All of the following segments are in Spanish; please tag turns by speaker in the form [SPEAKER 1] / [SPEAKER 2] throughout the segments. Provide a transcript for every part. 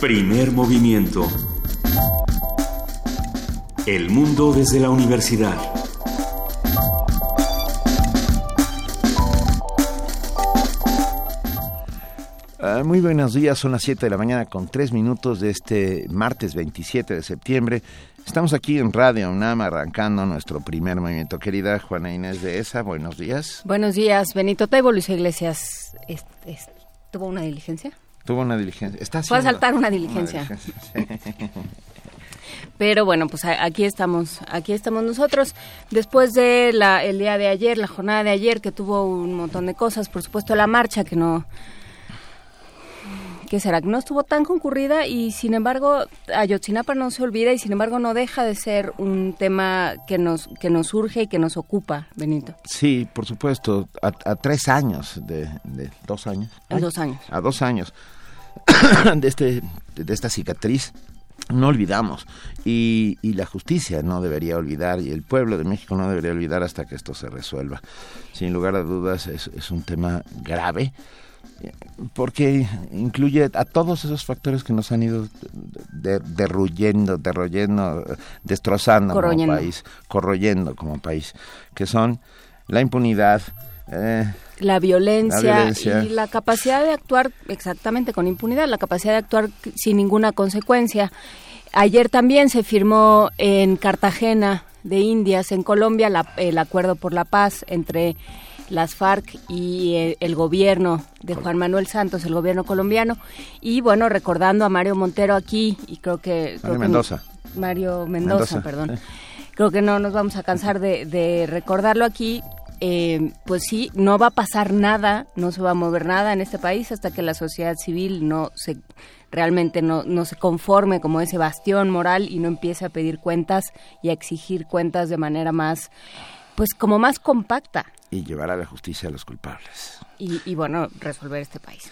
[SPEAKER 1] Primer movimiento. El mundo desde la universidad.
[SPEAKER 2] Ah, muy buenos días, son las 7 de la mañana con 3 minutos de este martes 27 de septiembre. Estamos aquí en Radio UNAM arrancando nuestro primer movimiento. Querida Juana Inés de ESA, buenos días.
[SPEAKER 3] Buenos días, Benito Tebo, Luis Iglesias. ¿Tuvo una diligencia?
[SPEAKER 2] Tuvo una diligencia. Está
[SPEAKER 3] Fue a saltar una diligencia. Pero bueno, pues aquí estamos, aquí estamos nosotros. Después de la, el día de ayer, la jornada de ayer, que tuvo un montón de cosas, por supuesto la marcha que no ¿qué será? Que no estuvo tan concurrida y sin embargo Ayotzinapa no se olvida y sin embargo no deja de ser un tema que nos que nos surge y que nos ocupa, Benito.
[SPEAKER 2] Sí, por supuesto, a, tres años de, dos años.
[SPEAKER 3] A dos años.
[SPEAKER 2] A dos años de este de esta cicatriz no olvidamos y, y, la justicia no debería olvidar y el pueblo de México no debería olvidar hasta que esto se resuelva. Sin lugar a dudas es, es un tema grave porque incluye a todos esos factores que nos han ido derruyendo, derroyendo, destrozando como país, corroyendo como país, que son la impunidad,
[SPEAKER 3] eh, la, violencia y la capacidad de actuar exactamente con impunidad, la capacidad de actuar sin ninguna consecuencia. Ayer también se firmó en Cartagena de Indias, en Colombia, el acuerdo por la paz entre las FARC y eh, el, gobierno de Juan Manuel Santos, el gobierno colombiano. Y bueno, recordando a Mario Montero aquí, y creo que...
[SPEAKER 2] Mario Mendoza.
[SPEAKER 3] Mario Mendoza, perdón. Creo que no nos vamos a cansar de, recordarlo aquí. Eh, pues sí, no va a pasar nada, no se va a mover nada en este país hasta que la sociedad civil no se realmente no, no se conforme como ese bastión moral y no empiece a pedir cuentas y a exigir cuentas de manera más, pues como más compacta
[SPEAKER 2] y llevar a la justicia a los culpables.
[SPEAKER 3] Y, bueno, resolver este país.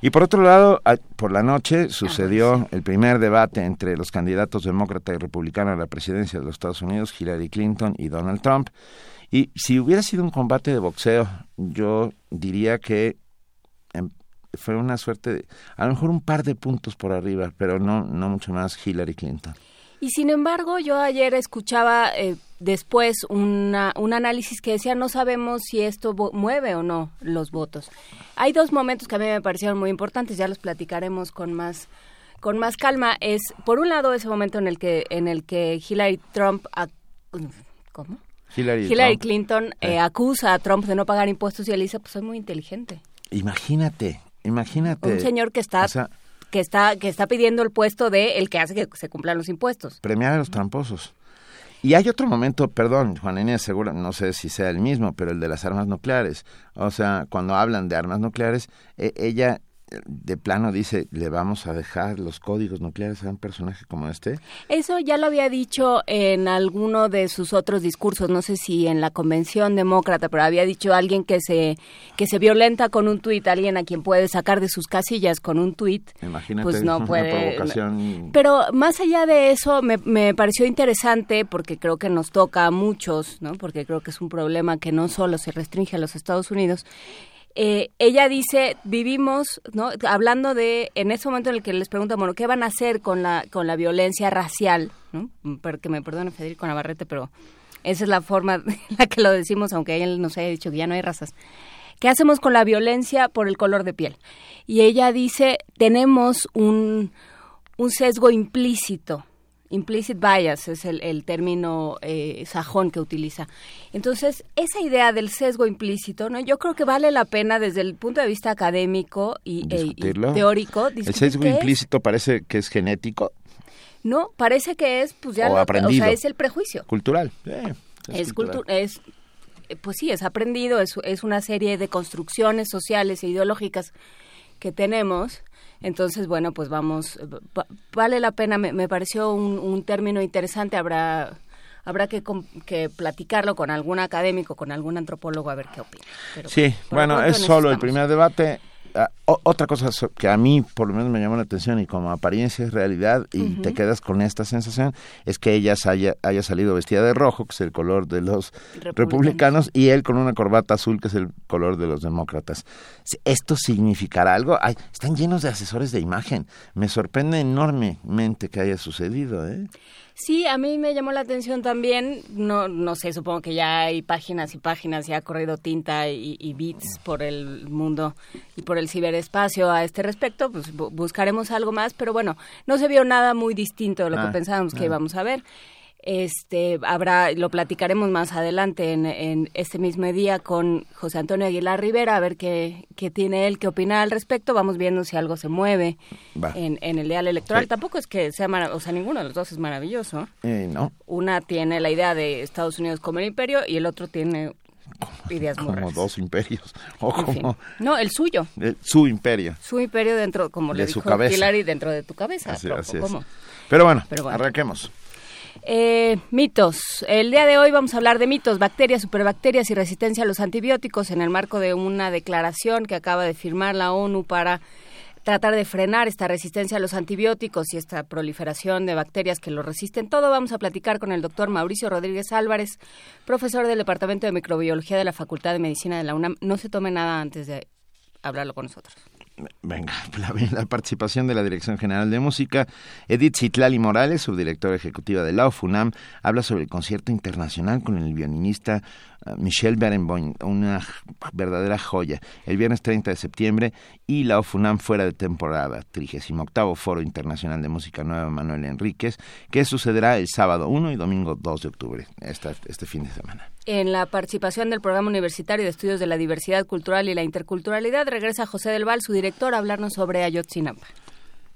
[SPEAKER 2] Y por otro lado, por la noche sucedió el primer debate entre los candidatos demócrata y republicano a la presidencia de los Estados Unidos, Hillary Clinton y Donald Trump. Y si hubiera sido un combate de boxeo, yo diría que em, fue una suerte, de, a lo mejor un par de puntos por arriba, pero no, no mucho más Hillary Clinton.
[SPEAKER 3] Y sin embargo, yo ayer escuchaba eh, después una, un análisis que decía no sabemos si esto mueve o no los votos. Hay dos momentos que a mí me parecieron muy importantes, ya los platicaremos con más con más calma. Es por un lado ese momento en el que en el que Hillary Trump ¿cómo?
[SPEAKER 2] Hillary,
[SPEAKER 3] Clinton eh, acusa a Trump de no pagar impuestos y él dice pues soy muy inteligente.
[SPEAKER 2] Imagínate, imagínate.
[SPEAKER 3] Un señor que está que está que está pidiendo el puesto de el que hace que se cumplan los impuestos.
[SPEAKER 2] Premiar a los tramposos. Y hay otro momento, perdón, Juan Inés, seguro, no sé si sea el mismo, pero el de las armas nucleares. O sea, cuando hablan de armas nucleares, e, ella de plano dice, le vamos a dejar los códigos nucleares a un personaje como este?
[SPEAKER 3] Eso ya lo había dicho en alguno de sus otros discursos, no sé si en la convención demócrata, pero había dicho alguien que se que se violenta con un tuit, alguien a quien puede sacar de sus casillas con un tuit, pues no puede. Pero más allá de eso, me, me pareció interesante porque creo que nos toca a muchos, ¿no? Porque creo que es un problema que no solo se restringe a los Estados Unidos eh, ella dice, vivimos, ¿no? Hablando de, en ese momento en el que les preguntan, bueno, ¿qué van a hacer con la, con la violencia racial? ¿no? Que me perdone Federico Navarrete, pero esa es la forma en la que lo decimos, aunque él nos haya dicho que ya no hay razas. ¿Qué hacemos con la violencia por el color de piel? Y ella dice, tenemos un, un sesgo implícito Implicit bias es el, término eh, sajón que utiliza. Entonces, esa idea del sesgo implícito, ¿no? Yo creo que vale la pena desde el punto de vista académico y, e, teórico.
[SPEAKER 2] ¿El sesgo implícito parece que es genético?
[SPEAKER 3] No, parece que es, pues ya,
[SPEAKER 2] o, aprendido.
[SPEAKER 3] o sea, es el prejuicio.
[SPEAKER 2] Cultural.
[SPEAKER 3] es, es, pues sí, es aprendido, es, es una serie de construcciones sociales e ideológicas que tenemos entonces, bueno, pues vamos, vale la pena, me, pareció un, término interesante, habrá habrá que, que, platicarlo con algún académico, con algún antropólogo, a ver qué opina.
[SPEAKER 2] sí, bueno, es solo el primer debate. Ah, otra cosa que a mí por lo menos me llamó la atención y como apariencia es realidad y te quedas con esta sensación es que ella haya, haya salido vestida de rojo, que es el color de los republicanos. y él con una corbata azul, que es el color de los demócratas. ¿Esto significará algo? Ay, están llenos de asesores de imagen. Me sorprende enormemente que haya sucedido. ¿eh?
[SPEAKER 3] Sí, a mí me llamó la atención también, no, no sé, supongo que ya hay páginas y páginas, y ha corrido tinta y, y bits por el mundo y por el ciberespacio a este respecto, pues buscaremos algo más, pero bueno, no se vio nada muy distinto de lo que ah, pensábamos que ah. íbamos a ver. Este, habrá, lo platicaremos más adelante en, este mismo día con José Antonio Aguilar Rivera, a ver qué, qué tiene él, qué opina al respecto. Vamos viendo si algo se mueve en, en, el ideal electoral. Tampoco es que sea, o sea, ninguno de los dos es maravilloso.
[SPEAKER 2] Eh, no.
[SPEAKER 3] Una tiene la idea de Estados Unidos como el imperio y el otro tiene ideas
[SPEAKER 2] como dos imperios o como
[SPEAKER 3] no el suyo
[SPEAKER 2] su imperio
[SPEAKER 3] su imperio dentro como le dijo Hillary dentro de tu cabeza
[SPEAKER 2] así, es. Pero bueno, Pero bueno, arranquemos
[SPEAKER 3] eh, mitos. El día de hoy vamos a hablar de mitos, bacterias, superbacterias y resistencia a los antibióticos en el marco de una declaración que acaba de firmar la ONU para tratar de frenar esta resistencia a los antibióticos y esta proliferación de bacterias que lo resisten todo. Vamos a platicar con el doctor Mauricio Rodríguez Álvarez, profesor del Departamento de Microbiología de la Facultad de Medicina de la UNAM. No se tome nada antes de hablarlo con nosotros.
[SPEAKER 2] Venga, la, participación de la Dirección General de Música. Edith Citlali Morales, subdirectora ejecutiva de la UFUNAM, habla sobre el concierto internacional con el violinista uh, Michel Barenboim, una verdadera joya, el viernes 30 de septiembre y la UFUNAM fuera de temporada, 38 Foro Internacional de Música Nueva Manuel Enríquez, que sucederá el sábado 1 y domingo 2 de octubre, este fin de semana.
[SPEAKER 3] En la participación del Programa Universitario de Estudios de la Diversidad Cultural y la Interculturalidad, regresa José del Val, su director, a hablarnos sobre Ayotzinapa.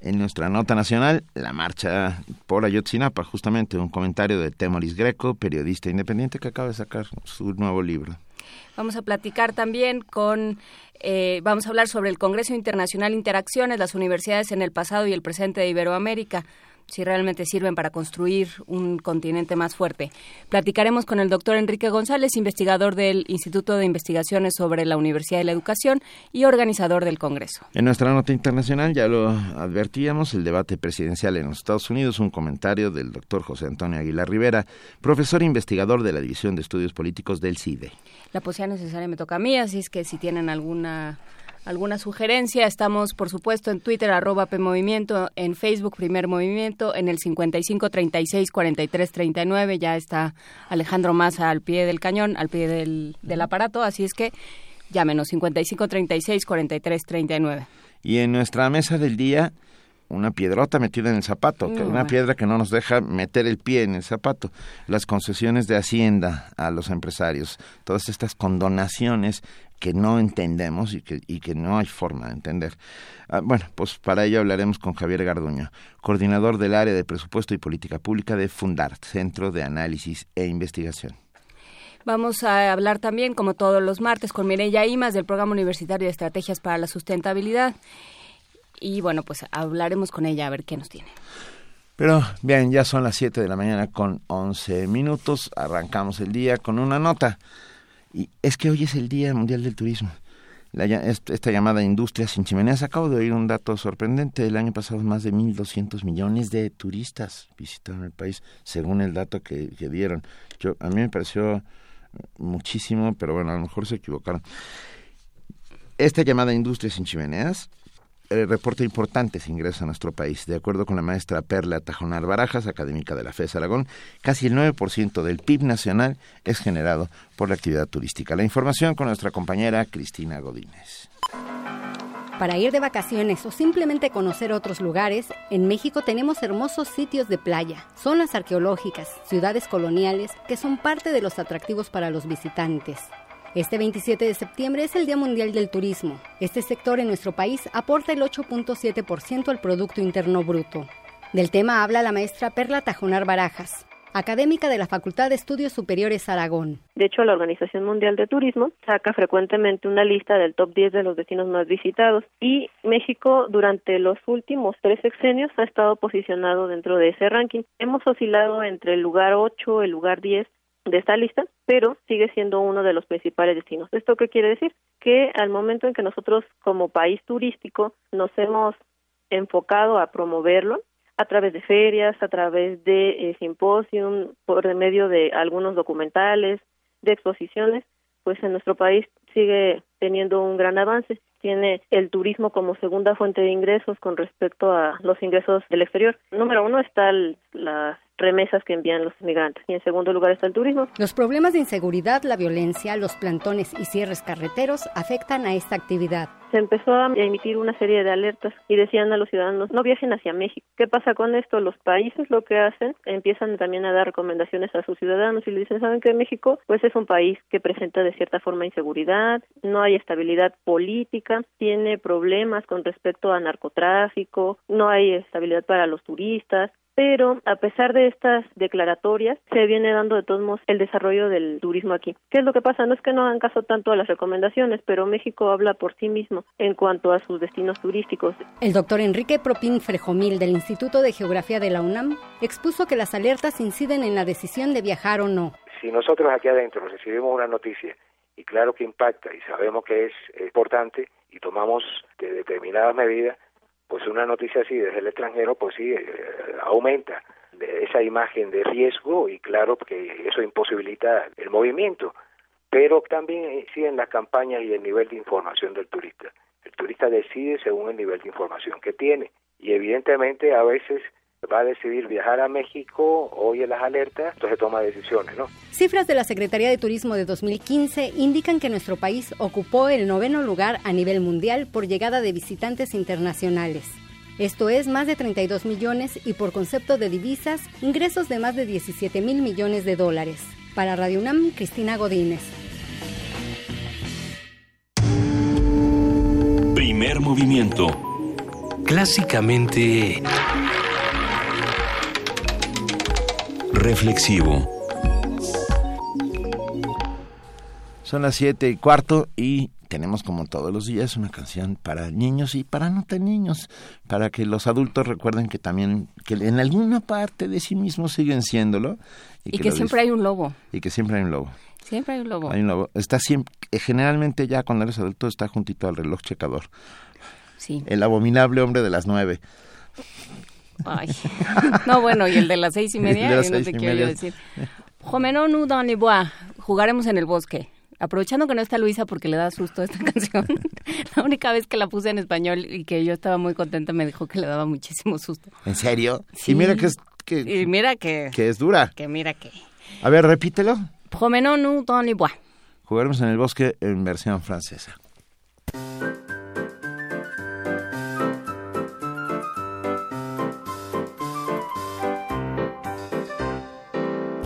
[SPEAKER 2] En nuestra nota nacional, la marcha por Ayotzinapa, justamente un comentario de Temoris Greco, periodista independiente que acaba de sacar su nuevo libro.
[SPEAKER 3] Vamos a platicar también con, eh, vamos a hablar sobre el Congreso Internacional Interacciones, las universidades en el pasado y el presente de Iberoamérica si realmente sirven para construir un continente más fuerte. Platicaremos con el doctor Enrique González, investigador del Instituto de Investigaciones sobre la Universidad de la Educación y organizador del Congreso.
[SPEAKER 2] En nuestra nota internacional ya lo advertíamos, el debate presidencial en los Estados Unidos, un comentario del doctor José Antonio Aguilar Rivera, profesor e investigador de la División de Estudios Políticos del CIDE.
[SPEAKER 3] La posición necesaria me toca a mí, así es que si tienen alguna alguna sugerencia, estamos por supuesto en Twitter arroba PMovimiento, en Facebook Primer Movimiento, en el 55 36 43 39, ya está Alejandro Maza al pie del cañón, al pie del, del aparato, así es que llámenos 55 36 43 39.
[SPEAKER 2] Y en nuestra mesa del día una piedrota metida en el zapato, una piedra que no nos deja meter el pie en el zapato. Las concesiones de Hacienda a los empresarios, todas estas condonaciones que no entendemos y que, y que no hay forma de entender. Ah, bueno, pues para ello hablaremos con Javier Garduño, coordinador del área de presupuesto y política pública de Fundar, Centro de Análisis e Investigación.
[SPEAKER 3] Vamos a hablar también, como todos los martes, con Mireya Imas del Programa Universitario de Estrategias para la Sustentabilidad. Y bueno, pues hablaremos con ella a ver qué nos tiene.
[SPEAKER 2] Pero bien, ya son las 7 de la mañana con 11 minutos. Arrancamos el día con una nota. Y es que hoy es el Día Mundial del Turismo. esta llamada industria sin chimeneas. Acabo de oír un dato sorprendente. El año pasado más de 1.200 millones de turistas visitaron el país, según el dato que, dieron. Yo, a mí me pareció muchísimo, pero bueno, a lo mejor se equivocaron. Esta llamada industria sin chimeneas eh, reporta importantes ingresos a nuestro país. De acuerdo con la maestra Perla Tajonar Barajas, académica de la FES Aragón, casi el 9% del PIB nacional es generado por la actividad turística. La información con nuestra compañera Cristina Godínez.
[SPEAKER 4] Para ir de vacaciones o simplemente conocer otros lugares, en México tenemos hermosos sitios de playa, zonas arqueológicas, ciudades coloniales que son parte de los atractivos para los visitantes. Este 27 de septiembre es el Día Mundial del Turismo. Este sector en nuestro país aporta el 8.7% al Producto Interno Bruto. Del tema habla la maestra Perla Tajonar Barajas, académica de la Facultad de Estudios Superiores Aragón.
[SPEAKER 5] De hecho, la Organización Mundial de Turismo saca frecuentemente una lista del top 10 de los destinos más visitados y México durante los últimos tres sexenios ha estado posicionado dentro de ese ranking. Hemos oscilado entre el lugar 8, el lugar 10 de esta lista, pero sigue siendo uno de los principales destinos. ¿Esto qué quiere decir? Que al momento en que nosotros como país turístico nos hemos enfocado a promoverlo a través de ferias, a través de eh, simposium, por medio de algunos documentales, de exposiciones, pues en nuestro país sigue teniendo un gran avance. Tiene el turismo como segunda fuente de ingresos con respecto a los ingresos del exterior. Número uno está la remesas que envían los migrantes. Y en segundo lugar está el turismo.
[SPEAKER 4] Los problemas de inseguridad, la violencia, los plantones y cierres carreteros afectan a esta actividad.
[SPEAKER 5] Se empezó a emitir una serie de alertas y decían a los ciudadanos no viajen hacia México. ¿Qué pasa con esto? Los países lo que hacen empiezan también a dar recomendaciones a sus ciudadanos y le dicen saben que México pues es un país que presenta de cierta forma inseguridad, no hay estabilidad política, tiene problemas con respecto a narcotráfico, no hay estabilidad para los turistas, pero a pesar de estas declaratorias se viene dando de todos modos el desarrollo del turismo aquí. ¿Qué es lo que pasa? No es que no hagan caso tanto a las recomendaciones, pero México habla por sí mismo en cuanto a sus destinos turísticos.
[SPEAKER 4] El doctor Enrique Propín Frejomil del Instituto de Geografía de la UNAM expuso que las alertas inciden en la decisión de viajar o no.
[SPEAKER 6] Si nosotros aquí adentro recibimos una noticia y claro que impacta y sabemos que es importante y tomamos determinadas medidas, pues una noticia así desde el extranjero, pues sí, eh, aumenta esa imagen de riesgo y claro que eso imposibilita el movimiento, pero también en las campañas y el nivel de información del turista. El turista decide según el nivel de información que tiene y evidentemente a veces va a decidir viajar a México, oye las alertas, entonces toma decisiones, ¿no?
[SPEAKER 4] Cifras de la Secretaría de Turismo de 2015 indican que nuestro país ocupó el noveno lugar a nivel mundial por llegada de visitantes internacionales. Esto es más de 32 millones y por concepto de divisas, ingresos de más de 17 mil millones de dólares. Para Radio UNAM, Cristina Godínez.
[SPEAKER 1] Primer movimiento.
[SPEAKER 7] Clásicamente
[SPEAKER 1] reflexivo.
[SPEAKER 2] Son las siete y cuarto y tenemos como todos los días una canción para niños y para no tan niños, para que los adultos recuerden que también, que en alguna parte de sí mismos siguen siéndolo.
[SPEAKER 3] Y, que, siempre hay un lobo.
[SPEAKER 2] Y que siempre hay un lobo.
[SPEAKER 3] Siempre hay un lobo.
[SPEAKER 2] Hay un lobo. Está siempre, eh, generalmente ya cuando eres adulto está juntito al reloj checador.
[SPEAKER 3] Sí.
[SPEAKER 2] El abominable hombre de las nueve.
[SPEAKER 3] Ay. No, bueno, y el de las seis y media,
[SPEAKER 2] de las
[SPEAKER 3] no te
[SPEAKER 2] y
[SPEAKER 3] quiero
[SPEAKER 2] media.
[SPEAKER 3] decir. Jomenonu dans les bois. Jugaremos en el bosque. Aprovechando que no está Luisa porque le da susto esta canción. la única vez que la puse en español y que yo estaba muy contenta me dijo que le daba muchísimo susto.
[SPEAKER 2] ¿En serio?
[SPEAKER 3] Sí.
[SPEAKER 2] Y mira que es, que,
[SPEAKER 3] Y mira que...
[SPEAKER 2] que es dura.
[SPEAKER 3] Que mira que...
[SPEAKER 2] A ver, repítelo.
[SPEAKER 3] Promenons-nous dans les bois.
[SPEAKER 2] Jugaremos en el bosque en versión francesa.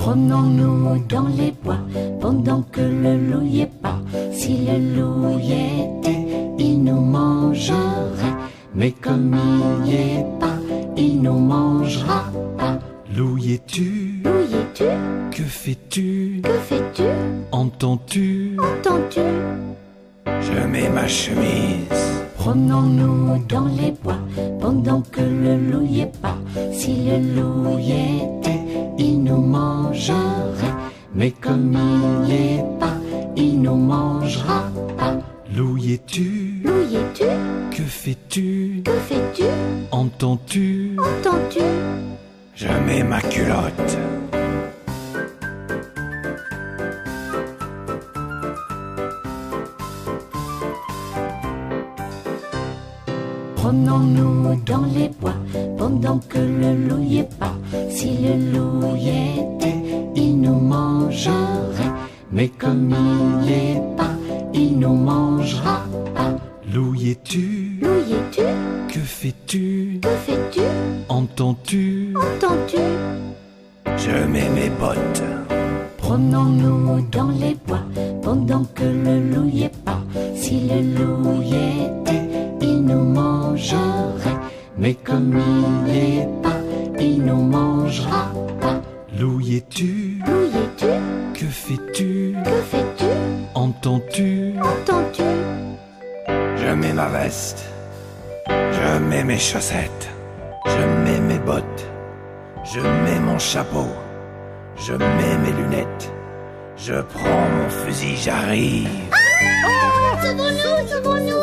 [SPEAKER 8] Promenons-nous dans les bois pendant que le loup y est pas. Si le loup y était, il nous mangerait. Mais comme il y est pas, il nous mangera pas.
[SPEAKER 9] Loup y es-tu?
[SPEAKER 8] Loup y es-tu?
[SPEAKER 9] Que fais-tu?
[SPEAKER 8] Que fais-tu?
[SPEAKER 9] Entends-tu?
[SPEAKER 8] Entends-tu?
[SPEAKER 9] Je mets ma chemise.
[SPEAKER 8] Promenons-nous dans les bois pendant que le loup y est pas. Si le loup y était, il nous mangerait. Mais comme il y est pas, il nous mangera pas.
[SPEAKER 9] Loup y es-tu?
[SPEAKER 8] Loup y es-tu?
[SPEAKER 9] Que fais-tu?
[SPEAKER 8] Que fais-tu?
[SPEAKER 9] Entends-tu?
[SPEAKER 8] Entends-tu?
[SPEAKER 9] Je mets ma culotte.
[SPEAKER 8] Promenons-nous dans les bois pendant que le loup y est pas. Si le loup y était, il nous mangerait. Mais comme il y est pas, il nous mangera pas.
[SPEAKER 9] Loup y es-tu?
[SPEAKER 8] Loup y es-tu?
[SPEAKER 9] Que fais-tu?
[SPEAKER 8] Que fais-tu?
[SPEAKER 9] Entends-tu?
[SPEAKER 8] Entends-tu?
[SPEAKER 9] Je mets mes bottes.
[SPEAKER 8] Promenons-nous dans les bois pendant que le loup y est pas. Si le loup y était, nous mangerait. Mais comme il y est pas, il nous mangera pas.
[SPEAKER 9] Loup y es-tu
[SPEAKER 8] Loup y es-tu
[SPEAKER 9] Que fais-tu
[SPEAKER 8] Que fais-tu
[SPEAKER 9] Entends-tu
[SPEAKER 8] Entends-tu
[SPEAKER 9] Je mets ma veste. Je mets mes chaussettes. Je mets mes bottes. Je mets mon chapeau. Je mets mes lunettes. Je prends mon fusil, j'arrive.
[SPEAKER 8] Sauvons-nous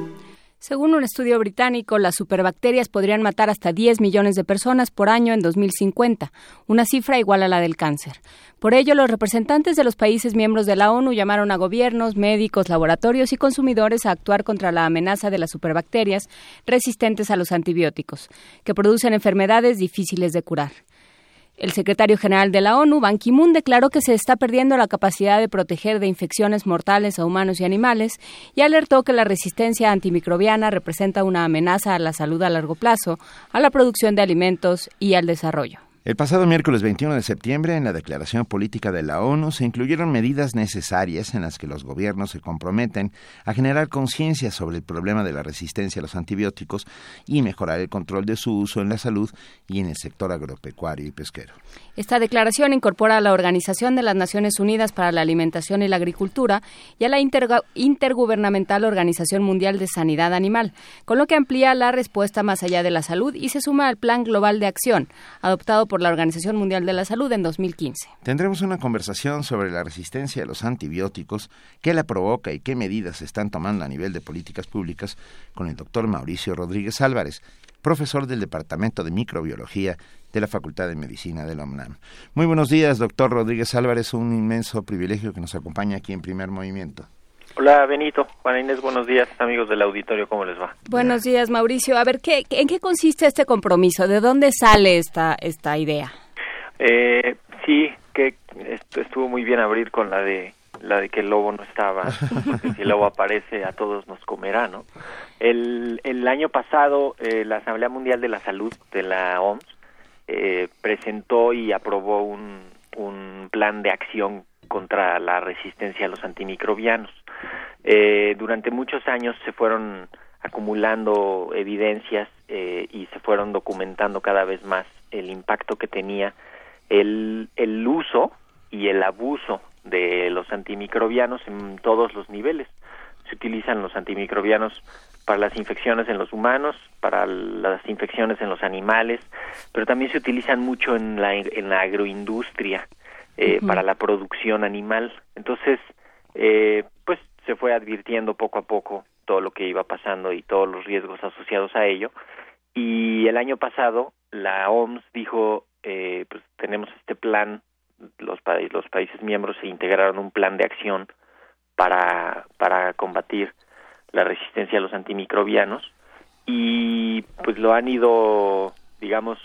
[SPEAKER 3] Según un estudio británico, las superbacterias podrían matar hasta 10 millones de personas por año en 2050, una cifra igual a la del cáncer. Por ello, los representantes de los países miembros de la ONU llamaron a gobiernos, médicos, laboratorios y consumidores a actuar contra la amenaza de las superbacterias resistentes a los antibióticos, que producen enfermedades difíciles de curar. El secretario general de la ONU, Ban Ki-moon, declaró que se está perdiendo la capacidad de proteger de infecciones mortales a humanos y animales y alertó que la resistencia antimicrobiana representa una amenaza a la salud a largo plazo, a la producción de alimentos y al desarrollo.
[SPEAKER 2] El pasado miércoles 21 de septiembre, en la Declaración Política de la ONU, se incluyeron medidas necesarias en las que los gobiernos se comprometen a generar conciencia sobre el problema de la resistencia a los antibióticos y mejorar el control de su uso en la salud y en el sector agropecuario y pesquero.
[SPEAKER 3] Esta declaración incorpora a la Organización de las Naciones Unidas para la Alimentación y la Agricultura y a la Intergubernamental Organización Mundial de Sanidad Animal, con lo que amplía la respuesta más allá de la salud y se suma al Plan Global de Acción, adoptado por la Organización Mundial de la Salud en 2015.
[SPEAKER 2] Tendremos una conversación sobre la resistencia a los antibióticos, qué la provoca y qué medidas se están tomando a nivel de políticas públicas con el doctor Mauricio Rodríguez Álvarez, profesor del Departamento de Microbiología de la Facultad de Medicina de la UNAM. Muy buenos días, doctor Rodríguez Álvarez, un inmenso privilegio que nos acompaña aquí en Primer Movimiento.
[SPEAKER 10] Hola Benito, Juana Inés, buenos días amigos del auditorio, ¿cómo les va?
[SPEAKER 3] Buenos días, Mauricio. A ver, ¿qué, ¿en qué consiste este compromiso? ¿De dónde sale esta, esta idea?
[SPEAKER 10] Eh, sí, que estuvo muy bien abrir con la de la de que el lobo no estaba, porque si el lobo aparece a todos nos comerá, ¿no? El, el año pasado eh, la Asamblea Mundial de la Salud de la OMS eh, presentó y aprobó un, un plan de acción contra la resistencia a los antimicrobianos. Eh, durante muchos años se fueron acumulando evidencias eh, y se fueron documentando cada vez más el impacto que tenía el, el uso y el abuso de los antimicrobianos en todos los niveles. Se utilizan los antimicrobianos para las infecciones en los humanos, para las infecciones en los animales, pero también se utilizan mucho en la, en la agroindustria eh, para la producción animal. Entonces, eh, pues se fue advirtiendo poco a poco todo lo que iba pasando y todos los riesgos asociados a ello. Y el año pasado la OMS dijo, eh, pues tenemos este plan, los, pa- los países miembros se integraron un plan de acción para, para combatir la resistencia a los antimicrobianos y pues lo han ido, digamos,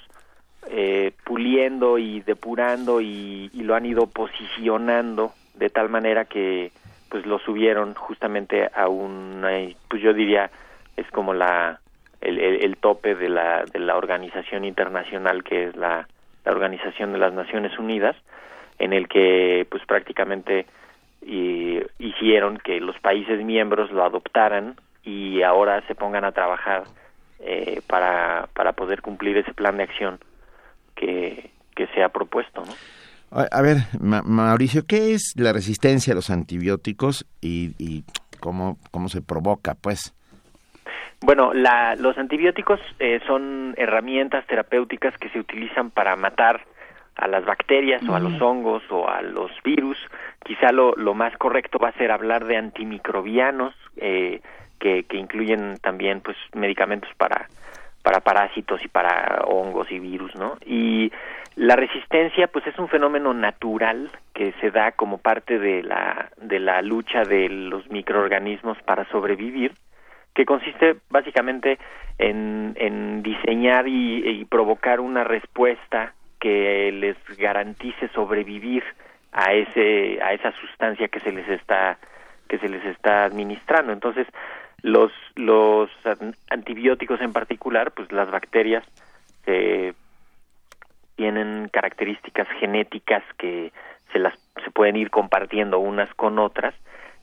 [SPEAKER 10] eh, puliendo y depurando y, y lo han ido posicionando de tal manera que pues lo subieron justamente a un pues yo diría es como la el, tope de la de la organización internacional que es la, la organización de las Naciones Unidas en el que pues prácticamente y hicieron que los países miembros lo adoptaran y ahora se pongan a trabajar eh, para, para poder cumplir ese plan de acción que, que se ha propuesto. ¿no?
[SPEAKER 2] A, a ver, Ma- Mauricio, ¿qué es la resistencia a los antibióticos y, y cómo, cómo se provoca, pues?
[SPEAKER 10] Bueno, la, los antibióticos eh, son herramientas terapéuticas que se utilizan para matar a las bacterias o a los hongos o a los virus. Quizá lo, lo más correcto va a ser hablar de antimicrobianos eh, que, que incluyen también pues medicamentos para para parásitos y para hongos y virus, ¿no? Y la resistencia, pues es un fenómeno natural que se da como parte de la de la lucha de los microorganismos para sobrevivir, que consiste básicamente en, en diseñar y, y provocar una respuesta que les garantice sobrevivir a ese a esa sustancia que se les está que se les está administrando. Entonces, los, los antibióticos en particular, pues las bacterias eh, tienen características genéticas que se las se pueden ir compartiendo unas con otras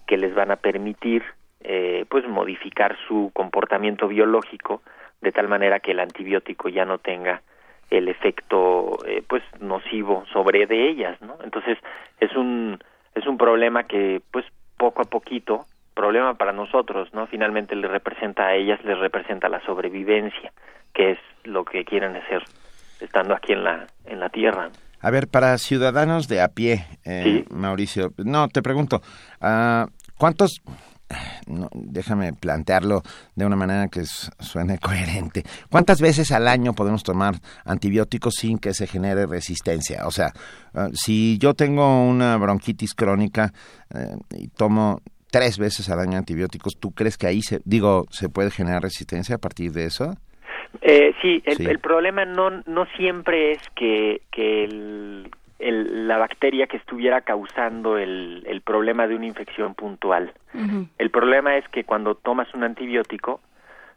[SPEAKER 10] que les van a permitir eh, pues modificar su comportamiento biológico de tal manera que el antibiótico ya no tenga el efecto eh, pues nocivo sobre de ellas no entonces es un es un problema que pues poco a poquito problema para nosotros no finalmente le representa a ellas les representa la sobrevivencia que es lo que quieren hacer estando aquí en la en la tierra.
[SPEAKER 2] A ver, para ciudadanos de a pie, eh, Mauricio, no, te pregunto, ah, ¿cuántos, no, déjame plantearlo de una manera que suene coherente, ¿cuántas veces al año podemos tomar antibióticos sin que se genere resistencia? O sea, ah, si yo tengo una bronquitis crónica eh, y tomo tres veces al año antibióticos, ¿tú crees que ahí se, digo, se puede generar resistencia a partir de eso?
[SPEAKER 10] Eh, sí, el,
[SPEAKER 2] Sí.
[SPEAKER 10] el problema no, no siempre es que, que el- el- la bacteria que estuviera causando el, el problema de una infección puntual. El problema es que cuando tomas un antibiótico,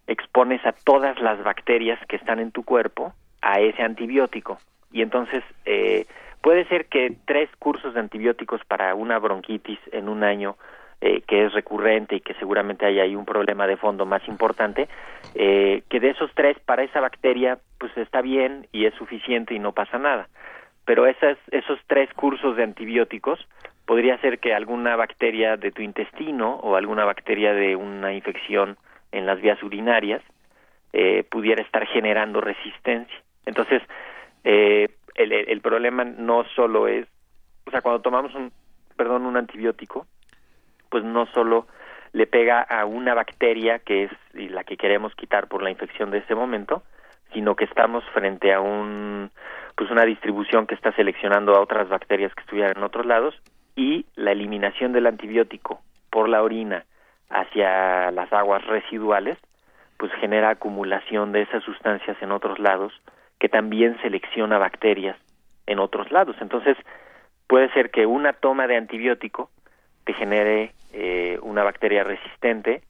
[SPEAKER 10] expones a todas las bacterias que están en tu cuerpo a ese antibiótico. Y entonces eh, puede ser que tres cursos de antibióticos para una bronquitis en un año, eh, que es recurrente y que seguramente hay ahí un problema de fondo más importante, eh, que de esos tres para esa bacteria pues está bien y es suficiente y no pasa nada. Pero esas, esos tres cursos de antibióticos podría ser que alguna bacteria de tu intestino o alguna bacteria de una infección en las vías urinarias eh, pudiera estar generando resistencia. Entonces, eh, el, el- problema no solo es, o sea, cuando tomamos un, perdón, un antibiótico, pues no solo le pega a una bacteria que es la que queremos quitar por la infección de ese momento, sino que estamos frente a un pues una distribución que está seleccionando a otras bacterias que estuvieran en otros lados y la eliminación del antibiótico por la orina hacia las aguas residuales pues genera acumulación de esas sustancias en otros lados que también selecciona bacterias en otros lados. Entonces, puede ser que una toma de antibiótico te genere eh, una bacteria resistente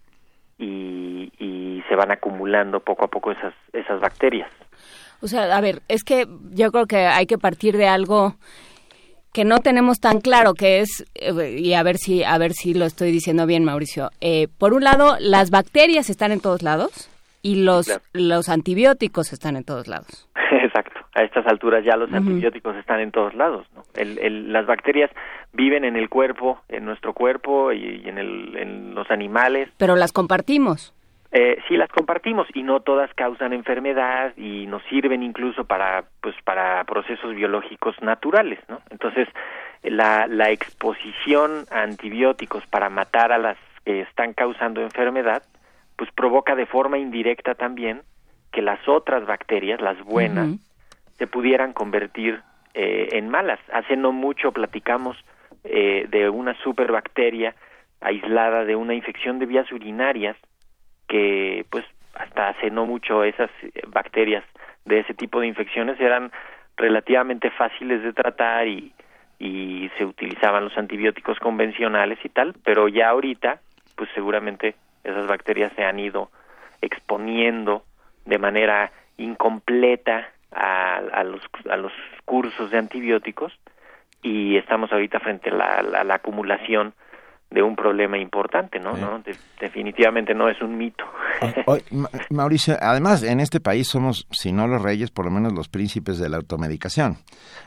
[SPEAKER 10] y, y se van acumulando poco a poco esas, esas bacterias.
[SPEAKER 3] O sea, a ver, es que yo creo que hay que partir de algo que no tenemos tan claro que es eh, y a ver si a ver si lo estoy diciendo bien Mauricio Eh, por un lado las bacterias están en todos lados y los
[SPEAKER 10] Claro.
[SPEAKER 3] los antibióticos están en todos lados
[SPEAKER 10] Exacto. A estas alturas ya los antibióticos están en todos lados. ¿no? El- el- las bacterias viven en el cuerpo, en nuestro cuerpo y, y en, el- en los animales.
[SPEAKER 3] pero las compartimos
[SPEAKER 10] Eh, sí las compartimos y no todas causan enfermedad y nos sirven incluso para pues para procesos biológicos naturales, ¿no? Entonces la, la exposición a antibióticos para matar a las que están causando enfermedad, pues provoca de forma indirecta también que las otras bacterias, las buenas, se pudieran convertir eh, en malas. Hace no mucho platicamos eh, de una superbacteria aislada de una infección de vías urinarias que pues hasta hace no mucho esas eh, bacterias de ese tipo de infecciones eran relativamente fáciles de tratar y, y se utilizaban los antibióticos convencionales y tal, pero ya ahorita pues seguramente esas bacterias se han ido exponiendo de manera incompleta a, los, a los cursos de antibióticos y estamos ahorita frente a la acumulación de un problema importante, ¿no? ¿no? De- definitivamente no es un mito.
[SPEAKER 2] Ma- Mauricio, además en este país somos, si no los reyes, por lo menos los príncipes de la automedicación.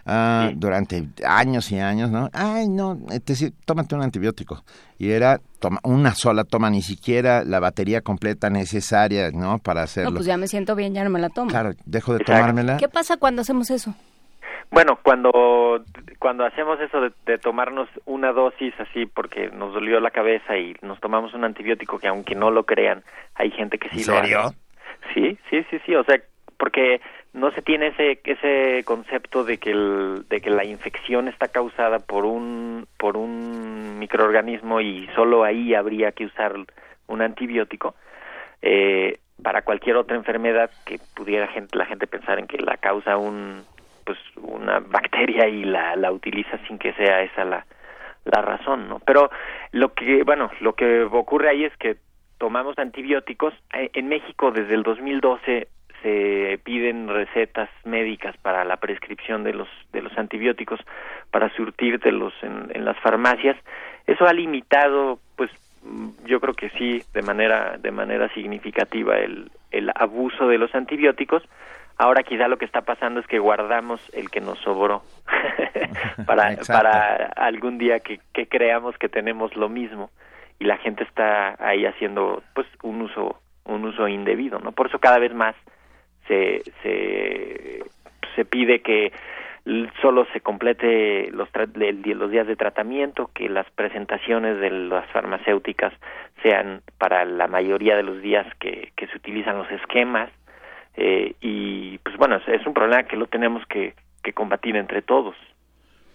[SPEAKER 2] Ah, Durante años y años, ¿no? Ay, no, es decir, tómate un antibiótico. Y era toma, una sola toma, ni siquiera la batería completa necesaria, ¿no? Para hacerlo.
[SPEAKER 3] no pues ya me siento bien ya no me la tomo
[SPEAKER 2] Claro, dejo de
[SPEAKER 10] Exacto.
[SPEAKER 2] tomármela.
[SPEAKER 3] qué pasa cuando hacemos eso
[SPEAKER 10] Bueno, cuando cuando hacemos eso de, de tomarnos una dosis así porque nos dolió la cabeza y nos tomamos un antibiótico que aunque no lo crean, hay gente que sí
[SPEAKER 2] ¿En
[SPEAKER 10] lo hace. Sí, sí, sí, sí, o sea, porque no se tiene ese ese concepto de que el, de que la infección está causada por un por un microorganismo y solo ahí habría que usar un antibiótico. Eh, para cualquier otra enfermedad que pudiera gente, la gente pensar en que la causa un pues una bacteria y la, la utiliza sin que sea esa la, la razón, ¿no? Pero lo que, bueno, lo que ocurre ahí es que tomamos antibióticos. Eh, En México desde el 2012 se piden recetas médicas para la prescripción de los de los antibióticos para surtírtelos en, en las farmacias. Eso ha limitado, pues, yo creo que sí, de manera de manera significativa el el abuso de los antibióticos. Ahora quizá lo que está pasando es que guardamos el que nos sobró para, para algún día que, que creamos que tenemos lo mismo y la gente está ahí haciendo pues un uso un uso indebido, ¿no? Por eso cada vez más se se, se pide que solo se complete los, tra- los días de tratamiento, que las presentaciones de las farmacéuticas sean para la mayoría de los días que, que se utilizan los esquemas, eh, y pues bueno, es, un problema que lo tenemos que, que combatir entre todos.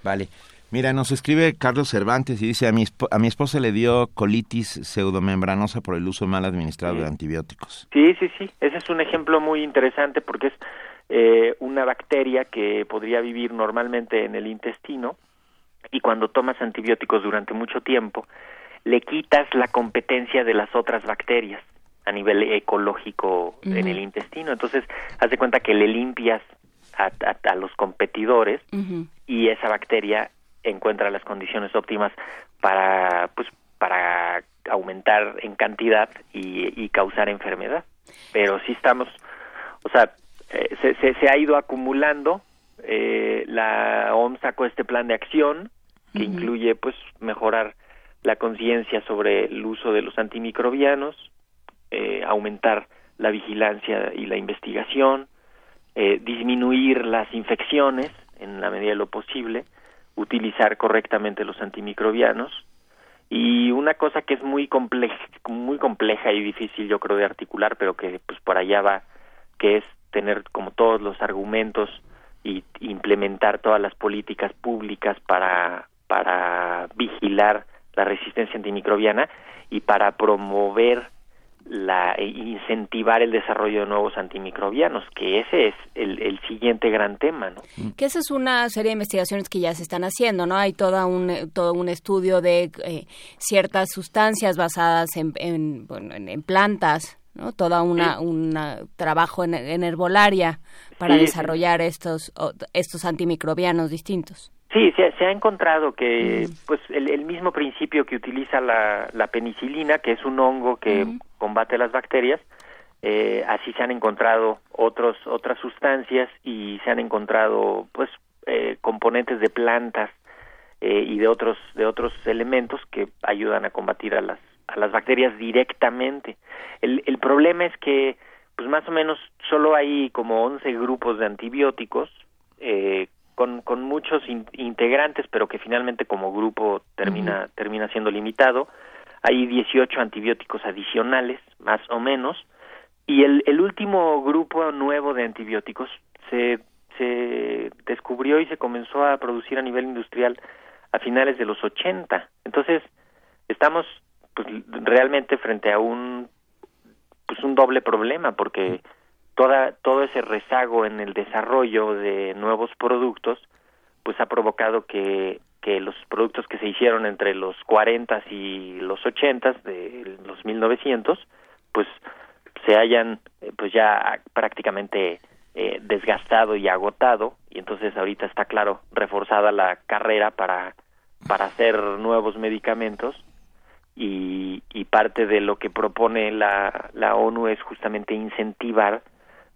[SPEAKER 2] Vale. Mira, nos escribe Carlos Cervantes y dice, a mi, a mi esposa le dio colitis pseudomembranosa por el uso mal administrado de antibióticos.
[SPEAKER 10] Sí, sí, sí. Ese es un ejemplo muy interesante porque es eh, una bacteria que podría vivir normalmente en el intestino y cuando tomas antibióticos durante mucho tiempo, le quitas la competencia de las otras bacterias a nivel ecológico en el intestino. Entonces, haz de cuenta que le limpias a, a- a los competidores y esa bacteria encuentra las condiciones óptimas para pues para aumentar en cantidad y, y causar enfermedad. Pero sí estamos o sea eh, se, se, se ha ido acumulando eh, la OMS sacó este plan de acción que incluye pues mejorar la conciencia sobre el uso de los antimicrobianos eh, aumentar la vigilancia y la investigación eh, disminuir las infecciones en la medida de lo posible, utilizar correctamente los antimicrobianos. Y una cosa que es muy compleja, muy compleja y difícil yo creo de articular, pero que pues por allá va, que es tener como todos los argumentos y implementar todas las políticas públicas para para vigilar la resistencia antimicrobiana y para promover la e incentivar el desarrollo de nuevos antimicrobianos, que ese es el, el siguiente gran tema, ¿no?
[SPEAKER 3] Que esa es una serie de investigaciones que ya se están haciendo, ¿no? Hay toda un, eh, todo un estudio de eh, ciertas sustancias basadas en, en, bueno, en- en plantas, ¿no? Toda una, un trabajo en, en herbolaria para
[SPEAKER 10] Sí, sí.
[SPEAKER 3] desarrollar estos, estos antimicrobianos distintos.
[SPEAKER 10] Sí, se, se ha encontrado que pues el, el mismo principio que utiliza la, la penicilina, que es un hongo que combate las bacterias, eh, así se han encontrado otros otras sustancias y se han encontrado pues eh, componentes de plantas eh, y de otros de otros elementos que ayudan a combatir a las a las bacterias directamente. El, el problema es que pues más o menos solo hay como 11 grupos de antibióticos eh, con, con muchos in- integrantes, pero que finalmente como grupo termina termina siendo limitado. Hay 18 antibióticos adicionales, más o menos, y el, el último grupo nuevo de antibióticos se, se descubrió y se comenzó a producir a nivel industrial a finales de los 80. Entonces, estamos pues, realmente frente a un pues un doble problema porque toda todo ese rezago en el desarrollo de nuevos productos pues ha provocado que que los productos que se hicieron entre los 40 y los 80 de los 1900 pues se hayan eh, pues ya prácticamente eh, desgastado y agotado y entonces ahorita está claro reforzada la carrera para para hacer nuevos medicamentos y, y parte de lo que propone la, la ONU es justamente incentivar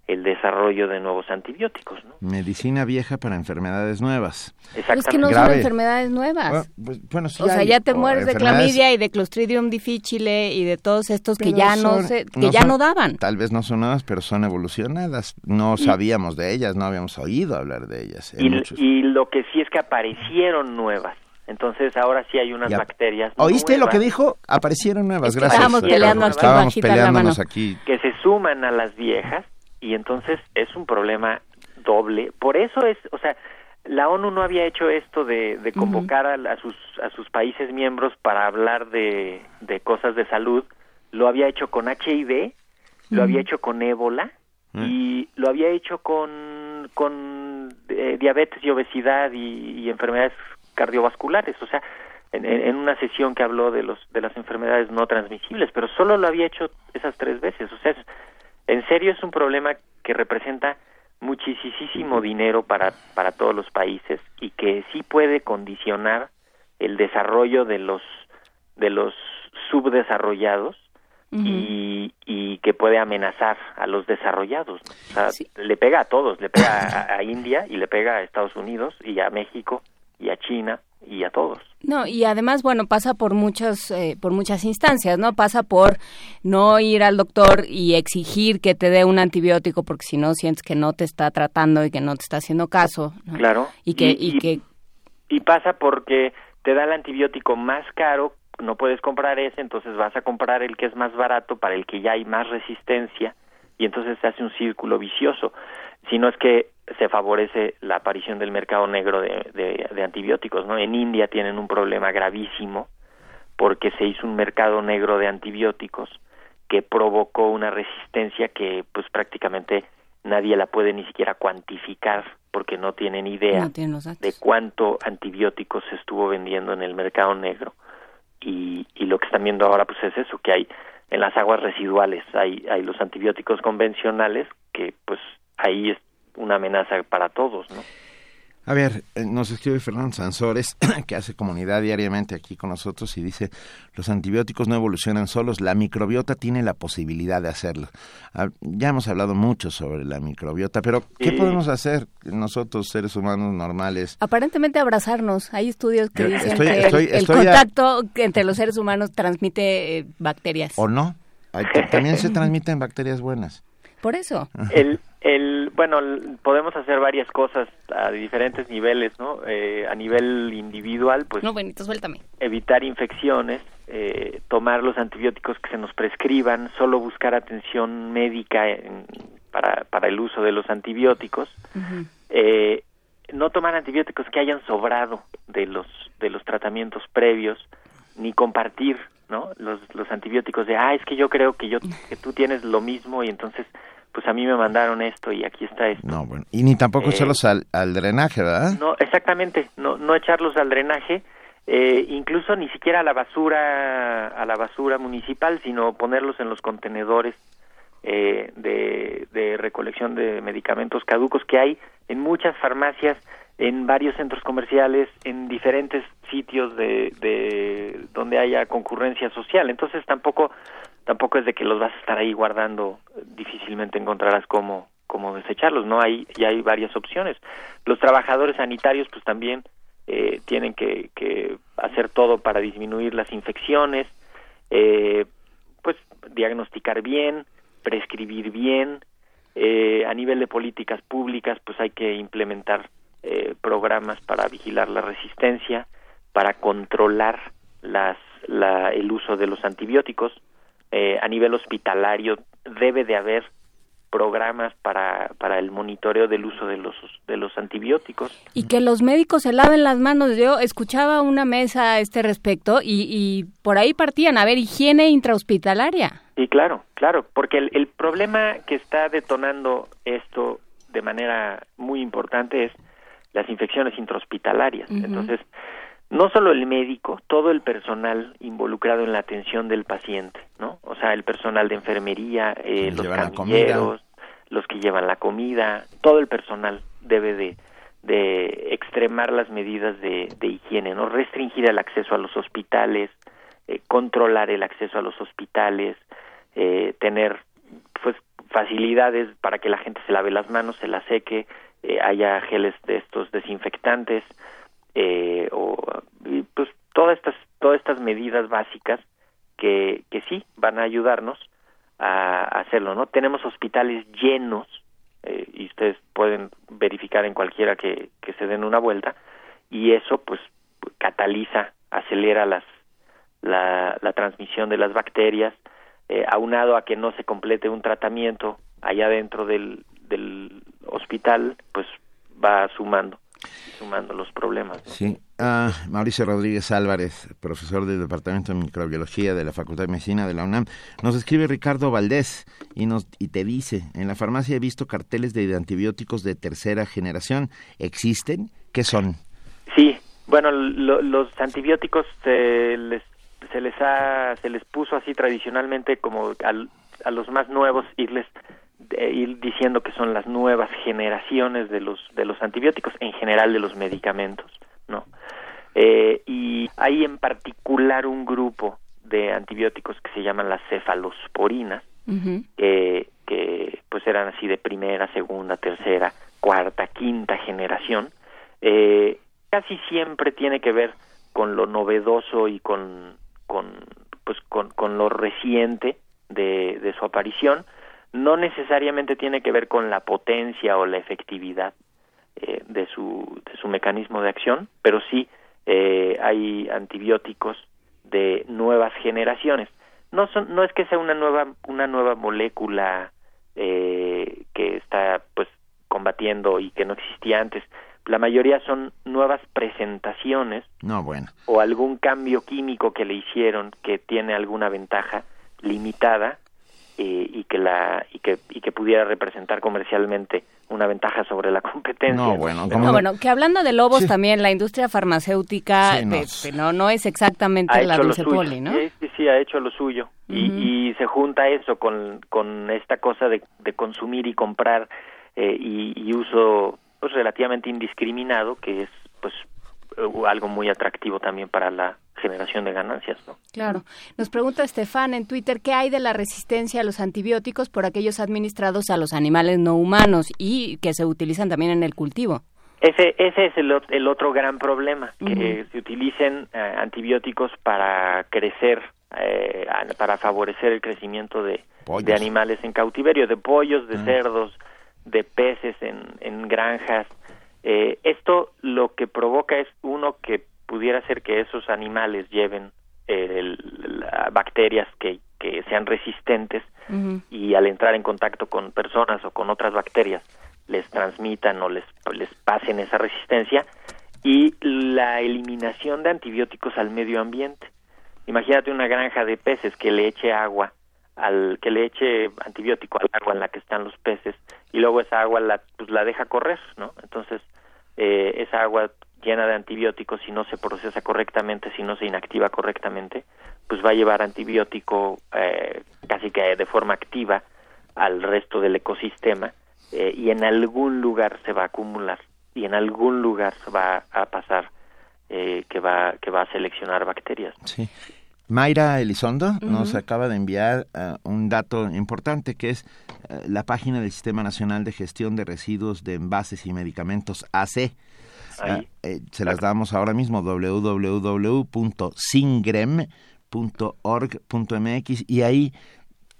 [SPEAKER 10] el desarrollo de nuevos antibióticos. ¿no?
[SPEAKER 2] Medicina vieja para enfermedades nuevas.
[SPEAKER 3] Pero es que no son
[SPEAKER 2] Grave.
[SPEAKER 3] enfermedades nuevas.
[SPEAKER 2] Bueno, pues, bueno, sí
[SPEAKER 3] o sea, ya te
[SPEAKER 2] o
[SPEAKER 3] mueres de clamidia y de Clostridium difficile y de todos estos que
[SPEAKER 2] Pero
[SPEAKER 3] ya no
[SPEAKER 2] son-
[SPEAKER 3] se, que ya
[SPEAKER 2] son-
[SPEAKER 3] no daban.
[SPEAKER 2] Tal vez no son nuevas, pero son evolucionadas. No sabíamos de ellas, no habíamos oído hablar de ellas.
[SPEAKER 10] Y, y lo que sí es que aparecieron nuevas. Entonces ahora sí hay unas
[SPEAKER 2] Ya.
[SPEAKER 10] bacterias
[SPEAKER 2] ¿Oíste lo
[SPEAKER 10] nuevas
[SPEAKER 2] que dijo? Aparecieron nuevas,
[SPEAKER 10] Es que
[SPEAKER 2] gracias.
[SPEAKER 10] estábamos peleando aquí
[SPEAKER 2] Estábamos
[SPEAKER 10] la
[SPEAKER 2] peleándonos
[SPEAKER 10] mano.
[SPEAKER 2] aquí.
[SPEAKER 10] que se suman a las viejas y entonces es un problema doble. Por eso es, o sea, la ONU no había hecho esto de, de convocar a, a sus a sus países miembros para hablar de, de cosas de salud. Lo había hecho con HIV, lo había hecho con ébola y lo había hecho con con eh, diabetes y obesidad y, y enfermedades cardiovasculares. O sea, en, en- en una sesión que habló de los de las enfermedades no transmisibles, pero solo lo había hecho esas tres veces. O sea, es- en serio es un problema que representa muchísimo dinero para para todos los países y que sí puede condicionar el desarrollo de los de los subdesarrollados y, y que puede amenazar a los desarrollados. O sea, le pega a todos, le pega a, a India y le pega a Estados Unidos y a México y a China y a todos.
[SPEAKER 3] No, y además, bueno, pasa por muchas, eh, por muchas instancias, ¿no? Pasa por no ir al doctor y exigir que te dé un antibiótico porque si no sientes que no te está tratando y que no te está haciendo caso. ¿no?
[SPEAKER 10] Claro.
[SPEAKER 3] Y que,
[SPEAKER 10] Y-
[SPEAKER 3] y,
[SPEAKER 10] y-
[SPEAKER 3] que
[SPEAKER 10] Y pasa porque te da el antibiótico más caro, no puedes comprar ese, entonces vas a comprar el que es más barato para el que ya hay más resistencia y entonces se hace un círculo vicioso. Si no es que se favorece la aparición del mercado negro de, de- de antibióticos, ¿no? En India tienen un problema gravísimo porque se hizo un mercado negro de antibióticos que provocó una resistencia que pues prácticamente nadie la puede ni siquiera cuantificar porque no tienen idea
[SPEAKER 3] no tienen
[SPEAKER 10] de cuánto antibióticos se estuvo vendiendo en el mercado negro y, y lo que están viendo ahora pues es eso que hay en las aguas residuales hay hay los antibióticos convencionales que pues ahí una amenaza para todos no
[SPEAKER 2] A ver, eh, nos escribe Fernando Sansores, que hace comunidad diariamente aquí con nosotros y dice, los antibióticos no evolucionan solos, la microbiota tiene la posibilidad de hacerlo. Ah, Ya hemos hablado mucho sobre la microbiota, pero ¿qué
[SPEAKER 3] Sí.
[SPEAKER 2] podemos hacer nosotros, seres humanos normales?
[SPEAKER 3] aparentemente abrazarnos. Hay estudios que dicen
[SPEAKER 2] estoy-
[SPEAKER 3] que el-
[SPEAKER 2] estoy-
[SPEAKER 3] el,
[SPEAKER 2] estoy a-
[SPEAKER 3] contacto entre los seres humanos transmite eh, bacterias.
[SPEAKER 2] ¿O no? Hay- También se transmiten bacterias buenas.
[SPEAKER 3] Por eso.
[SPEAKER 10] el el bueno podemos hacer varias cosas a diferentes niveles no Eh, a nivel individual pues
[SPEAKER 3] No, Benito, suéltame.
[SPEAKER 10] evitar infecciones, eh, tomar los antibióticos que se nos prescriban, solo buscar atención médica en- para, para el uso de los antibióticos, eh, no tomar antibióticos que hayan sobrado de los de los tratamientos previos, ni compartir, ¿no? Los, los antibióticos de, ah, es que yo creo que yo que tú tienes lo mismo y entonces, pues a mí me mandaron esto y aquí está esto.
[SPEAKER 2] No, bueno. Y ni tampoco
[SPEAKER 10] Eh,
[SPEAKER 2] echarlos al, al drenaje, ¿verdad?
[SPEAKER 10] No, exactamente, no, no echarlos al drenaje, eh, incluso ni siquiera a la basura, a la basura municipal, sino ponerlos en los contenedores eh, de, de recolección de medicamentos caducos que hay en muchas farmacias, en varios centros comerciales, en diferentes sitios de, de donde haya concurrencia social. Entonces tampoco tampoco es de que los vas a estar ahí guardando, difícilmente encontrarás cómo cómo desecharlos, no hay ya hay varias opciones. Los trabajadores sanitarios pues también eh, tienen que, hacer todo para disminuir las infecciones, eh, pues diagnosticar bien, prescribir bien, eh, a nivel de políticas públicas pues hay que implementar eh, programas para vigilar la resistencia, para controlar las, la, el uso de los antibióticos. Eh, a nivel hospitalario debe de haber programas para, para el monitoreo del uso de los, de los antibióticos.
[SPEAKER 3] Y que los médicos se laven las manos. Yo escuchaba una mesa a este respecto y, y por ahí partían. A ver, higiene intrahospitalaria.
[SPEAKER 10] Sí, claro, claro, porque el, el problema que está detonando esto de manera muy importante es las infecciones intrahospitalarias. Entonces, no solo el médico, todo el personal involucrado en la atención del paciente, ¿no? O sea, el personal de enfermería, eh, los camilleros, los que llevan la comida, todo el personal debe de, de extremar las medidas de, de higiene, ¿no? Restringir el acceso a los hospitales, eh, controlar el acceso a los hospitales, eh, tener pues facilidades para que la gente se lave las manos, se las seque, eh, haya geles de estos desinfectantes, eh, o pues todas estas todas estas medidas básicas que, que sí van a ayudarnos a, a hacerlo no tenemos hospitales llenos eh, y ustedes pueden verificar en cualquiera que, que se den una vuelta y eso pues cataliza acelera las la, la transmisión de las bacterias eh, aunado a que no se complete un tratamiento allá dentro del, del hospital pues va sumando sumando los problemas ¿no?
[SPEAKER 2] Sí. Ah, Mauricio Rodríguez Álvarez, profesor del Departamento de Microbiología de la Facultad de Medicina de la UNAM, nos escribe Ricardo Valdés y, nos, y te dice, en la farmacia he visto carteles de antibióticos de tercera generación. ¿Existen? ¿Qué son?
[SPEAKER 10] Sí, Bueno, lo- los antibióticos se les se les ha se les puso así tradicionalmente como al- a los más nuevos irles eh, ir diciendo que son las nuevas generaciones de los de los antibióticos en general de los medicamentos, ¿no? Eh, y hay en particular un grupo de antibióticos que se llaman las cefalosporinas que, que pues eran así de primera, segunda, tercera, cuarta, quinta generación, eh, casi siempre tiene que ver con lo novedoso y con, con pues con, con lo reciente de, de su aparición, no necesariamente tiene que ver con la potencia o la efectividad eh, de su de su mecanismo de acción, pero sí eh, hay antibióticos de nuevas generaciones. No son no es que sea una nueva una nueva molécula eh, que está pues combatiendo y que no existía antes. La mayoría son nuevas presentaciones
[SPEAKER 2] No, bueno.
[SPEAKER 10] o algún cambio químico que le hicieron que tiene alguna ventaja limitada eh, y que la y que y que pudiera representar comercialmente una ventaja sobre la competencia.
[SPEAKER 2] No, bueno,
[SPEAKER 3] No, bueno, que hablando de lobos también, la industria farmacéutica
[SPEAKER 10] Sí, no.
[SPEAKER 3] no, no es exactamente
[SPEAKER 10] ha
[SPEAKER 3] la dulce poli, ¿no?
[SPEAKER 10] Sí, sí, sí, ha hecho lo suyo. Y- y, se junta eso con, con esta cosa de, de consumir y comprar eh, y, y uso pues relativamente indiscriminado, que es pues algo muy atractivo también para la generación de ganancias, ¿no?
[SPEAKER 3] Claro. Nos pregunta Estefan en Twitter qué hay de la resistencia a los antibióticos por aquellos administrados a los animales no humanos y que se utilizan también en el cultivo.
[SPEAKER 10] Ese, ese es el, el otro gran problema, que se utilicen eh, antibióticos para crecer, eh, para favorecer el crecimiento de, de animales en cautiverio, de pollos, de
[SPEAKER 2] Ah.
[SPEAKER 10] cerdos, de peces en, en granjas. Eh, esto lo que provoca es, uno, que pudiera ser que esos animales lleven eh, el- la- bacterias que, que sean resistentes y al entrar en contacto con personas o con otras bacterias les transmitan o les, les pasen esa resistencia y la eliminación de antibióticos al medio ambiente. Imagínate una granja de peces que le eche agua al que le eche antibiótico al agua en la que están los peces y luego esa agua la pues la deja correr, ¿no? Entonces eh, esa agua llena de antibióticos si no se procesa correctamente, si no se inactiva correctamente, pues va a llevar antibiótico eh, casi que de forma activa al resto del ecosistema eh, y en algún lugar se va a acumular y en algún lugar va a pasar eh, que va que va a seleccionar bacterias.
[SPEAKER 2] Sí. Mayra Elizondo nos acaba de enviar eh, un dato importante que es eh, la página del Sistema Nacional de Gestión de Residuos de Envases y Medicamentos AC. Ah, eh, se las damos ahora mismo www.singrem.org.mx y ahí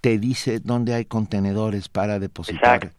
[SPEAKER 2] te dice dónde hay contenedores para depositar.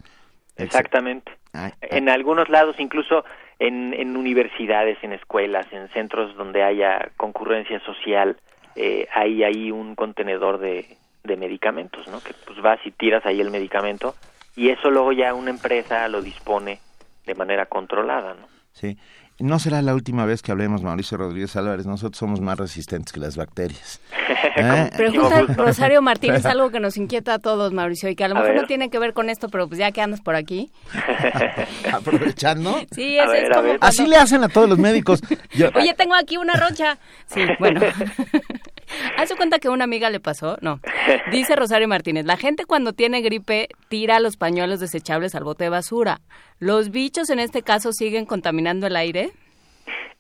[SPEAKER 10] Exactamente.
[SPEAKER 2] Ay,
[SPEAKER 10] En algunos lados, incluso en, en universidades, en escuelas, en centros donde haya concurrencia social, eh, hay ahí un contenedor de, de medicamentos, ¿no? Que pues vas y tiras ahí el medicamento y eso luego ya una empresa lo dispone de manera controlada, ¿no?
[SPEAKER 2] Sí. No será la última vez que hablemos, Mauricio Rodríguez Álvarez. Nosotros somos más resistentes que las bacterias. ¿Eh?
[SPEAKER 3] Pregunta Rosario Martínez algo que nos inquieta a todos, Mauricio, y que a lo
[SPEAKER 2] A
[SPEAKER 3] mejor
[SPEAKER 2] ver.
[SPEAKER 3] no tiene que ver con esto, pero pues ya que andas por aquí.
[SPEAKER 2] Aprovechando.
[SPEAKER 3] Sí, ese es como cuando-
[SPEAKER 2] Así le hacen a todos los médicos. Yo-
[SPEAKER 3] Oye, tengo aquí una rocha. Sí, bueno. Haz de cuenta que una amiga le pasó, no. Dice Rosario Martínez, la gente cuando tiene gripe tira los pañuelos desechables al bote de basura. ¿Los bichos en este caso siguen contaminando el aire?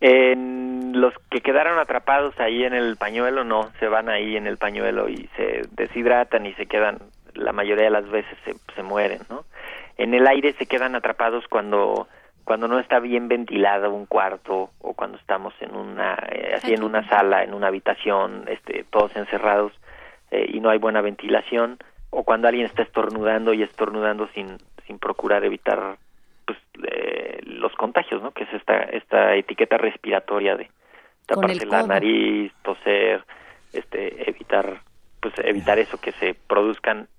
[SPEAKER 10] Los que quedaron atrapados ahí en el pañuelo, no, se van ahí en el pañuelo y se deshidratan y se quedan, la mayoría de las veces se, se mueren, ¿no? En el aire se quedan atrapados cuando cuando no está bien ventilado un cuarto o cuando estamos en una eh, así en una sala, en una habitación, este, todos encerrados eh, y no hay buena ventilación o cuando alguien está estornudando y estornudando sin sin procurar evitar pues eh, los contagios, ¿no? Que es esta esta etiqueta respiratoria de taparse la nariz, toser, este evitar pues evitar eso que se produzcan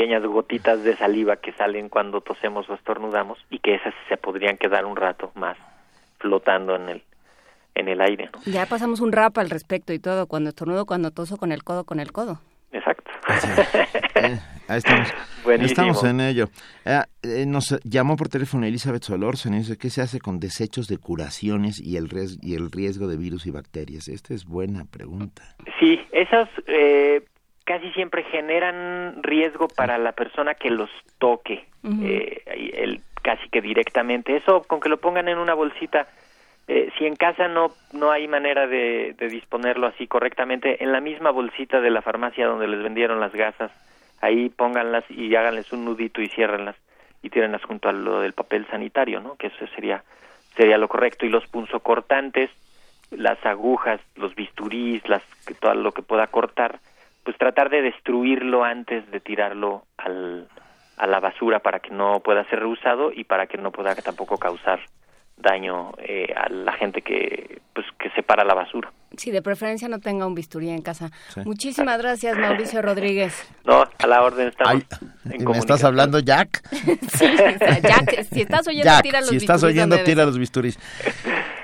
[SPEAKER 10] pequeñas gotitas de saliva que salen cuando tosemos o estornudamos y que esas se podrían quedar un rato más flotando en el en el aire, ¿no?
[SPEAKER 3] Ya pasamos un rap al respecto y todo, cuando estornudo, cuando toso con el codo, con el codo.
[SPEAKER 10] Exacto.
[SPEAKER 2] Eh, ahí estamos.
[SPEAKER 10] Buenísimo.
[SPEAKER 2] Estamos en ello. Eh, eh, nos llamó por teléfono Elizabeth Solórzano y dice, ¿qué se hace con desechos de curaciones y el, ries- y el riesgo de virus y bacterias? Esta es buena pregunta.
[SPEAKER 10] Sí, esas eh, casi siempre generan riesgo para la persona que los toque, eh, el, casi que directamente. Eso, con que lo pongan en una bolsita, eh, si en casa no no hay manera de, de disponerlo así correctamente, en la misma bolsita de la farmacia donde les vendieron las gasas, ahí pónganlas y háganles un nudito y ciérrenlas y tírenlas junto a lo del papel sanitario, ¿no? Que eso sería sería lo correcto y los punzocortantes las agujas, los bisturís, las todo lo que pueda cortar, pues tratar de destruirlo antes de tirarlo al, a la basura para que no pueda ser reusado y para que no pueda tampoco causar daño eh, a la gente que pues que separa la basura.
[SPEAKER 3] Sí, de preferencia no tenga un bisturí en casa.
[SPEAKER 2] Sí.
[SPEAKER 3] Muchísimas gracias, Mauricio Rodríguez.
[SPEAKER 10] No, a la orden estamos
[SPEAKER 2] Ay,
[SPEAKER 10] en
[SPEAKER 2] ¿y ¿Me estás hablando, Jack?
[SPEAKER 3] Sí, o sea, Jack, si estás oyendo,
[SPEAKER 2] Jack,
[SPEAKER 3] tira los
[SPEAKER 2] si estás
[SPEAKER 3] bisturís
[SPEAKER 2] oyendo,
[SPEAKER 3] donde
[SPEAKER 2] tira los bisturís.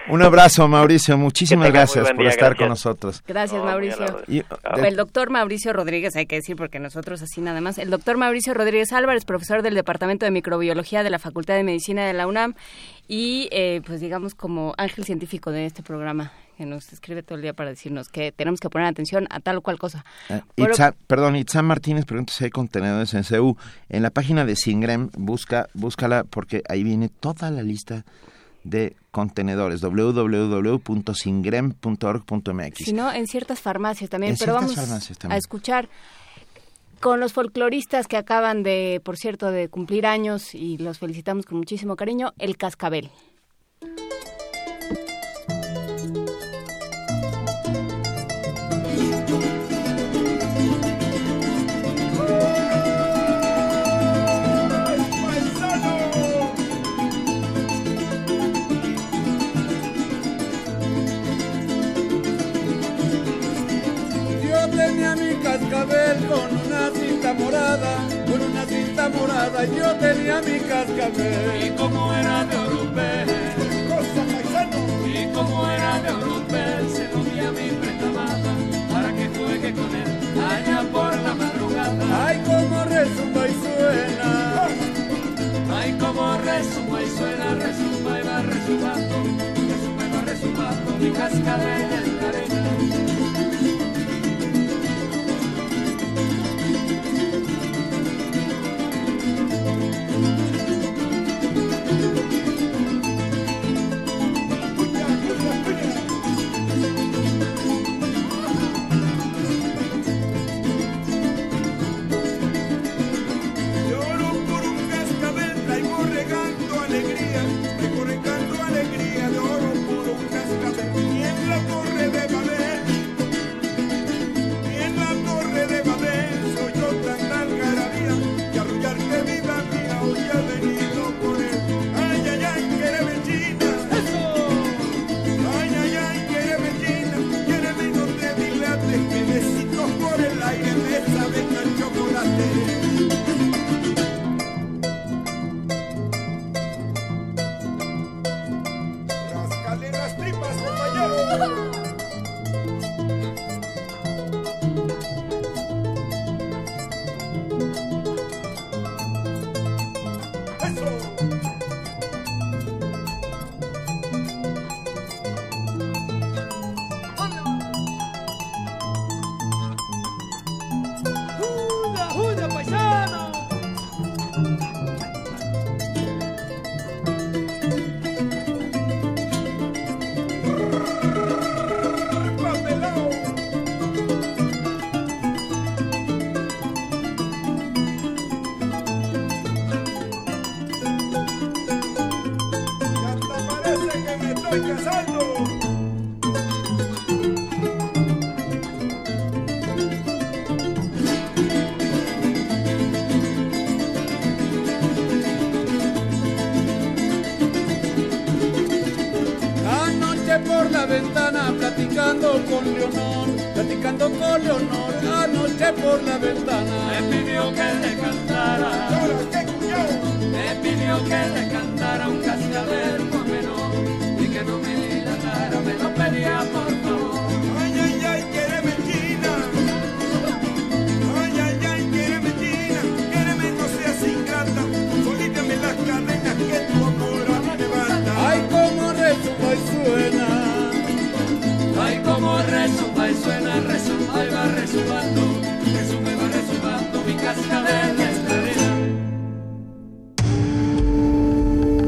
[SPEAKER 2] Un abrazo, Mauricio. Muchísimas gracias por
[SPEAKER 10] día,
[SPEAKER 2] estar
[SPEAKER 10] gracias.
[SPEAKER 2] con nosotros.
[SPEAKER 3] Gracias,
[SPEAKER 10] No,
[SPEAKER 3] Mauricio.
[SPEAKER 2] Y,
[SPEAKER 10] Ah,
[SPEAKER 2] de-
[SPEAKER 3] El doctor Mauricio Rodríguez, hay que decir, porque nosotros así nada más. El doctor Mauricio Rodríguez Álvarez, profesor del Departamento de Microbiología de la Facultad de Medicina de la UNAM y, eh, pues digamos, como ángel científico de este programa, que nos escribe todo el día para decirnos que tenemos que poner atención a tal o cual cosa.
[SPEAKER 2] Eh, Itza- perdón, Itzam Martínez pregunta si hay contenedores en CU. En la página de Singrem, busca, búscala porque ahí viene toda la lista de contenedores. www.singrem.org.mx.
[SPEAKER 3] Si no, en ciertas farmacias también,
[SPEAKER 2] En
[SPEAKER 3] pero vamos
[SPEAKER 2] farmacias
[SPEAKER 3] a
[SPEAKER 2] también.
[SPEAKER 3] escuchar con los folcloristas que acaban de, por cierto, de cumplir años y los felicitamos con muchísimo cariño, el cascabel.
[SPEAKER 11] Cascabel con una cinta morada, con una cinta morada, yo tenía mi cascabel. Y como era de Orupel, cosa paisano. Y como era de Orupel, se lo di a mi prenda amada, para que juegue con él allá por la madrugada. Ay, como resumba y suena. Ay, como resumba y suena, resumba y va resumando, resumba y va resumando, mi cascabel en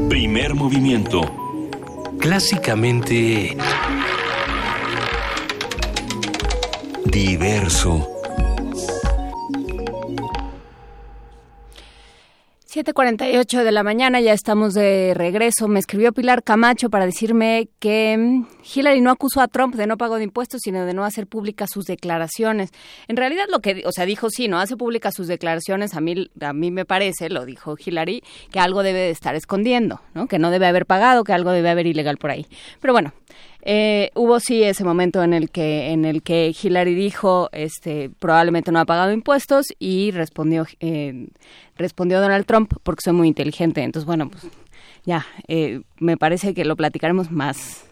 [SPEAKER 1] Primer movimiento.
[SPEAKER 12] Clásicamente... Diverso.
[SPEAKER 3] 7:48 de la mañana, ya estamos de regreso. Me escribió Pilar Camacho para decirme que mm, Hillary no acusó a Trump de no pago de impuestos, sino de no hacer públicas sus declaraciones. En realidad lo que, o sea, dijo sí, no hace públicas sus declaraciones. A mí, a mí me parece, lo dijo Hillary, que algo debe de estar escondiendo, ¿no? Que no debe haber pagado, que algo debe haber ilegal por ahí. Pero bueno, eh, hubo sí ese momento en el que en el que Hillary dijo este probablemente no ha pagado impuestos y respondió eh, respondió Donald Trump porque soy muy inteligente entonces bueno pues ya eh, me parece que lo platicaremos más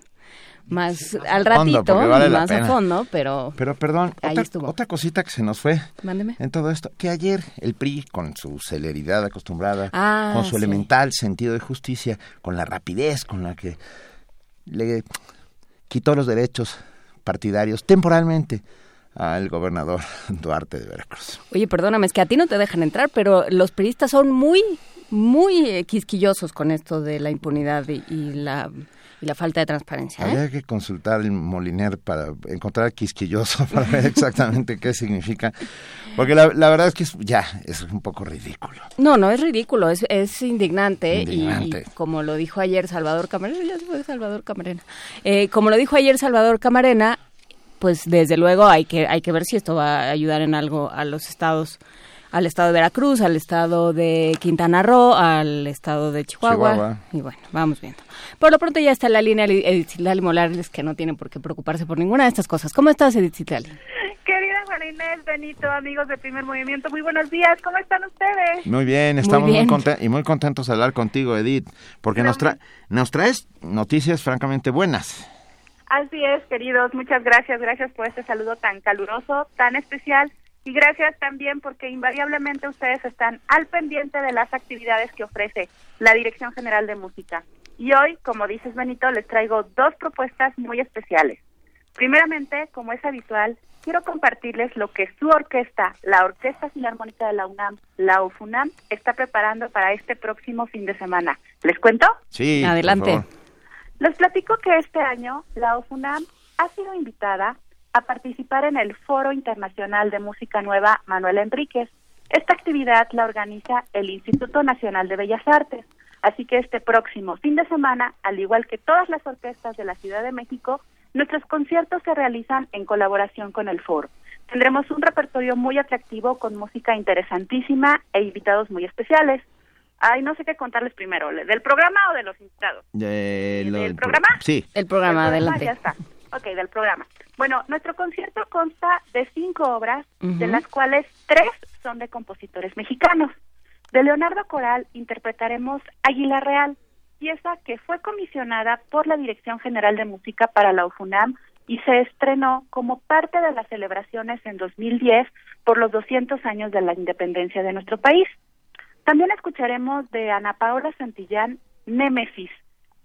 [SPEAKER 3] más al
[SPEAKER 2] fondo,
[SPEAKER 3] ratito
[SPEAKER 2] vale la
[SPEAKER 3] más a fondo pero
[SPEAKER 2] Pero perdón,
[SPEAKER 3] Ahí
[SPEAKER 2] otra,
[SPEAKER 3] estuvo.
[SPEAKER 2] otra cosita que se nos fue
[SPEAKER 3] mándeme
[SPEAKER 2] en todo esto, que ayer el PRI, con su celeridad acostumbrada,
[SPEAKER 3] Ah,
[SPEAKER 2] con su
[SPEAKER 3] sí.
[SPEAKER 2] elemental sentido de justicia, con la rapidez con la que le quitó los derechos partidarios temporalmente al gobernador Duarte de Veracruz.
[SPEAKER 3] Oye, perdóname, es que a ti no te dejan entrar, pero los periodistas son muy, muy eh, quisquillosos con esto de la impunidad y, y la, y la falta de transparencia. ¿eh?
[SPEAKER 2] Habría que consultar el Moliner para encontrar quisquilloso, para ver exactamente qué significa. Porque la, la verdad es que es- ya es un poco ridículo.
[SPEAKER 3] No, no es ridículo, es, es indignante, y-
[SPEAKER 2] Indignante.
[SPEAKER 3] Y, como lo dijo ayer Salvador Camarena, ya se fue Salvador Camarena, Eh, como lo dijo ayer Salvador Camarena, pues desde luego hay que hay que ver si esto va a ayudar en algo a los estados, al estado de Veracruz, al estado de Quintana Roo, al estado de Chihuahua,
[SPEAKER 2] Chihuahua.
[SPEAKER 3] y bueno, vamos viendo. Por lo pronto ya está en la línea Edith Citlali Morales, que no tiene por qué preocuparse por ninguna de estas cosas. ¿Cómo estás, Edith Citlali?
[SPEAKER 13] Querida Juana Inés, Benito, amigos de Primer Movimiento, muy buenos días, ¿cómo están ustedes?
[SPEAKER 2] Muy bien, estamos muy,
[SPEAKER 3] bien.
[SPEAKER 2] conten- y muy contentos de hablar contigo, Edith, porque nos, tra- nos traes noticias francamente buenas.
[SPEAKER 13] Así es, queridos, muchas gracias, gracias por este saludo tan caluroso, tan especial y gracias también porque invariablemente ustedes están al pendiente de las actividades que ofrece la Dirección General de Música. Y hoy, como dices Benito, les traigo dos propuestas muy especiales. Primeramente, como es habitual, quiero compartirles lo que su orquesta, la Orquesta Filarmónica de la UNAM, la UFUNAM, está preparando para este próximo fin de semana. ¿Les cuento?
[SPEAKER 2] Sí, por
[SPEAKER 3] Adelante.
[SPEAKER 2] favor.
[SPEAKER 13] Les platico que este año la OFUNAM ha sido invitada a participar en el Foro Internacional de Música Nueva Manuel Enríquez. Esta actividad la organiza el Instituto Nacional de Bellas Artes. Así que este próximo fin de semana, al igual que todas las orquestas de la Ciudad de México, nuestros conciertos se realizan en colaboración con el foro. Tendremos un repertorio muy atractivo con música interesantísima e invitados muy especiales. Ay, no sé qué contarles primero, ¿del programa o de los invitados?
[SPEAKER 2] Eh, lo
[SPEAKER 13] ¿Del
[SPEAKER 2] del pro-
[SPEAKER 13] programa?
[SPEAKER 2] Sí.
[SPEAKER 3] El programa,
[SPEAKER 13] programa,
[SPEAKER 3] adelante.
[SPEAKER 13] Ya está. Ok, del programa. Bueno, nuestro concierto consta de cinco obras, de las cuales tres son de compositores mexicanos. De Leonardo Coral interpretaremos Águila Real, pieza que fue comisionada por la Dirección General de Música para la UFUNAM y se estrenó como parte de las celebraciones en 2010 por los 200 años de la independencia de nuestro país. También escucharemos de Ana Paola Santillán, Némesis,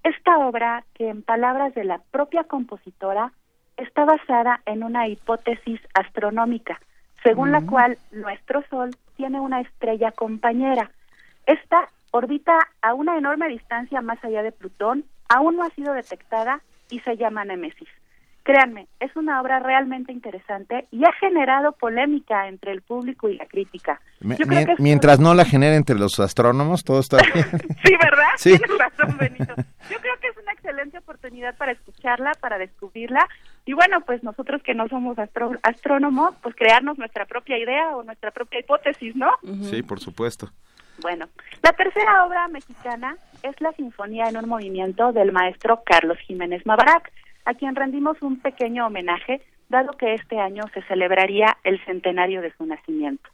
[SPEAKER 13] esta obra, que en palabras de la propia compositora, está basada en una hipótesis astronómica, según la cual nuestro Sol tiene una estrella compañera. Esta orbita a una enorme distancia más allá de Plutón, aún no ha sido detectada y se llama Némesis. Créanme, es una obra realmente interesante y ha generado polémica entre el público y la crítica.
[SPEAKER 2] Me-
[SPEAKER 13] Yo creo
[SPEAKER 2] mien-
[SPEAKER 13] que es-
[SPEAKER 2] mientras no la genere entre los astrónomos, todo está bien.
[SPEAKER 13] Sí, ¿verdad?
[SPEAKER 2] Sí.
[SPEAKER 13] Tienes razón, Benito. Yo creo que es una excelente oportunidad para escucharla, para descubrirla. Y bueno, pues nosotros que no somos astro- astrónomos, pues crearnos nuestra propia idea o nuestra propia hipótesis, ¿no?
[SPEAKER 2] Sí, por supuesto.
[SPEAKER 13] Bueno, la tercera obra mexicana es la Sinfonía en un movimiento del maestro Carlos Jiménez Mabarak, a quien rendimos un pequeño homenaje, dado que este año se celebraría el centenario de su nacimiento.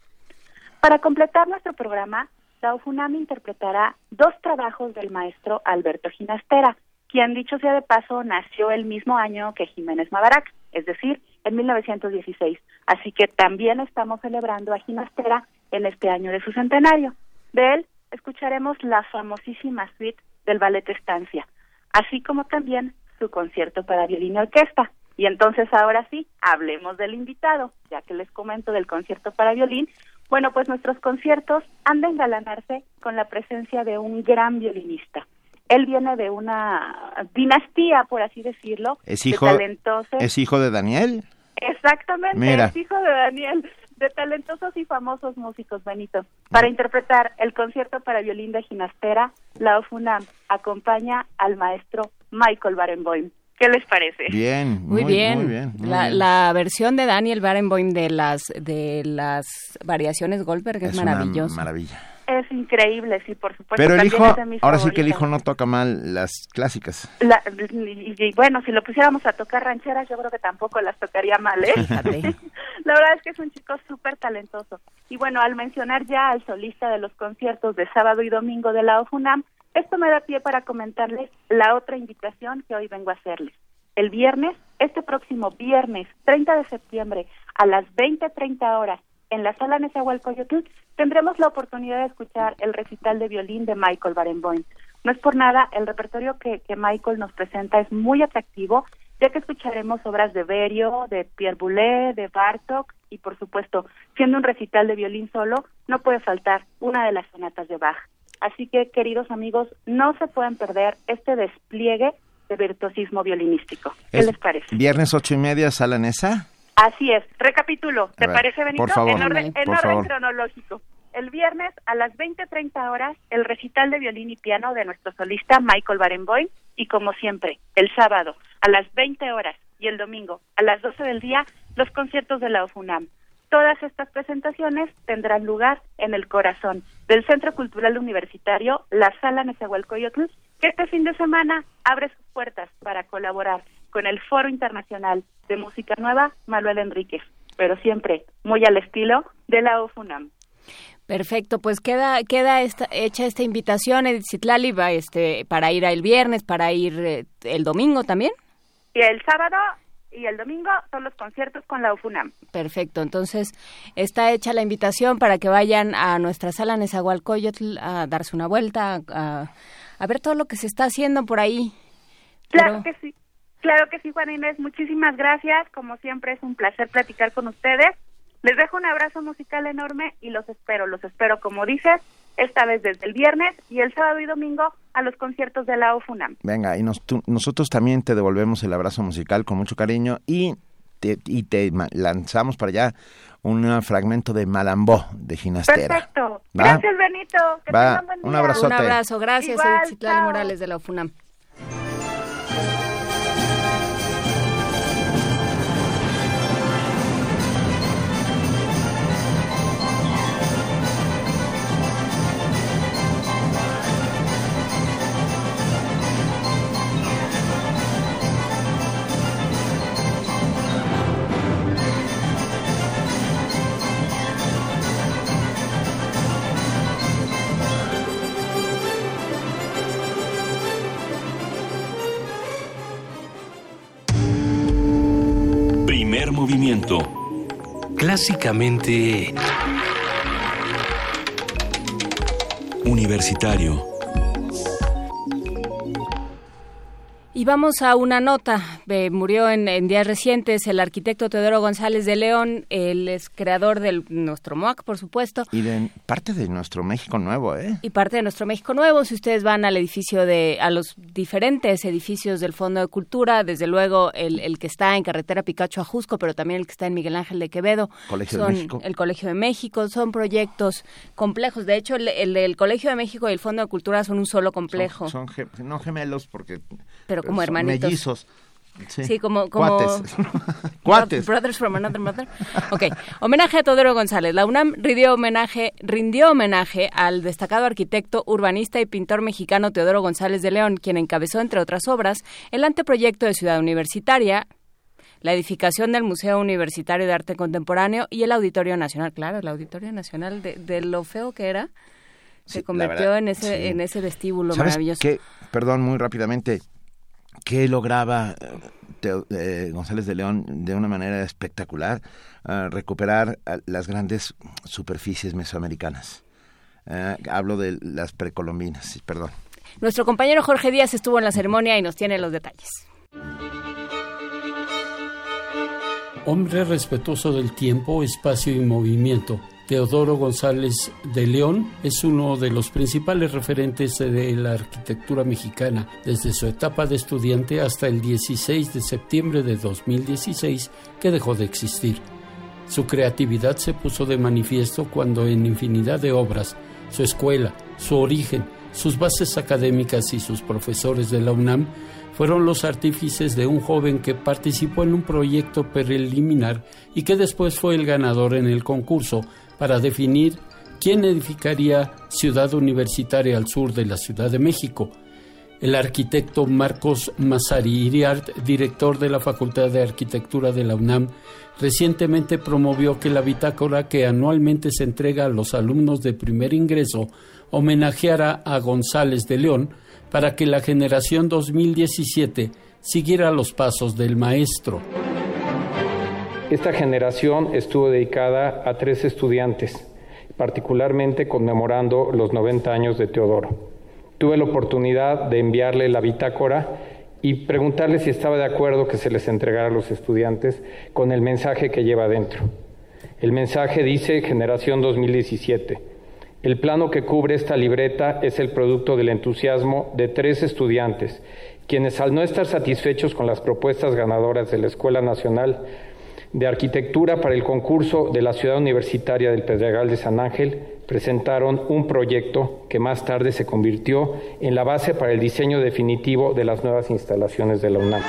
[SPEAKER 13] Para completar nuestro programa, la UFUNAM interpretará dos trabajos del maestro Alberto Ginastera, quien dicho sea de paso nació el mismo año que Jiménez Mabarak, es decir, en 1916. Así que también estamos celebrando a Ginastera en este año de su centenario. De él escucharemos la famosísima suite del Ballet Estancia, así como también su concierto para violín y orquesta. Y entonces ahora sí, hablemos del invitado, ya que les comento del concierto para violín. Bueno, pues nuestros conciertos han de engalanarse con la presencia de un gran violinista. Él viene de una dinastía, por así decirlo,
[SPEAKER 2] ¿Es
[SPEAKER 13] de
[SPEAKER 2] hijo,
[SPEAKER 13] talentosos.
[SPEAKER 2] ¿Es hijo de Daniel?
[SPEAKER 13] Exactamente,
[SPEAKER 2] Mira.
[SPEAKER 13] es hijo de Daniel, de talentosos y famosos músicos, Benito. Para interpretar el concierto para violín de Ginastera, la OFUNAM acompaña al maestro Michael Barenboim. ¿Qué les parece?
[SPEAKER 2] Bien,
[SPEAKER 3] Muy, bien.
[SPEAKER 2] Muy bien, muy
[SPEAKER 3] la,
[SPEAKER 2] bien.
[SPEAKER 3] la versión de Daniel Barenboim de las de las variaciones Goldberg es,
[SPEAKER 2] Es
[SPEAKER 3] maravillosa.
[SPEAKER 2] maravilla.
[SPEAKER 13] Es increíble, sí, por supuesto.
[SPEAKER 2] Pero el
[SPEAKER 13] también
[SPEAKER 2] hijo,
[SPEAKER 13] es de mis
[SPEAKER 2] ahora sí que el hijo no toca mal las clásicas.
[SPEAKER 13] La- y, y bueno, si lo pusiéramos a tocar rancheras, yo creo que tampoco las tocaría mal, ¿eh? La verdad es que es un chico súper talentoso. Y bueno, al mencionar ya al solista de los conciertos de sábado y domingo de la OFUNAM, esto me da pie para comentarles la otra invitación que hoy vengo a hacerles. El viernes, este próximo viernes 30 de septiembre a las 20.30 horas en la sala Nezahualcóyotl tendremos la oportunidad de escuchar el recital de violín de Michael Barenboim. No es por nada, el repertorio que, que Michael nos presenta es muy atractivo, ya que escucharemos obras de Berio, de Pierre Boulez, de Bartok y, por supuesto, siendo un recital de violín solo, no puede faltar una de las sonatas de Bach. Así que, queridos amigos, no se pueden perder este despliegue de virtuosismo violinístico. ¿Qué
[SPEAKER 2] Es
[SPEAKER 13] les parece?
[SPEAKER 2] Viernes ocho y media, sala Nesa.
[SPEAKER 13] Así es. Recapitulo. ¿Te
[SPEAKER 2] ver,
[SPEAKER 13] parece, Benito?
[SPEAKER 2] por favor.
[SPEAKER 13] En orden, en
[SPEAKER 2] Por
[SPEAKER 13] orden
[SPEAKER 2] favor.
[SPEAKER 13] cronológico. El viernes a las 20.30 horas, el recital de violín y piano de nuestro solista Michael Barenboim. Y como siempre, el sábado a las 20 horas y el domingo a las 12 del día, los conciertos de la OFUNAM. Todas estas presentaciones tendrán lugar en el corazón del Centro Cultural Universitario, la Sala Nezahualcóyotl, que este fin de semana abre sus puertas para colaborar con el Foro Internacional de Música Nueva Manuel Enríquez, pero siempre muy al estilo de la OFUNAM.
[SPEAKER 3] Perfecto, pues queda queda esta, hecha esta invitación, Edith Citlali, va, este, para ir el viernes, para ir eh, el domingo también.
[SPEAKER 13] Y el sábado y el domingo son los conciertos con la OFUNAM.
[SPEAKER 3] Perfecto, entonces está hecha la invitación para que vayan a nuestra sala Nezahualcóyotl a darse una vuelta, a, a ver todo lo que se está haciendo por ahí.
[SPEAKER 13] Claro que sí. Claro que sí, Juana Inés. Muchísimas gracias. Como siempre es un placer platicar con ustedes. Les dejo un abrazo musical enorme y los espero, los espero como dices, esta vez desde el viernes y el sábado y domingo a los conciertos de la OFUNAM.
[SPEAKER 2] Venga, y nos- tú- nosotros también te devolvemos el abrazo musical con mucho cariño y te, y te lanzamos para allá un fragmento de Malambó de Ginastera.
[SPEAKER 13] Perfecto.
[SPEAKER 2] ¿Va?
[SPEAKER 13] Gracias, Benito. Que
[SPEAKER 2] Va.
[SPEAKER 13] buen
[SPEAKER 2] Un abrazote.
[SPEAKER 3] Un abrazo, gracias
[SPEAKER 13] Igual.
[SPEAKER 3] Morales de la UFUNAM.
[SPEAKER 12] Clásicamente...
[SPEAKER 1] Universitario.
[SPEAKER 3] Y vamos a una nota. Eh, murió en, en días recientes el arquitecto Teodoro González de León. Él es creador de nuestro MOAC, por supuesto.
[SPEAKER 2] Y de parte de nuestro México nuevo, ¿eh?
[SPEAKER 3] y parte de nuestro México Nuevo. Si ustedes van al edificio de, a los diferentes edificios del Fondo de Cultura, desde luego el, el que está en carretera Picacho a Jusco, pero también el que está en Miguel Ángel de Quevedo,
[SPEAKER 2] Colegio de México.
[SPEAKER 3] el Colegio de México, son proyectos complejos. De hecho, el, el del Colegio de México y el Fondo de Cultura son un solo complejo.
[SPEAKER 2] Son, son ge- no gemelos porque...
[SPEAKER 3] Pero como
[SPEAKER 2] son
[SPEAKER 3] hermanitos.
[SPEAKER 2] Mellizos. Sí,
[SPEAKER 3] Sí, como, como
[SPEAKER 2] Cuates. Cuates.
[SPEAKER 3] Brothers from another mother. Ok. Homenaje a Teodoro González. La UNAM rindió homenaje, rindió homenaje al destacado arquitecto, urbanista y pintor mexicano Teodoro González de León, quien encabezó, entre otras obras, el anteproyecto de Ciudad Universitaria, la edificación del Museo Universitario de Arte Contemporáneo y el Auditorio Nacional. Claro, el Auditorio Nacional de, de lo feo que era,
[SPEAKER 2] Sí,
[SPEAKER 3] se convirtió
[SPEAKER 2] verdad,
[SPEAKER 3] en ese
[SPEAKER 2] sí.
[SPEAKER 3] en ese vestíbulo
[SPEAKER 2] ¿Sabes
[SPEAKER 3] maravilloso.
[SPEAKER 2] qué? Perdón, muy rápidamente. ¿Qué lograba eh, eh, González de León de una manera espectacular? Ah, recuperar las grandes superficies mesoamericanas. Hablo de las precolombinas, perdón.
[SPEAKER 3] Nuestro compañero Jorge Díaz estuvo en la ceremonia y nos tiene los detalles.
[SPEAKER 14] Hombre respetuoso del tiempo, espacio y movimiento,
[SPEAKER 12] Teodoro González de León es uno de los principales referentes de la arquitectura mexicana desde su etapa de estudiante hasta el 16 de septiembre de 2016 que dejó de existir. Su creatividad se puso de manifiesto cuando en infinidad de obras, su escuela, su origen, sus bases académicas y sus profesores de la UNAM fueron los artífices de un joven que participó en un proyecto preliminar y que después fue el ganador en el concurso para definir quién edificaría ciudad universitaria al sur de la Ciudad de México. El arquitecto Marcos Mazari Iriart, director de la Facultad de Arquitectura de la UNAM, recientemente promovió que la bitácora que anualmente se entrega a los alumnos de primer ingreso homenajeara a González de León para que la generación 2017 siguiera los pasos del maestro.
[SPEAKER 14] Esta generación estuvo dedicada a tres estudiantes, particularmente conmemorando los 90 años de Teodoro. Tuve la oportunidad de enviarle la bitácora y preguntarle si estaba de acuerdo que se les entregara a los estudiantes con el mensaje que lleva dentro. El mensaje dice Generación 2017. El plano que cubre esta libreta es el producto del entusiasmo de tres estudiantes, quienes al no estar satisfechos con las propuestas ganadoras de la Escuela Nacional de Arquitectura para el concurso de la Ciudad Universitaria del Pedregal de San Ángel, presentaron un proyecto que más tarde se convirtió en la base para el diseño definitivo de las nuevas instalaciones de la UNAM.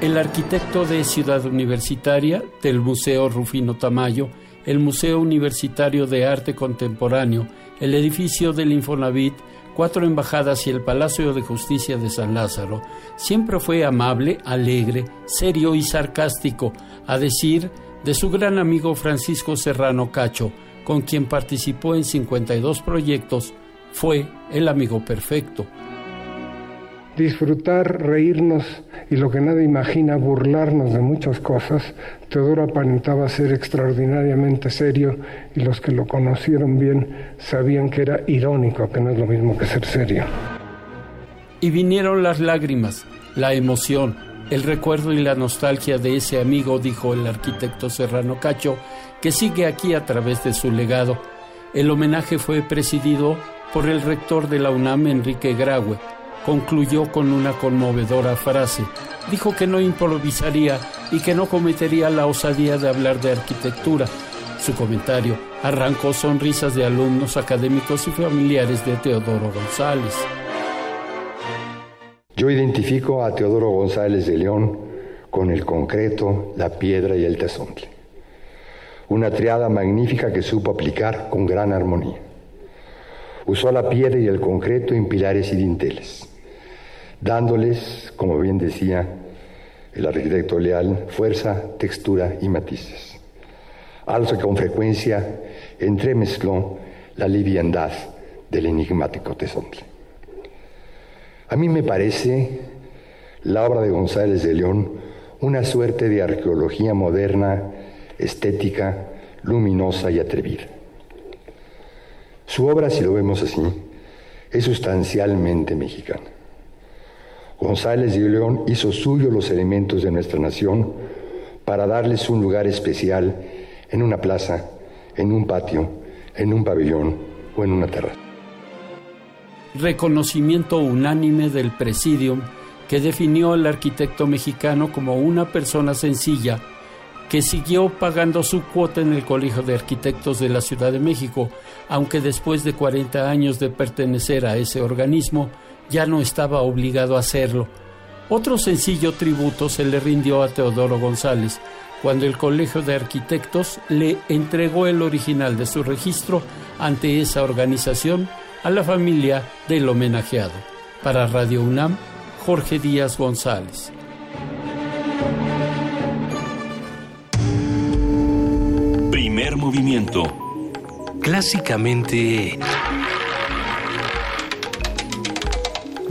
[SPEAKER 12] El arquitecto de Ciudad Universitaria, del Museo Rufino Tamayo, el Museo Universitario de Arte Contemporáneo, el edificio del Infonavit, cuatro embajadas y el Palacio de Justicia de San Lázaro, siempre fue amable, alegre, serio y sarcástico, a decir de su gran amigo Francisco Serrano Cacho, con quien participó en 52 proyectos, fue el amigo perfecto.
[SPEAKER 15] Disfrutar, reírnos y lo que nadie imagina, burlarnos de muchas cosas. Teodoro aparentaba ser extraordinariamente serio y los que lo conocieron bien sabían que era irónico, que no es lo mismo que ser serio.
[SPEAKER 12] Y vinieron las lágrimas, la emoción, el recuerdo y la nostalgia de ese amigo, dijo el arquitecto Serrano Cacho, que sigue aquí a través de su legado. El homenaje fue presidido por el rector de la UNAM, Enrique Graue. Concluyó con una conmovedora frase. Dijo que no improvisaría y que no cometería la osadía de hablar de arquitectura. Su comentario arrancó sonrisas de alumnos, académicos y familiares de Teodoro González.
[SPEAKER 16] Yo identifico a Teodoro González de León con el concreto, la piedra y el tezontle. Una triada magnífica que supo aplicar con gran armonía. Usó la piedra y el concreto en pilares y dinteles, dándoles, como bien decía el arquitecto Leal, fuerza, textura y matices. Algo que con frecuencia entremezcló la liviandad del enigmático tezontle. A mí me parece la obra de González de León una suerte de arqueología moderna, estética, luminosa y atrevida. Su obra, si lo vemos así, es sustancialmente mexicana. González de León hizo suyo los elementos de nuestra nación para darles un lugar especial en una plaza, en un patio, en un pabellón o en una terraza.
[SPEAKER 12] Reconocimiento unánime del Presidium que definió al arquitecto mexicano como una persona sencilla que siguió pagando su cuota en el Colegio de Arquitectos de la Ciudad de México, aunque después de 40 años de pertenecer a ese organismo ya no estaba obligado a hacerlo. Otro sencillo tributo se le rindió a Teodoro González, cuando el Colegio de Arquitectos le entregó el original de su registro ante esa organización a la familia del homenajeado. Para Radio UNAM, Jorge Díaz González.
[SPEAKER 1] Primer movimiento.
[SPEAKER 17] Clásicamente...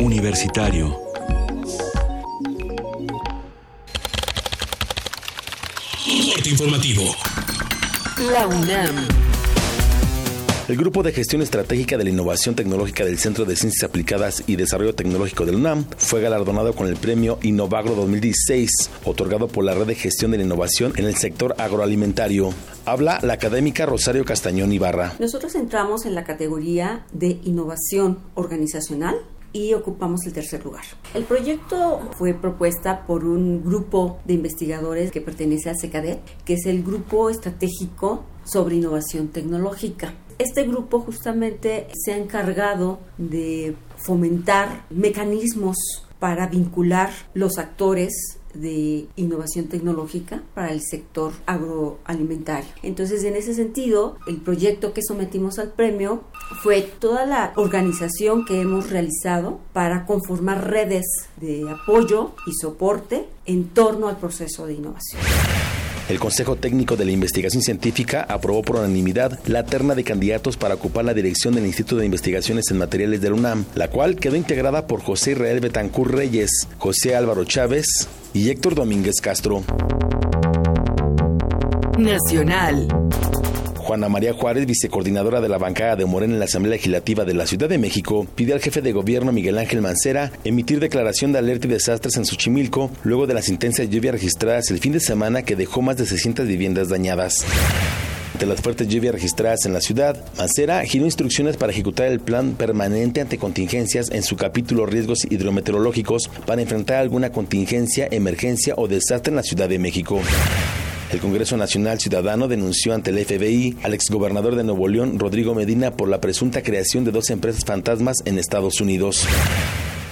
[SPEAKER 1] Universitario.
[SPEAKER 17] Corte informativo.
[SPEAKER 7] La UNAM.
[SPEAKER 17] El Grupo de Gestión Estratégica de la Innovación Tecnológica del Centro de Ciencias Aplicadas y Desarrollo Tecnológico del UNAM fue galardonado con el premio Innovagro 2016, otorgado por la Red de Gestión de la Innovación en el sector agroalimentario. Habla la académica Rosario Castañón Ibarra.
[SPEAKER 8] Nosotros entramos en la categoría de innovación organizacional y ocupamos el tercer lugar. El proyecto fue propuesta por un grupo de investigadores que pertenece a SECADET, que es el Grupo Estratégico sobre Innovación Tecnológica. Este grupo justamente se ha encargado de fomentar mecanismos para vincular los actores de innovación tecnológica para el sector agroalimentario. Entonces, en ese sentido, el proyecto que sometimos al premio fue toda la organización que hemos realizado para conformar redes de apoyo y soporte en torno al proceso de innovación.
[SPEAKER 17] El Consejo Técnico de la Investigación Científica aprobó por unanimidad la terna de candidatos para ocupar la dirección del Instituto de Investigaciones en Materiales del UNAM, la cual quedó integrada por José Israel Betancur Reyes, José Álvaro Chávez y Héctor Domínguez Castro.
[SPEAKER 18] Nacional.
[SPEAKER 17] Juana María Juárez, vicecoordinadora de la bancada de Morena en la Asamblea Legislativa de la Ciudad de México, pidió al jefe de gobierno Miguel Ángel Mancera emitir declaración de alerta y desastres en Xochimilco luego de las intensas lluvias registradas el fin de semana que dejó más de 600 viviendas dañadas. Ante las fuertes lluvias registradas en la ciudad, Mancera giró instrucciones para ejecutar el plan permanente ante contingencias en su capítulo Riesgos hidrometeorológicos para enfrentar alguna contingencia, emergencia o desastre en la Ciudad de México. El Congreso Nacional Ciudadano denunció ante el FBI al exgobernador de Nuevo León, Rodrigo Medina, por la presunta creación de dos empresas fantasmas en Estados Unidos.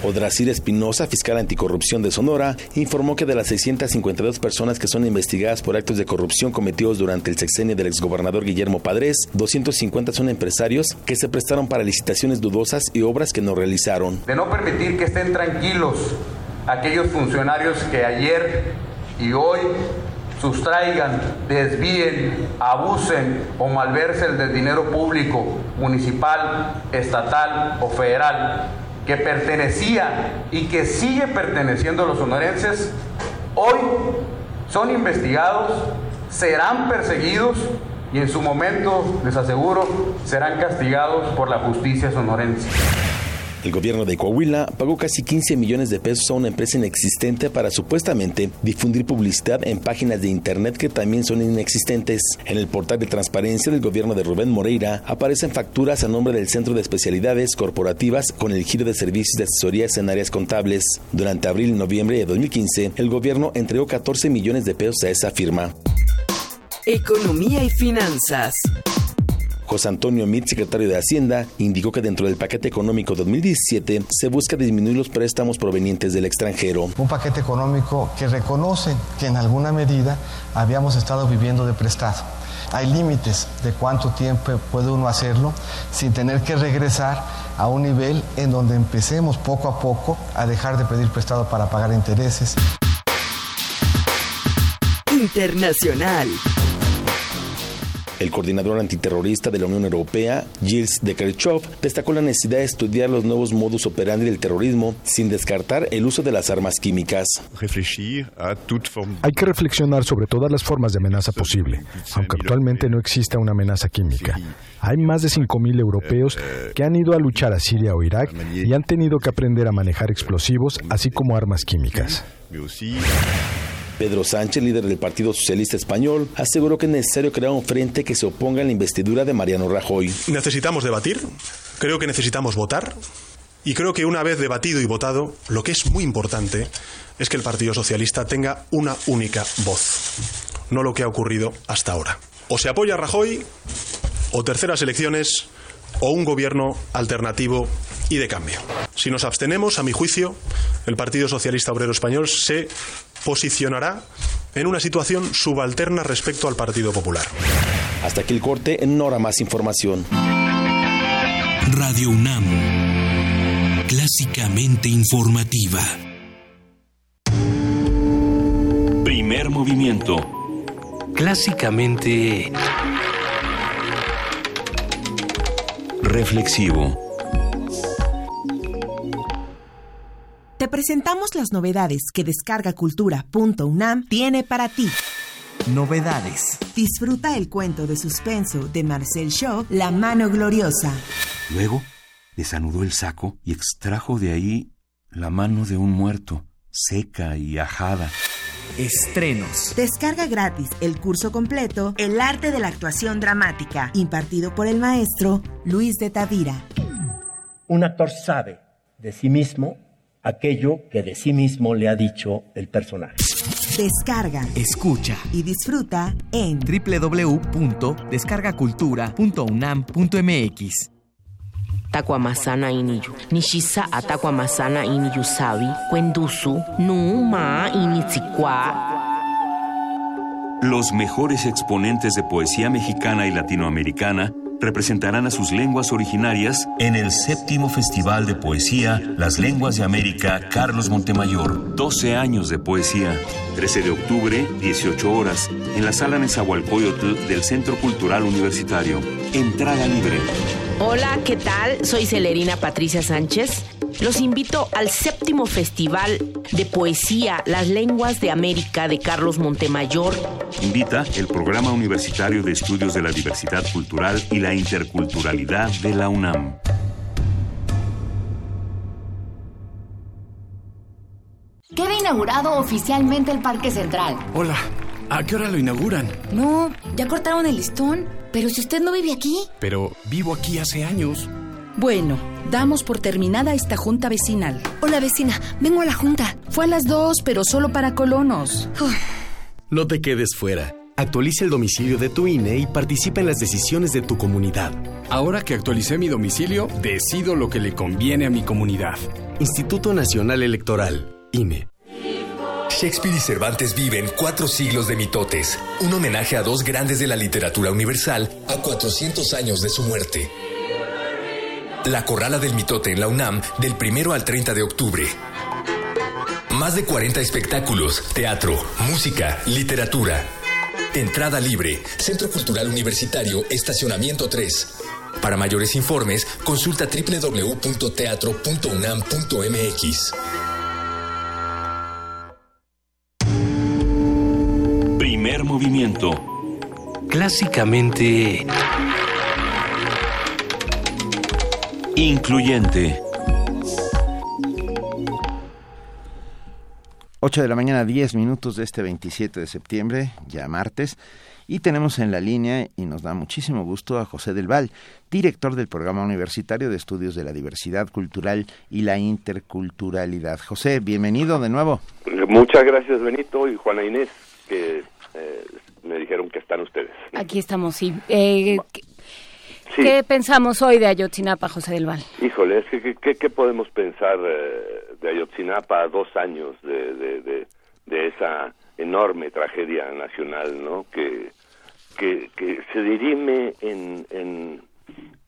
[SPEAKER 17] Odrasir Espinosa, fiscal anticorrupción de Sonora, informó que de las 652 personas que son investigadas por actos de corrupción cometidos durante el sexenio del exgobernador Guillermo Padres, 250 son empresarios que se prestaron para licitaciones dudosas y obras que no realizaron.
[SPEAKER 19] De no permitir que estén tranquilos aquellos funcionarios que ayer y hoy sustraigan, desvíen, abusen o malversen del dinero público, municipal, estatal o federal, que pertenecía y que sigue perteneciendo a los sonorenses, hoy son investigados, serán perseguidos y en su momento, les aseguro, serán castigados por la justicia sonorense.
[SPEAKER 17] El gobierno de Coahuila pagó casi 15 millones de pesos a una empresa inexistente para supuestamente difundir publicidad en páginas de internet que también son inexistentes. En el portal de transparencia del gobierno de Rubén Moreira aparecen facturas a nombre del Centro de Especialidades Corporativas con el giro de servicios de asesorías en áreas contables. Durante abril y noviembre de 2015, el gobierno entregó 14 millones de pesos a esa firma.
[SPEAKER 18] Economía y finanzas.
[SPEAKER 17] José Antonio Mit, secretario de Hacienda, indicó que dentro del paquete económico 2017 se busca disminuir los préstamos provenientes del extranjero.
[SPEAKER 20] Un paquete económico que reconoce que en alguna medida habíamos estado viviendo de prestado. Hay límites de cuánto tiempo puede uno hacerlo sin tener que regresar a un nivel en donde empecemos poco a poco a dejar de pedir prestado para pagar intereses.
[SPEAKER 18] Internacional.
[SPEAKER 17] El coordinador antiterrorista de la Unión Europea, Gilles de Kerchov, destacó la necesidad de estudiar los nuevos modus operandi del terrorismo sin descartar el uso de las armas químicas.
[SPEAKER 21] Hay que reflexionar sobre todas las formas de amenaza posible, aunque actualmente no exista una amenaza química. Hay más de 5.000 europeos que han ido a luchar a Siria o Irak y han tenido que aprender a manejar explosivos, así como armas químicas.
[SPEAKER 17] Pedro Sánchez, líder del Partido Socialista Español, aseguró que es necesario crear un frente que se oponga a la investidura de Mariano Rajoy.
[SPEAKER 22] Necesitamos debatir, creo que necesitamos votar y creo que una vez debatido y votado, lo que es muy importante es que el Partido Socialista tenga una única voz, no lo que ha ocurrido hasta ahora. O se apoya a Rajoy, o terceras elecciones, o un gobierno alternativo y de cambio. Si nos abstenemos, a mi juicio, el Partido Socialista Obrero Español se posicionará en una situación subalterna respecto al Partido Popular.
[SPEAKER 17] Hasta aquí el corte, en hora más información.
[SPEAKER 1] Radio UNAM, clásicamente informativa. Primer movimiento.
[SPEAKER 23] Clásicamente...
[SPEAKER 1] Reflexivo.
[SPEAKER 24] Te presentamos las novedades que descargacultura.unam tiene para ti.
[SPEAKER 25] novedades.
[SPEAKER 24] Disfruta el cuento de suspenso de Marcel Shaw, La mano gloriosa.
[SPEAKER 26] Luego desanudó el saco y extrajo de ahí la mano de un muerto, seca y ajada.
[SPEAKER 25] Estrenos.
[SPEAKER 24] Descarga gratis el curso completo El arte de la actuación dramática, impartido por el maestro Luis de Tavira.
[SPEAKER 27] Un actor sabe de sí mismo aquello que de sí mismo le ha dicho el personaje.
[SPEAKER 24] Descarga,
[SPEAKER 25] Escucha.
[SPEAKER 24] y disfruta en
[SPEAKER 25] www.descargacultura.unam.mx.
[SPEAKER 28] iniyu numa initsikwa
[SPEAKER 1] Los mejores exponentes de poesía mexicana y latinoamericana representarán a sus lenguas originarias en el séptimo Festival de Poesía Las Lenguas de América Carlos Montemayor. 12 años de poesía. 13 de octubre, 18 horas, en la sala Nezahualcóyotl del Centro Cultural Universitario. Entrada libre.
[SPEAKER 28] Hola, ¿qué tal? Soy Celerina Patricia Sánchez. Los invito al séptimo Festival de Poesía Las Lenguas de América de Carlos Montemayor.
[SPEAKER 1] Invita el Programa Universitario de Estudios de la Diversidad Cultural y la Interculturalidad de la UNAM.
[SPEAKER 29] Queda inaugurado oficialmente el Parque Central.
[SPEAKER 30] Hola, ¿a qué hora lo inauguran?
[SPEAKER 29] No, ya cortaron el listón. Pero si usted no vive aquí.
[SPEAKER 30] Pero vivo aquí hace años.
[SPEAKER 31] Bueno, damos por terminada esta junta vecinal.
[SPEAKER 29] Hola vecina, vengo a la junta.
[SPEAKER 31] Fue a las dos, pero solo para colonos.
[SPEAKER 30] No te quedes fuera. Actualiza el domicilio de tu INE y participa en las decisiones de tu comunidad.
[SPEAKER 32] Ahora que actualicé mi domicilio, decido lo que le conviene a mi comunidad.
[SPEAKER 30] Instituto Nacional Electoral, INE.
[SPEAKER 33] Shakespeare y Cervantes viven cuatro siglos de mitotes, un homenaje a dos grandes de la literatura universal a 400 años de su muerte. La Corrala del Mitote en la UNAM del 1 al 30 de octubre. Más de 40 espectáculos, teatro, música, literatura. Entrada libre, Centro Cultural Universitario, Estacionamiento 3. Para mayores informes, consulta www.teatro.unam.mx.
[SPEAKER 1] movimiento.
[SPEAKER 34] Clásicamente...
[SPEAKER 1] Incluyente.
[SPEAKER 2] 8 de la mañana, 10 minutos de este 27 de septiembre, ya martes, y tenemos en la línea, y nos da muchísimo gusto, a José del Val, director del Programa Universitario de Estudios de la Diversidad Cultural y la Interculturalidad. José, bienvenido de nuevo.
[SPEAKER 35] Muchas gracias, Benito y Juana Inés, que eh, me dijeron que están ustedes.
[SPEAKER 3] Aquí estamos, sí. Eh, ¿qué, ¿Qué pensamos hoy de Ayotzinapa, José del Val?
[SPEAKER 35] Híjole, es que, ¿qué, qué podemos pensar eh, de Ayotzinapa a dos años de, de, de, de esa enorme tragedia nacional, ¿no? Que, que, que se dirime en, en,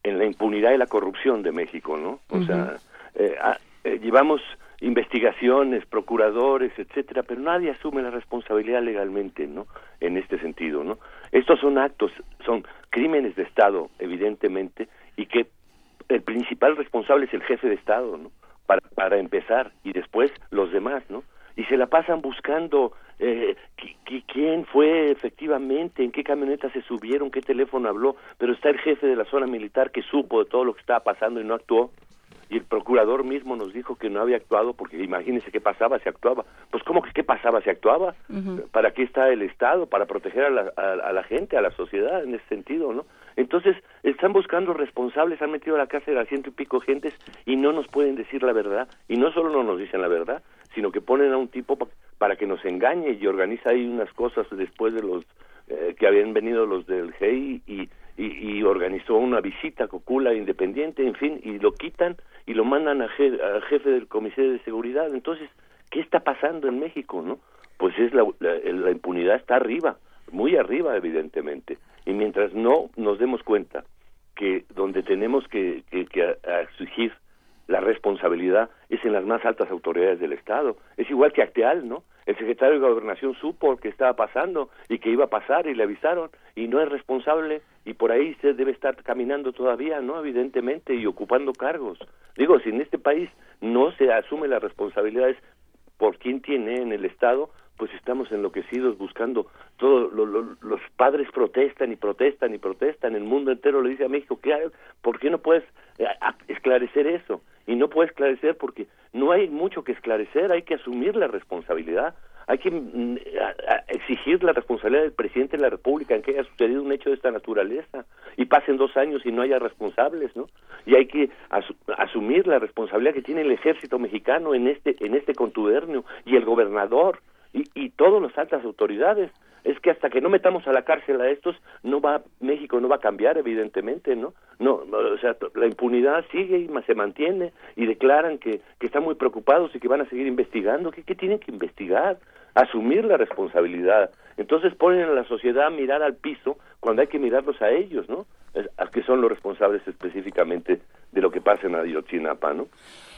[SPEAKER 35] en la impunidad y la corrupción de México, ¿no? O sea, eh, ah, llevamos investigaciones, procuradores, etcétera, pero nadie asume la responsabilidad legalmente, ¿no? En este sentido, ¿no? Estos son actos, son crímenes de Estado, evidentemente, y que el principal responsable es el jefe de Estado, ¿no? Para, para empezar, y después los demás, ¿no? Y se la pasan buscando eh, qui- qui- quién fue efectivamente, en qué camioneta se subieron, qué teléfono habló, pero está el jefe de la zona militar que supo de todo lo que estaba pasando y no actuó y el procurador mismo nos dijo que no había actuado porque imagínense qué pasaba si actuaba. Pues ¿cómo que qué pasaba si actuaba? ¿Para qué está el Estado? Para proteger a la, a, a la gente, a la sociedad en ese sentido, ¿no? Entonces están buscando responsables, han metido a la cárcel a ciento y pico gentes y no nos pueden decir la verdad. Y no solo no nos dicen la verdad, sino que ponen a un tipo pa- para que nos engañe y organiza ahí unas cosas después de los eh, que habían venido los del GEI y, y, y organizó una visita cocula independiente, en fin, y lo quitan y lo mandan a je- al jefe del Comité de Seguridad. Entonces, ¿qué está pasando en México, no? Pues es la, la, impunidad está arriba, muy arriba, evidentemente. Y mientras no nos demos cuenta que donde tenemos que, que, que a- a exigir la responsabilidad es en las más altas autoridades del Estado. Es igual que Acteal, ¿no? El secretario de Gobernación supo que estaba pasando y que iba a pasar y le avisaron y no es responsable y por ahí se debe estar caminando todavía, ¿no? Evidentemente y ocupando cargos. Digo, si en este país no se asume las responsabilidades por quién tiene en el Estado, pues estamos enloquecidos buscando todo los padres protestan y protestan y protestan el mundo entero le dice a México ¿qué hay? ¿por qué no puedes eh, esclarecer eso? y no puede esclarecer porque no hay mucho que esclarecer hay que asumir la responsabilidad hay que mm, exigir la responsabilidad del presidente de la República en que haya sucedido un hecho de esta naturaleza y pasen dos años y no haya responsables, ¿no? Y hay que asumir la responsabilidad que tiene el ejército mexicano en este en este contubernio y el gobernador y, y todas las altas autoridades. Es que hasta que no metamos a la cárcel a estos no va México no va a cambiar evidentemente no no o sea la impunidad sigue y se mantiene y declaran que, que están muy preocupados y que van a seguir investigando. ¿Qué, qué tienen que investigar asumir la responsabilidad. Entonces ponen a la sociedad a mirar al piso cuando hay que mirarlos a ellos no a que son los responsables específicamente de lo que pasa en Ayotzinapa no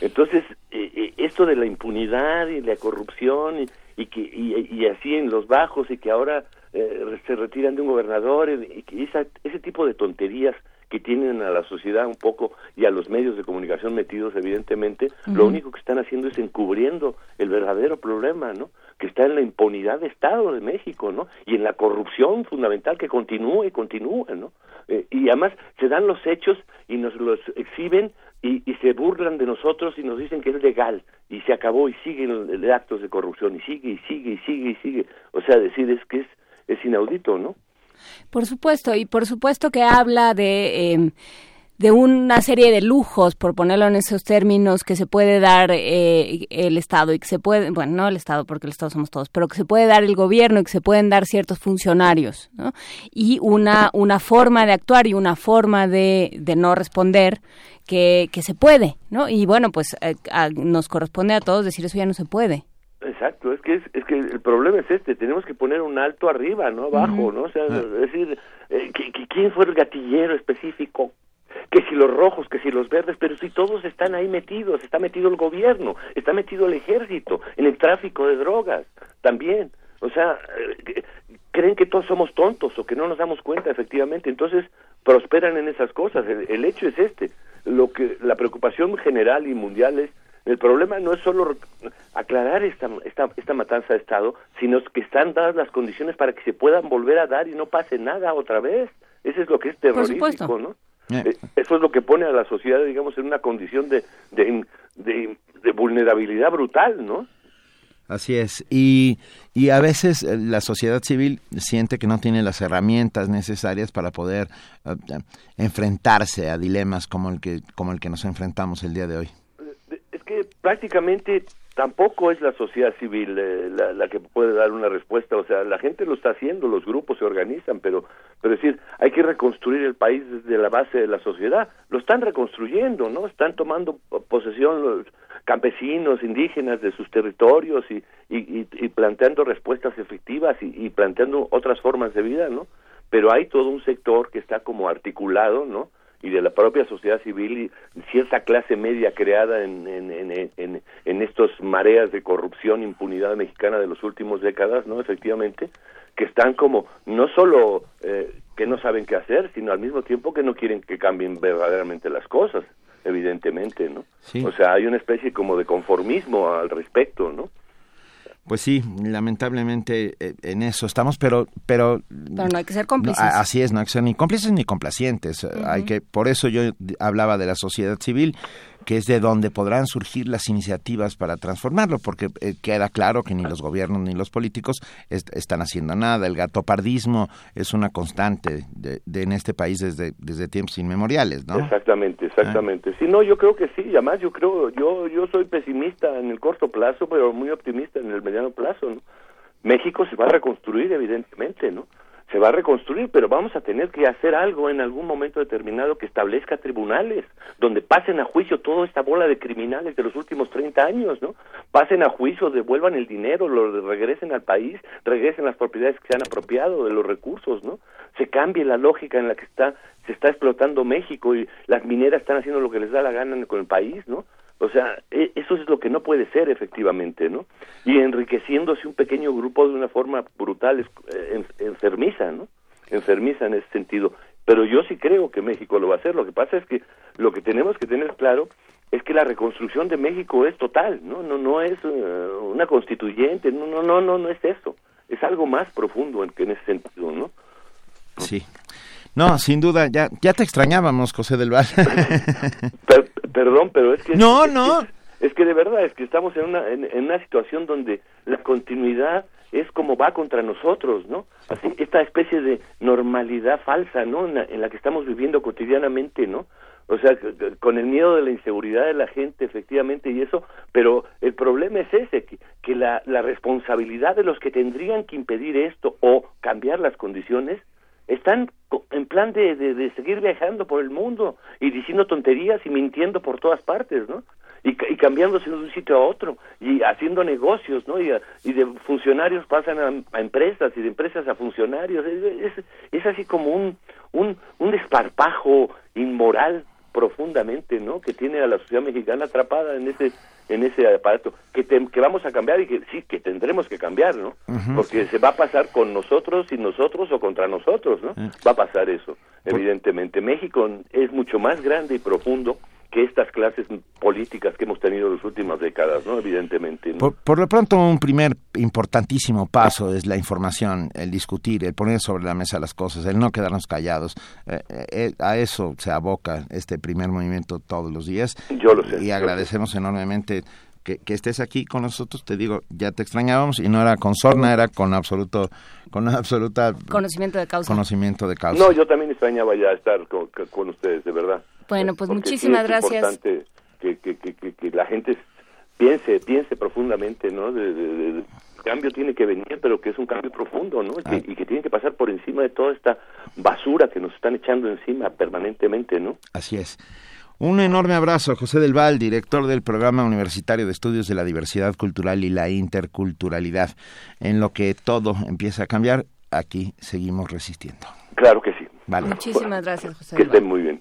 [SPEAKER 35] entonces eh, eh, esto de la impunidad y la corrupción y, y que y, así en los bajos y que ahora eh, se retiran de un gobernador y, que ese tipo de tonterías que tienen a la sociedad un poco y a los medios de comunicación metidos evidentemente lo único que están haciendo es encubriendo el verdadero problema no que está en la impunidad de Estado de México no y en la corrupción fundamental que continúa y continúa no eh, y además se dan los hechos y nos los exhiben y, se burlan de nosotros y nos dicen que es legal y se acabó y siguen actos de corrupción y sigue y sigue y sigue y sigue. O sea, decir es que es, es inaudito, ¿no?
[SPEAKER 3] Por supuesto, y por supuesto que habla de... Em, de una serie de lujos, por ponerlo en esos términos, que se puede dar eh, el Estado y que se puede, bueno, no el Estado porque el Estado somos todos, pero que se puede dar el gobierno y que se pueden dar ciertos funcionarios, ¿no? Y una, una forma de actuar y una forma de, de no responder que, que se puede, ¿no? Y bueno, pues eh, nos corresponde a todos decir eso ya no se puede.
[SPEAKER 35] Exacto, es que es, que el problema es este, tenemos que poner un alto arriba, no abajo, ¿no? O sea, es decir, eh, ¿quién fue el gatillero específico? Que si los rojos, que si los verdes, pero si todos están ahí metidos, está metido el gobierno, está metido el ejército, en el tráfico de drogas también. O sea, eh, creen que todos somos tontos o que no nos damos cuenta efectivamente, entonces prosperan en esas cosas. El, hecho es este, lo que la preocupación general y mundial es el problema no es solo aclarar esta, esta, esta matanza de Estado, sino que están dadas las condiciones para que se puedan volver a dar y no pase nada otra vez. Eso es lo que es terrorífico, ¿no? Eh. Eh, eso es lo que pone a la sociedad, digamos, en una condición de, de, de, vulnerabilidad brutal, ¿no?
[SPEAKER 2] Así es. Y, y a veces eh, la sociedad civil siente que no tiene las herramientas necesarias para poder enfrentarse a dilemas como el que como el que nos enfrentamos el día de hoy.
[SPEAKER 35] Es que prácticamente tampoco es la sociedad civil eh, la, que puede dar una respuesta, o sea, la gente lo está haciendo, los grupos se organizan, pero, pero es decir, hay que reconstruir el país desde la base de la sociedad, lo están reconstruyendo, ¿no? Están tomando posesión los campesinos, indígenas de sus territorios y, y, y, planteando respuestas efectivas y, y planteando otras formas de vida, ¿no? Pero hay todo un sector que está como articulado, ¿no? Y de la propia sociedad civil y cierta clase media creada en, en, en, en, estos mareas de corrupción, impunidad mexicana de los últimos décadas, ¿no? Efectivamente, que están como, no solo eh, que no saben qué hacer, sino al mismo tiempo que no quieren que cambien verdaderamente las cosas, evidentemente, ¿no? O sea, hay una especie como de conformismo al respecto, ¿no?
[SPEAKER 2] Pues sí, lamentablemente eh, en eso estamos, pero pero
[SPEAKER 3] pero no hay que ser cómplices.
[SPEAKER 2] así es, no hay que ser ni cómplices ni complacientes. Hay que por eso yo hablaba de la sociedad civil que es de donde podrán surgir las iniciativas para transformarlo, porque eh, queda claro que ni los gobiernos ni los políticos están haciendo nada. El gatopardismo es una constante de, en este país desde, desde tiempos inmemoriales, ¿no?
[SPEAKER 35] Exactamente, exactamente. Ah. Sí, no, yo creo que sí, además yo creo, yo, yo soy pesimista en el corto plazo, pero muy optimista en el mediano plazo, ¿no? México se va a reconstruir, evidentemente, ¿no? Se va a reconstruir, pero vamos a tener que hacer algo en algún momento determinado que establezca tribunales, donde pasen a juicio toda esta bola de criminales de los últimos 30 años, ¿no? Pasen a juicio, devuelvan el dinero, lo regresen al país, regresen las propiedades que se han apropiado de los recursos, ¿no? Se cambie la lógica en la que está se está explotando México y las mineras están haciendo lo que les da la gana con el país, ¿no? O sea, e, eso es lo que no puede ser efectivamente, ¿no? Y enriqueciéndose un pequeño grupo de una forma brutal, eh, enfermiza, ¿no? Enfermiza en ese sentido. Pero yo sí creo que México lo va a hacer. Lo que pasa es que lo que tenemos que tener claro es que la reconstrucción de México es total, no, no, no es eh, una constituyente, no, no, no, no, no es eso, es algo más profundo en, en ese sentido, ¿no?
[SPEAKER 2] Sí. No, sin duda, ya, ya te extrañábamos, José del Val.
[SPEAKER 35] perdón, pero es que...
[SPEAKER 2] No, no.
[SPEAKER 35] Es, que de verdad, es que estamos en una, en, una situación donde la continuidad es como va contra nosotros, ¿no? Así, esta especie de normalidad falsa, ¿no? En la, en la que estamos viviendo cotidianamente, ¿no? O sea, con el miedo de la inseguridad de la gente, efectivamente, y eso, pero el problema es ese, que, que la, la responsabilidad de los que tendrían que impedir esto o cambiar las condiciones están en plan de, de, seguir viajando por el mundo y diciendo tonterías y mintiendo por todas partes, ¿no? Y, y cambiándose de un sitio a otro y haciendo negocios, ¿no? Y, y de funcionarios pasan a, empresas y de empresas a funcionarios. Es, es, así como un, un, un desparpajo inmoral profundamente, ¿no? Que tiene a la sociedad mexicana atrapada en ese en ese aparato que, que vamos a cambiar y que sí que tendremos que cambiar, ¿no? Porque se va a pasar con nosotros y nosotros o contra nosotros, ¿no? Va a pasar eso, evidentemente. México es mucho más grande y profundo que estas clases políticas que hemos tenido en las últimas décadas, ¿no? Evidentemente.
[SPEAKER 2] Por, lo pronto, un primer importantísimo paso es la información, el discutir, el poner sobre la mesa las cosas, el no quedarnos callados. Eh, eh, a eso se aboca este primer movimiento todos los días.
[SPEAKER 35] Yo lo sé.
[SPEAKER 2] Y agradecemos enormemente que, estés aquí con nosotros. Te digo, ya te extrañábamos y no era con sorna, era con absoluto, con absoluta
[SPEAKER 3] conocimiento de causa.
[SPEAKER 2] Conocimiento de causa.
[SPEAKER 35] No, yo también extrañaba ya estar con ustedes, de verdad.
[SPEAKER 3] Bueno, pues muchísimas gracias.
[SPEAKER 35] Es importante que, que, que, que, la gente piense, piense profundamente, ¿no? De, cambio tiene que venir, pero que es un cambio profundo, ¿no? Ah. y que tiene que pasar por encima de toda esta basura que nos están echando encima permanentemente, ¿no?
[SPEAKER 2] Así es. Un enorme abrazo a José del Val, director del Programa Universitario de Estudios de la Diversidad Cultural y la Interculturalidad. En lo que todo empieza a cambiar, aquí seguimos resistiendo.
[SPEAKER 35] Claro que sí.
[SPEAKER 3] Vale. Muchísimas gracias, José.
[SPEAKER 35] Que estén muy bien.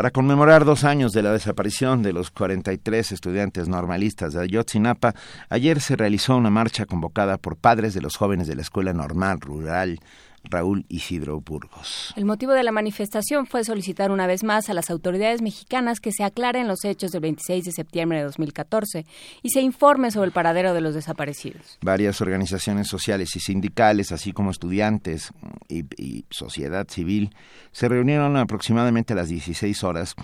[SPEAKER 2] Para conmemorar dos años de la desaparición de los 43 estudiantes normalistas de Ayotzinapa, ayer se realizó una marcha convocada por padres de los jóvenes de la Escuela Normal Rural Raúl Isidro Burgos.
[SPEAKER 3] El motivo de la manifestación fue solicitar una vez más a las autoridades mexicanas que se aclaren los hechos del 26 de septiembre de 2014 y se informe sobre el paradero de los desaparecidos.
[SPEAKER 2] Varias organizaciones sociales y sindicales, así como estudiantes y, y sociedad civil, se reunieron aproximadamente a las 16 horas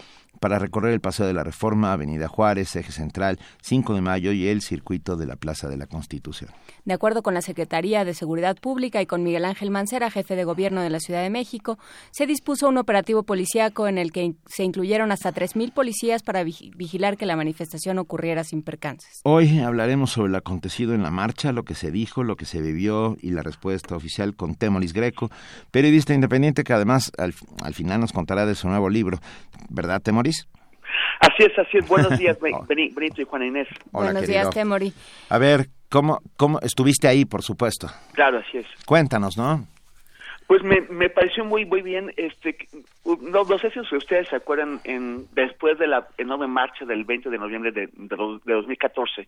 [SPEAKER 2] para recorrer el Paseo de la Reforma, Avenida Juárez, Eje Central, 5 de Mayo y el circuito de la Plaza de la Constitución.
[SPEAKER 3] De acuerdo con la Secretaría de Seguridad Pública y con Miguel Ángel Mancera, jefe de gobierno de la Ciudad de México, se dispuso un operativo policíaco en el que se incluyeron hasta 3.000 policías para vigilar que la manifestación ocurriera sin percances.
[SPEAKER 2] Hoy hablaremos sobre lo acontecido en la marcha, lo que se dijo, lo que se vivió y la respuesta oficial con Temolis Greco, periodista independiente que además al, al final nos contará de su nuevo libro. ¿Verdad, Temoris?
[SPEAKER 36] Así es, así es. Buenos días, Benito y Juana Inés.
[SPEAKER 3] Buenos días, Temori.
[SPEAKER 2] A ver, ¿cómo, ¿cómo estuviste ahí, por supuesto?
[SPEAKER 36] Claro, así es.
[SPEAKER 2] Cuéntanos, ¿no?
[SPEAKER 36] Pues me, me pareció muy muy bien, este, no, no sé si ustedes se acuerdan, en, después de la enorme marcha del 20 de noviembre de, de, 2014,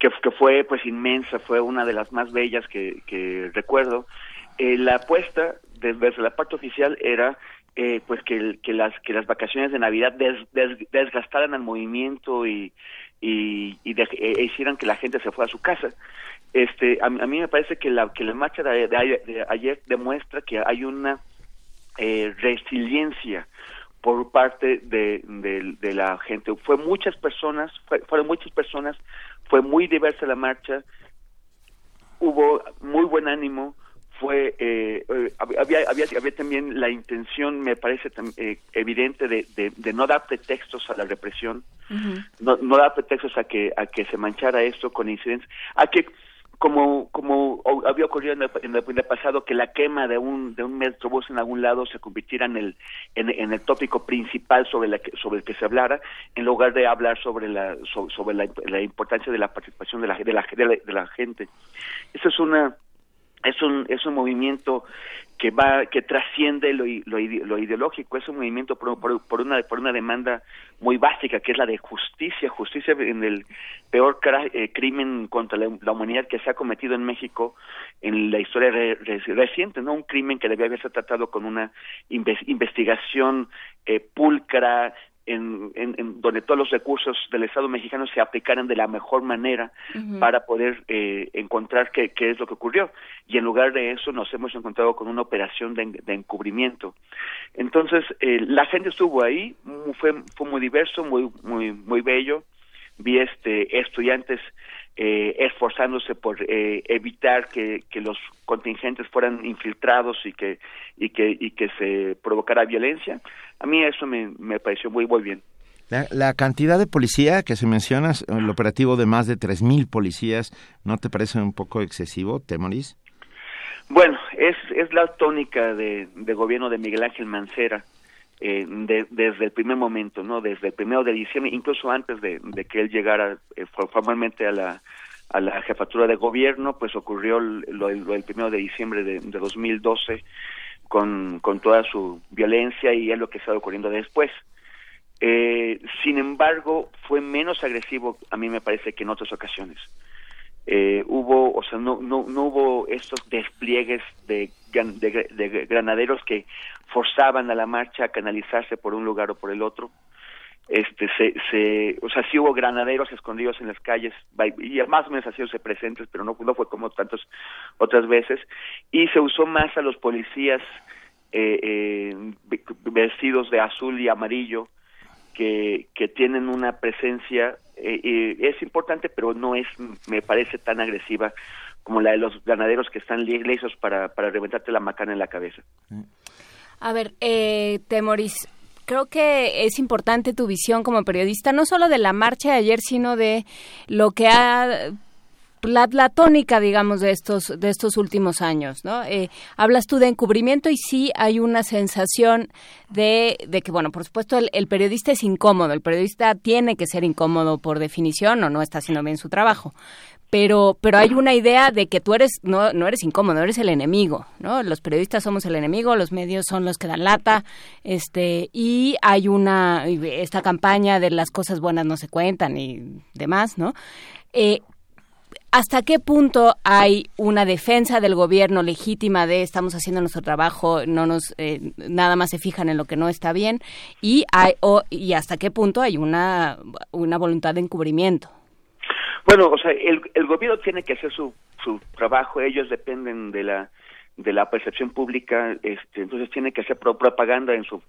[SPEAKER 36] que, que fue pues inmensa, fue una de las más bellas que, que recuerdo, eh, la apuesta desde la parte oficial era eh, pues que, que las que las vacaciones de Navidad desgastaran el movimiento y y, e hicieran que la gente se fuera a su casa. Este, a, mí me parece que la que la marcha de, ayer, demuestra que hay una eh, resiliencia por parte de, de, la gente. Fue muchas personas, fueron muchas personas, fue muy diversa la marcha, hubo muy buen ánimo, fue eh, eh, había, había, había también la intención me parece eh, evidente de, de, no dar pretextos a la represión no, no dar pretextos a que a que se manchara esto con incidencias a que como como había ocurrido en el, pasado que la quema de un de un metrobús en algún lado se convirtiera en el en, el tópico principal sobre la sobre el que se hablara en lugar de hablar sobre la sobre, la, importancia de la participación de la de la, de la gente. Eso es una es un es un movimiento que va que trasciende lo, lo, ideológico es un movimiento por, por, una por una demanda muy básica que es la de justicia justicia en el peor eh, crimen contra la, humanidad que se ha cometido en México en la historia reciente no un crimen que debía haberse tratado con una investigación eh, pulcra en, en, donde todos los recursos del Estado mexicano se aplicaran de la mejor manera para poder eh, encontrar qué, qué, es lo que ocurrió. Y en lugar de eso nos hemos encontrado con una operación de, encubrimiento. Entonces, eh, la gente estuvo ahí, fue, fue muy diverso, muy, muy, muy bello. Vi este, estudiantes eh, esforzándose por eh, evitar que, que, los contingentes fueran infiltrados y que y que y que se provocara violencia. A mí eso me, me pareció muy muy bien.
[SPEAKER 2] La, cantidad de policía que se menciona, el operativo de más de 3.000 policías, ¿no te parece un poco excesivo, Temoris?
[SPEAKER 36] Bueno, es, es la tónica de, de gobierno de Miguel Ángel Mancera eh, desde el primer momento, ¿no? Desde el primero de diciembre, incluso antes de, que él llegara eh, formalmente a la, a la jefatura de gobierno, pues ocurrió lo, el primero de diciembre de, de 2012 con, con toda su violencia y es lo que está ocurriendo después. Eh, sin embargo, fue menos agresivo, a mí me parece, que en otras ocasiones. Eh, hubo, o sea, no, no, no hubo estos despliegues de, de, granaderos que forzaban a la marcha a canalizarse por un lugar o por el otro. Este, se, se, o sea, sí hubo granaderos escondidos en las calles, y más o menos así se presentes, pero no, no fue como tantas otras veces, y se usó más a los policías eh, eh, vestidos de azul y amarillo, que, que tienen una presencia eh, es importante, pero no es, me parece, tan agresiva como la de los ganaderos que están lisos para, para reventarte la macana en la cabeza.
[SPEAKER 3] A ver, eh, Temoris, creo que es importante tu visión como periodista, no solo de la marcha de ayer, sino de lo que ha la, tónica, digamos, de estos, de estos últimos años, ¿no? Eh, hablas tú de encubrimiento y sí hay una sensación de, de que, bueno, por supuesto, el, periodista es incómodo, el periodista tiene que ser incómodo por definición o no está haciendo bien su trabajo. Pero, pero hay una idea de que tú eres, no, no eres incómodo, eres el enemigo, ¿no? Los periodistas somos el enemigo, los medios son los que dan lata, este, y hay una, esta campaña de las cosas buenas no se cuentan y demás, ¿no? Eh, ¿Hasta qué punto hay una defensa del gobierno legítima de estamos haciendo nuestro trabajo, no nos eh, nada más se fijan en lo que no está bien y hay y hasta qué punto hay una una voluntad de encubrimiento?
[SPEAKER 36] Bueno, o sea, el, el gobierno tiene que hacer su su trabajo, ellos dependen de la de la percepción pública, este, entonces tiene que hacer propaganda en su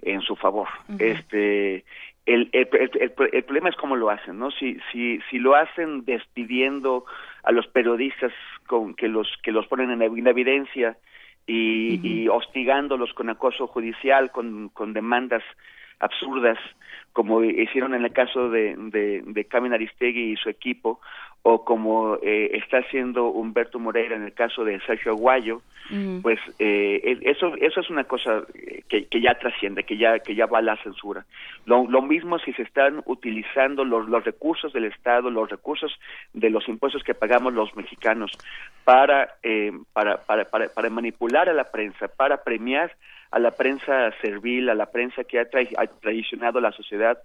[SPEAKER 36] en su favor. Este el, el, el, problema es cómo lo hacen, ¿no? Si, si, si lo hacen despidiendo a los periodistas con que los que los ponen en, evidencia y, y, hostigándolos con acoso judicial, con, con demandas absurdas, como hicieron en el caso de, de, de Carmen Aristegui y su equipo, o como eh, está haciendo Humberto Moreira en el caso de Sergio Aguayo, mm. pues eh, eso eso es una cosa que, que, ya trasciende, que ya que ya va a la censura. Lo, lo mismo si se están utilizando los, los recursos del Estado, los recursos de los impuestos que pagamos los mexicanos para, eh, para, para, para, para manipular a la prensa, para premiar a la prensa servil, a la prensa que ha, traicionado a la sociedad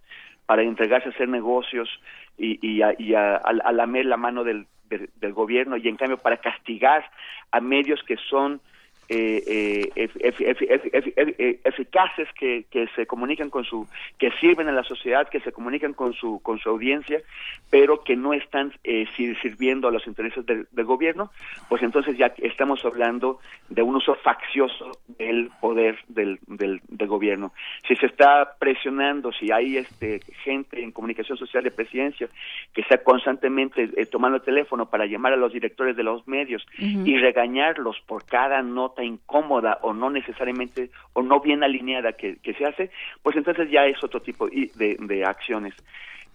[SPEAKER 36] para entregarse a hacer negocios y, y, a, y a, a, lamer la mano del, del, gobierno y en cambio para castigar a medios que son eh, eh, eficaces que, que se comunican con su que sirven a la sociedad que se comunican con su con su audiencia pero que no están eh, sirviendo a los intereses del, gobierno pues entonces ya estamos hablando de un uso faccioso del poder del, del, del gobierno. Si se está presionando si hay este gente en comunicación social de presidencia que está constantemente eh, tomando el teléfono para llamar a los directores de los medios y regañarlos por cada nota incómoda o no necesariamente o no bien alineada que, se hace, pues entonces ya es otro tipo de, de acciones.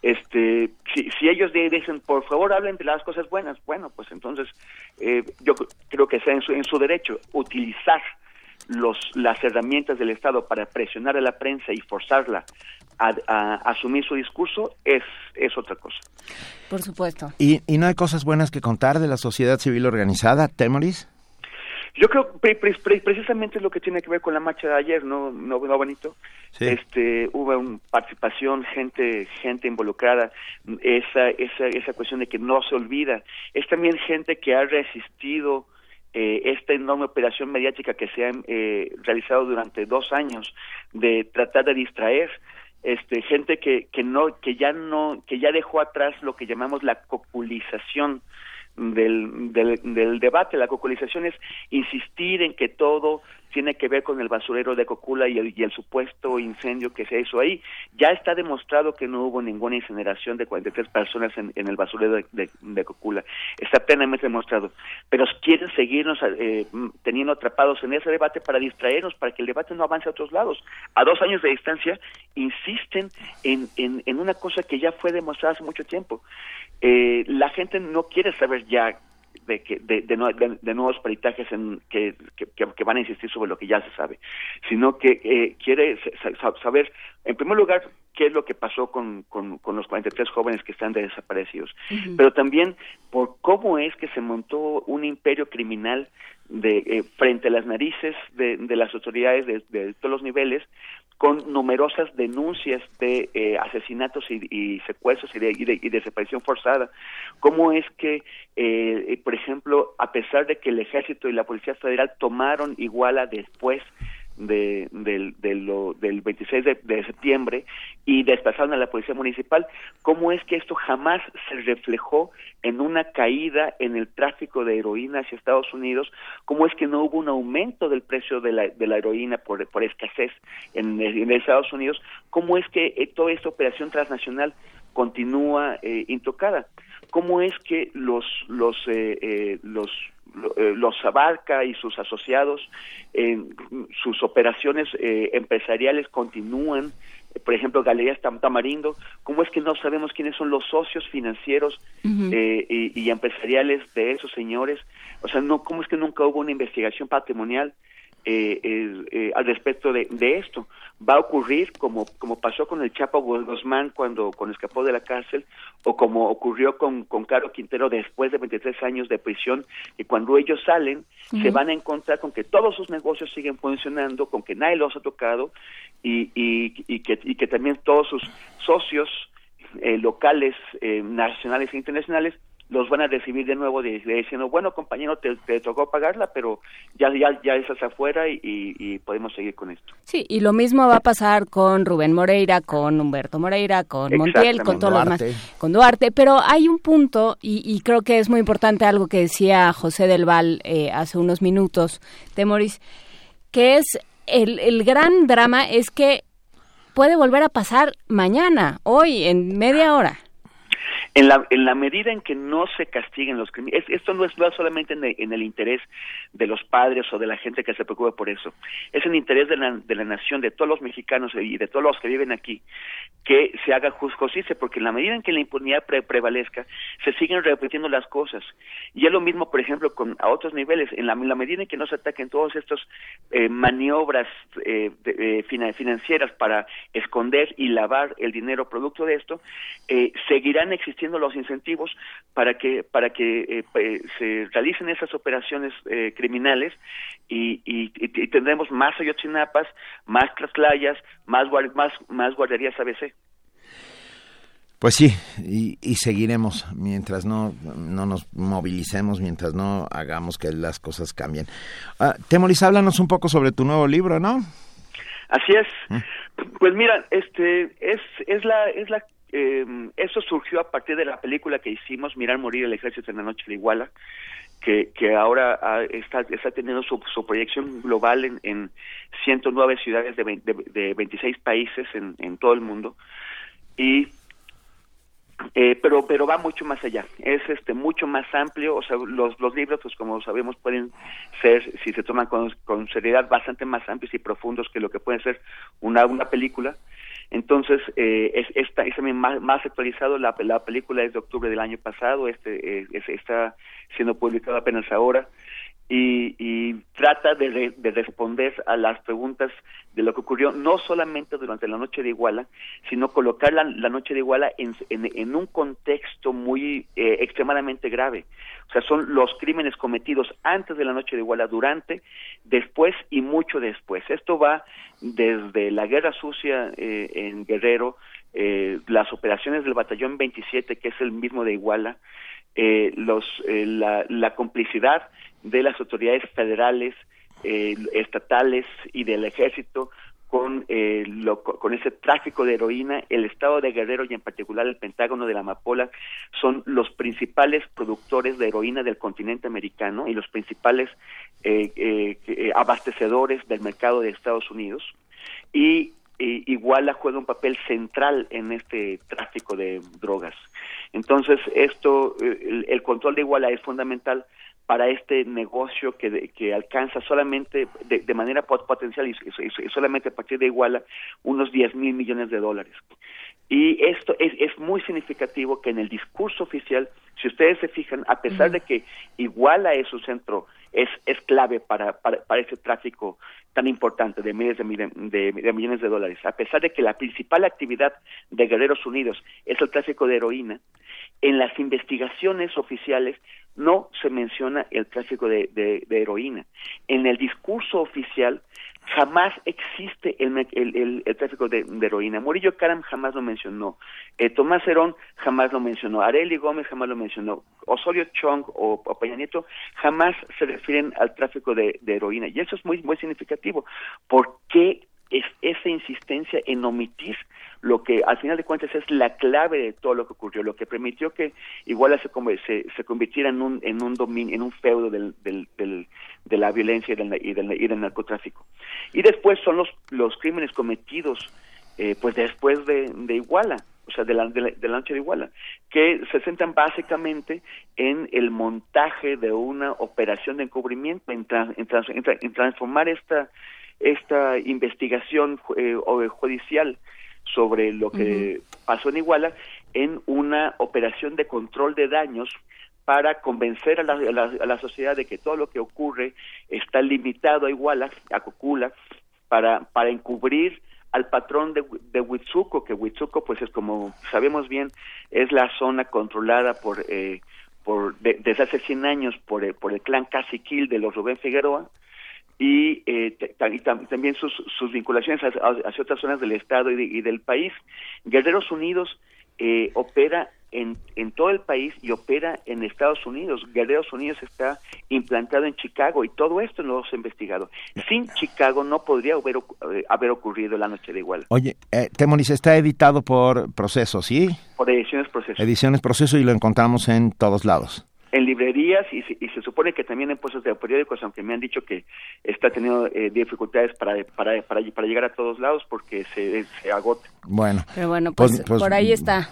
[SPEAKER 36] este si, si ellos dicen por favor hablen de las cosas buenas bueno pues entonces eh, yo creo que sea en su, en su derecho utilizar los las herramientas del Estado para presionar a la prensa y forzarla a, asumir su discurso es es otra cosa.
[SPEAKER 3] Por supuesto.
[SPEAKER 2] Y, y no hay cosas buenas que contar de la sociedad civil organizada Temoris
[SPEAKER 36] yo creo pre, precisamente es lo que tiene que ver con la marcha de ayer, ¿no, no, no Benito? Este, hubo una participación, gente, gente involucrada, esa, esa, esa cuestión de que no se olvida. Es también gente que ha resistido eh, esta enorme operación mediática que se ha eh, realizado durante dos años de tratar de distraer este gente que que no que ya no que ya dejó atrás lo que llamamos la copulización del, del, del debate. La coculización es insistir en que todo tiene que ver con el basurero de Cocula y el, y el, supuesto incendio que se hizo ahí. Ya está demostrado que no hubo ninguna incineración de 43 personas en, en el basurero de, Cocula. Está plenamente demostrado. Pero quieren seguirnos eh, teniendo atrapados en ese debate para distraernos, para que el debate no avance a otros lados. A dos años de distancia, insisten en, en, en una cosa que ya fue demostrada hace mucho tiempo. Eh, la gente no quiere saber ya de, que, de, de, de, nuevos peritajes en, que, que, que, van a insistir sobre lo que ya se sabe, sino que eh, quiere saber, en primer lugar, qué es lo que pasó con, con, con los 43 jóvenes que están desaparecidos, pero también por cómo es que se montó un imperio criminal de eh, frente a las narices de, de las autoridades de, de, todos los niveles con numerosas denuncias de eh, asesinatos y, y, secuestros y de, y de, y desaparición forzada. ¿Cómo es que, eh, por ejemplo, a pesar de que el Ejército y la Policía Federal tomaron Iguala después de, del, de lo, del 26 de, septiembre y desplazaron a la policía municipal, ¿cómo es que esto jamás se reflejó en una caída en el tráfico de heroína hacia Estados Unidos? ¿Cómo es que no hubo un aumento del precio de la, de la heroína por, por escasez en, en Estados Unidos? ¿Cómo es que eh, toda esta operación transnacional continúa eh, intocada? ¿Cómo es que los, los, eh, eh los los Abarca y sus asociados, en sus operaciones eh, empresariales continúan, por ejemplo, Galerías Tamarindo, ¿cómo es que no sabemos quiénes son los socios financieros eh, y, y, empresariales de esos señores? O sea, no, ¿cómo es que nunca hubo una investigación patrimonial? Eh, eh, al respecto de, de, esto. Va a ocurrir como, como pasó con el Chapo Guzmán cuando, cuando escapó de la cárcel o como ocurrió con, con Caro Quintero después de 23 años de prisión y cuando ellos salen uh -huh. se van a encontrar con que todos sus negocios siguen funcionando, con que nadie los ha tocado y, y, y, que, y que también todos sus socios eh, locales, eh, nacionales e internacionales los van a recibir de nuevo de, de diciendo, bueno, compañero, te, te, tocó pagarla, pero ya ya, ya estás afuera y, y, y, podemos seguir con esto.
[SPEAKER 3] Sí, y lo mismo va a pasar con Rubén Moreira, con Humberto Moreira, con Montiel, con todos los demás, con Duarte, pero hay un punto, y, y, creo que es muy importante algo que decía José del Val eh, hace unos minutos, Temoris, que es el, el gran drama es que puede volver a pasar mañana, hoy, en media hora.
[SPEAKER 36] En la, en la medida en que no se castiguen los crímenes, esto no es, no solamente en el, en interés de los padres o de la gente que se preocupe por eso, es el interés de la, de la nación, de todos los mexicanos y de todos los que viven aquí, que se haga justicia, porque en la medida en que la impunidad pre prevalezca, se siguen repitiendo las cosas. Y es lo mismo, por ejemplo, con a otros niveles, en la, en medida en que no se ataquen todas estas eh, maniobras eh, de, eh, financieras para esconder y lavar el dinero producto de esto, eh, seguirán existiendo los incentivos para que para que eh, se realicen esas operaciones eh, criminales y, y, y, tendremos más ayotzinapas, más tlaslayas, más más más guarderías ABC.
[SPEAKER 2] Pues sí, y, y, seguiremos mientras no, no nos movilicemos, mientras no hagamos que las cosas cambien. Uh, Temoris, háblanos un poco sobre tu nuevo libro, ¿no?
[SPEAKER 36] Así es. ¿Mm? Pues mira, este es es la es la eh, eso surgió a partir de la película que hicimos, Mirar Morir el Ejército en la Noche de Iguala, que, que ahora ha, está, está teniendo su, su proyección global en, en 109 ciudades de, de, de 26 países en, en todo el mundo. Y eh, pero pero va mucho más allá. Es este mucho más amplio. O sea los los libros pues como sabemos pueden ser si se toman con, con seriedad bastante más amplios y profundos que lo que pueden ser una una película Entonces, eh, es, está, es también más, más actualizado, la, la película es de octubre del año pasado, este eh, es, está siendo publicado apenas ahora y, y trata de, de, responder a las preguntas de lo que ocurrió no solamente durante la noche de Iguala, sino colocar la, la noche de Iguala en, en, en un contexto muy eh, extremadamente grave. O sea, son los crímenes cometidos antes de la noche de Iguala, durante, después y mucho después. Esto va desde la guerra sucia eh, en Guerrero, eh, las operaciones del batallón 27, que es el mismo de Iguala, eh, los, eh, la, la complicidad de las autoridades federales, eh, estatales y del ejército con, eh, lo, con ese tráfico de heroína, el estado de Guerrero y en particular el Pentágono de la Amapola son los principales productores de heroína del continente americano y los principales eh, eh, abastecedores del mercado de Estados Unidos. Y eh, Iguala juega un papel central en este tráfico de drogas. Entonces, esto, el, el control de Iguala es fundamental para este negocio que, que alcanza solamente de, de manera potencial y, y, y, solamente a partir de Iguala unos 10 mil millones de dólares. Y esto es, es, muy significativo que en el discurso oficial, si ustedes se fijan, a pesar de que Iguala es un centro, es, es clave para, para, para ese tráfico tan importante de miles de, de, de, millones de dólares, a pesar de que la principal actividad de Guerreros Unidos es el tráfico de heroína, en las investigaciones oficiales no se menciona el tráfico de, de, heroína. En el discurso oficial jamás existe el, el, el, el tráfico de, heroína. Murillo Karam jamás lo mencionó. Eh, Tomás Herón jamás lo mencionó. Areli Gómez jamás lo mencionó. Osorio Chong o, o Peña Nieto jamás se refieren al tráfico de, heroína. Y eso es muy, muy significativo. ¿Por qué es esa insistencia en omitir lo que al final de cuentas es la clave de todo lo que ocurrió, lo que permitió que Iguala se, se, se convirtiera en un, en un dominio, en un feudo del, de la violencia y del, y, del, y del narcotráfico. Y después son los, los crímenes cometidos eh, pues después de, de Iguala, o sea, de la, de, la, de la noche de Iguala, que se centran básicamente en el montaje de una operación de encubrimiento, en, trans, en, trans, en, en transformar esta esta investigación eh, judicial sobre lo que uh -huh. pasó en Iguala en una operación de control de daños para convencer a la, a, la, a la, sociedad de que todo lo que ocurre está limitado a Iguala, a Cocula, para, para encubrir al patrón de, de Huitzuco, que Huitzuco, pues es como sabemos bien, es la zona controlada por, eh, por de, desde hace 100 años por, eh, por el clan Caciquil de los Rubén Figueroa, y, eh, y también sus, sus vinculaciones hacia, hacia, otras zonas del Estado y, de, y del país. Guerreros Unidos eh, opera en, en, todo el país y opera en Estados Unidos. Guerreros Unidos está implantado en Chicago y todo esto no lo hemos investigado. Sin Chicago no podría haber, eh, haber ocurrido la noche de igual.
[SPEAKER 2] Oye, eh, Temoris está editado por Proceso, ¿sí?
[SPEAKER 36] Por Ediciones Proceso.
[SPEAKER 2] Ediciones Proceso y lo encontramos en todos lados
[SPEAKER 36] en librerías y se, y se, supone que también en puestos de periódicos, aunque me han dicho que está teniendo eh, dificultades para, para, para, para, llegar a todos lados porque se, se agota.
[SPEAKER 2] Bueno,
[SPEAKER 3] pero bueno, pues, pues, pues por ahí está.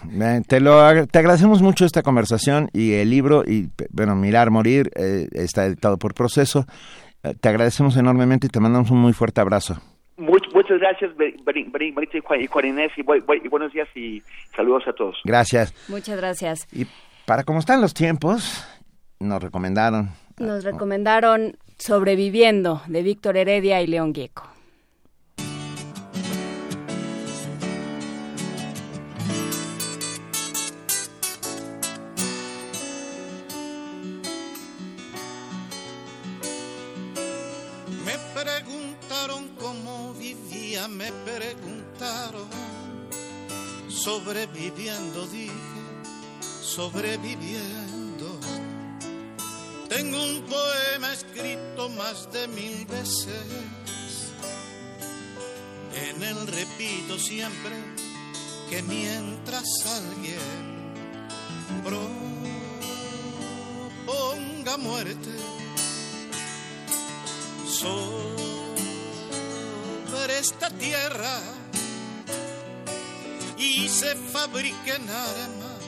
[SPEAKER 2] Te, lo, te agradecemos mucho esta conversación y el libro, y bueno, Mirar, Morir, eh, está editado por Proceso. Eh, te agradecemos enormemente y te mandamos un muy fuerte abrazo.
[SPEAKER 36] Much, muchas gracias, Marita y Juan Inés, y, y buenos días y saludos a todos.
[SPEAKER 2] Gracias.
[SPEAKER 3] Muchas gracias.
[SPEAKER 2] Y para cómo están los tiempos, nos recomendaron.
[SPEAKER 3] Nos recomendaron Sobreviviendo de Víctor Heredia y León Gieco.
[SPEAKER 37] Me preguntaron cómo vivía, me preguntaron. Sobreviviendo, dije, sobreviviendo. Tengo un poema escrito más de mil veces. En él repito siempre que mientras alguien proponga muerte sobre esta tierra y se fabriquen armas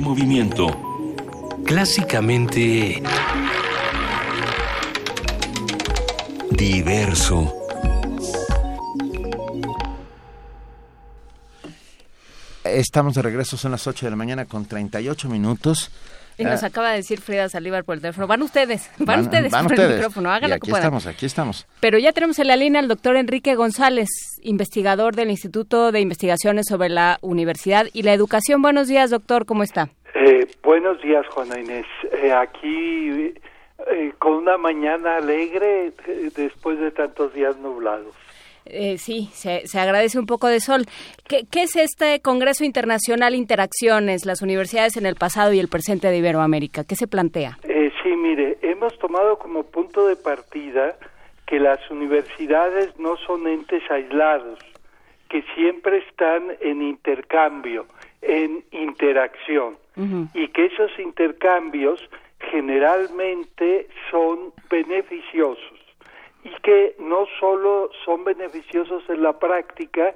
[SPEAKER 1] Primer movimiento.
[SPEAKER 38] Clásicamente...
[SPEAKER 1] Diverso.
[SPEAKER 2] Estamos de regreso, son las 8 de la mañana con 38 minutos.
[SPEAKER 3] Y nos
[SPEAKER 2] Ah,
[SPEAKER 3] acaba de decir Frida Saldívar por el teléfono. Van ustedes, van, ustedes
[SPEAKER 2] van
[SPEAKER 3] por
[SPEAKER 2] ustedes.
[SPEAKER 3] el micrófono, hagan
[SPEAKER 2] Y aquí estamos, aquí estamos.
[SPEAKER 3] Pero ya tenemos en la línea al doctor Enrique González, investigador del Instituto de Investigaciones sobre la Universidad y la Educación. Buenos días, doctor, ¿cómo está?
[SPEAKER 39] Eh, buenos días, Juana Inés. Eh, aquí eh, con una mañana alegre eh, después de tantos días nublados.
[SPEAKER 3] Eh, sí, se, se agradece un poco de sol. ¿Qué, qué es este Congreso Internacional Interacciones, las universidades en el pasado y el presente de Iberoamérica? ¿Qué se plantea?
[SPEAKER 39] Eh, sí, mire, hemos tomado como punto de partida que las universidades no son entes aislados, que siempre están en intercambio, en interacción, y que esos intercambios generalmente son beneficiosos y que no solo son beneficiosos en la práctica,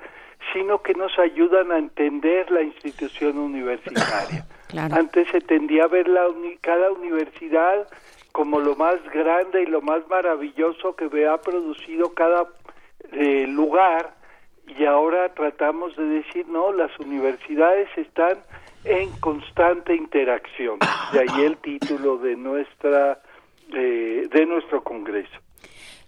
[SPEAKER 39] sino que nos ayudan a entender la institución universitaria. Antes se tendía a ver la uni- cada universidad como lo más grande y lo más maravilloso que ha producido cada eh, lugar y ahora tratamos de decir no, las universidades están en constante interacción. De ahí el título de nuestra eh, de nuestro congreso.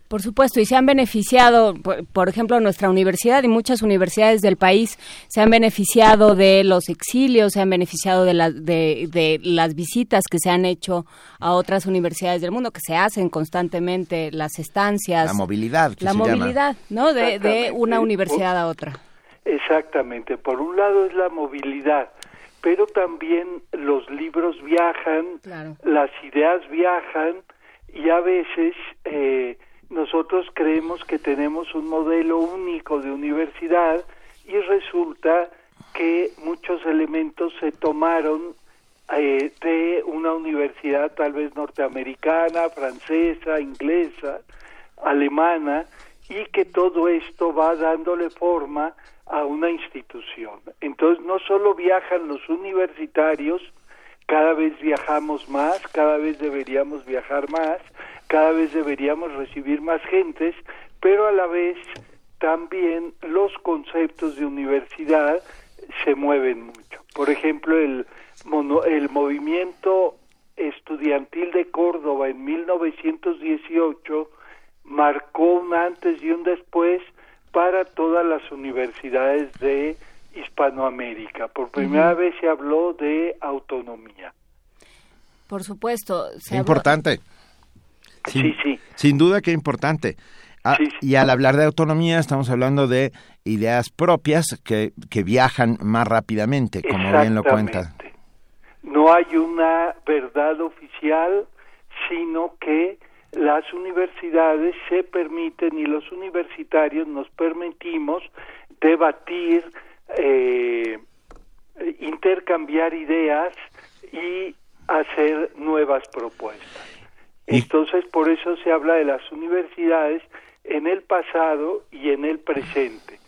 [SPEAKER 3] Por supuesto, y se han beneficiado, por, por ejemplo, nuestra universidad y muchas universidades del país se han beneficiado de los exilios, se han beneficiado de, la- de, de las visitas que se han hecho a otras universidades del mundo, que se hacen constantemente, las estancias.
[SPEAKER 2] La movilidad, que
[SPEAKER 3] La
[SPEAKER 2] se llama.
[SPEAKER 3] movilidad, ¿no? De, una universidad a otra.
[SPEAKER 39] Exactamente. Por un lado es la movilidad, pero también los libros viajan,
[SPEAKER 3] Claro.
[SPEAKER 39] las ideas viajan y a veces eh, nosotros creemos que tenemos un modelo único de universidad y resulta que muchos elementos se tomaron eh, de una universidad tal vez norteamericana, francesa, inglesa, alemana, y que todo esto va dándole forma a una institución. Entonces no solo viajan los universitarios, cada vez viajamos más, cada vez deberíamos viajar más, cada vez deberíamos recibir más gentes, pero a la vez también los conceptos de universidad se mueven mucho. Por ejemplo, el, mono- el movimiento estudiantil de Córdoba en 1918 marcó un antes y un después para todas las universidades de Hispanoamérica. Por primera vez se habló de autonomía.
[SPEAKER 3] Por supuesto. se
[SPEAKER 2] Qué
[SPEAKER 3] habló-
[SPEAKER 2] Sin, Sin duda que importante. Ah, Y al hablar de autonomía estamos hablando de ideas propias que, que viajan más rápidamente, como bien lo cuenta.
[SPEAKER 39] No hay una verdad oficial, sino que las universidades se permiten y los universitarios nos permitimos debatir, eh, intercambiar ideas y hacer nuevas propuestas. Entonces, por eso se habla de las universidades en el pasado y en el presente.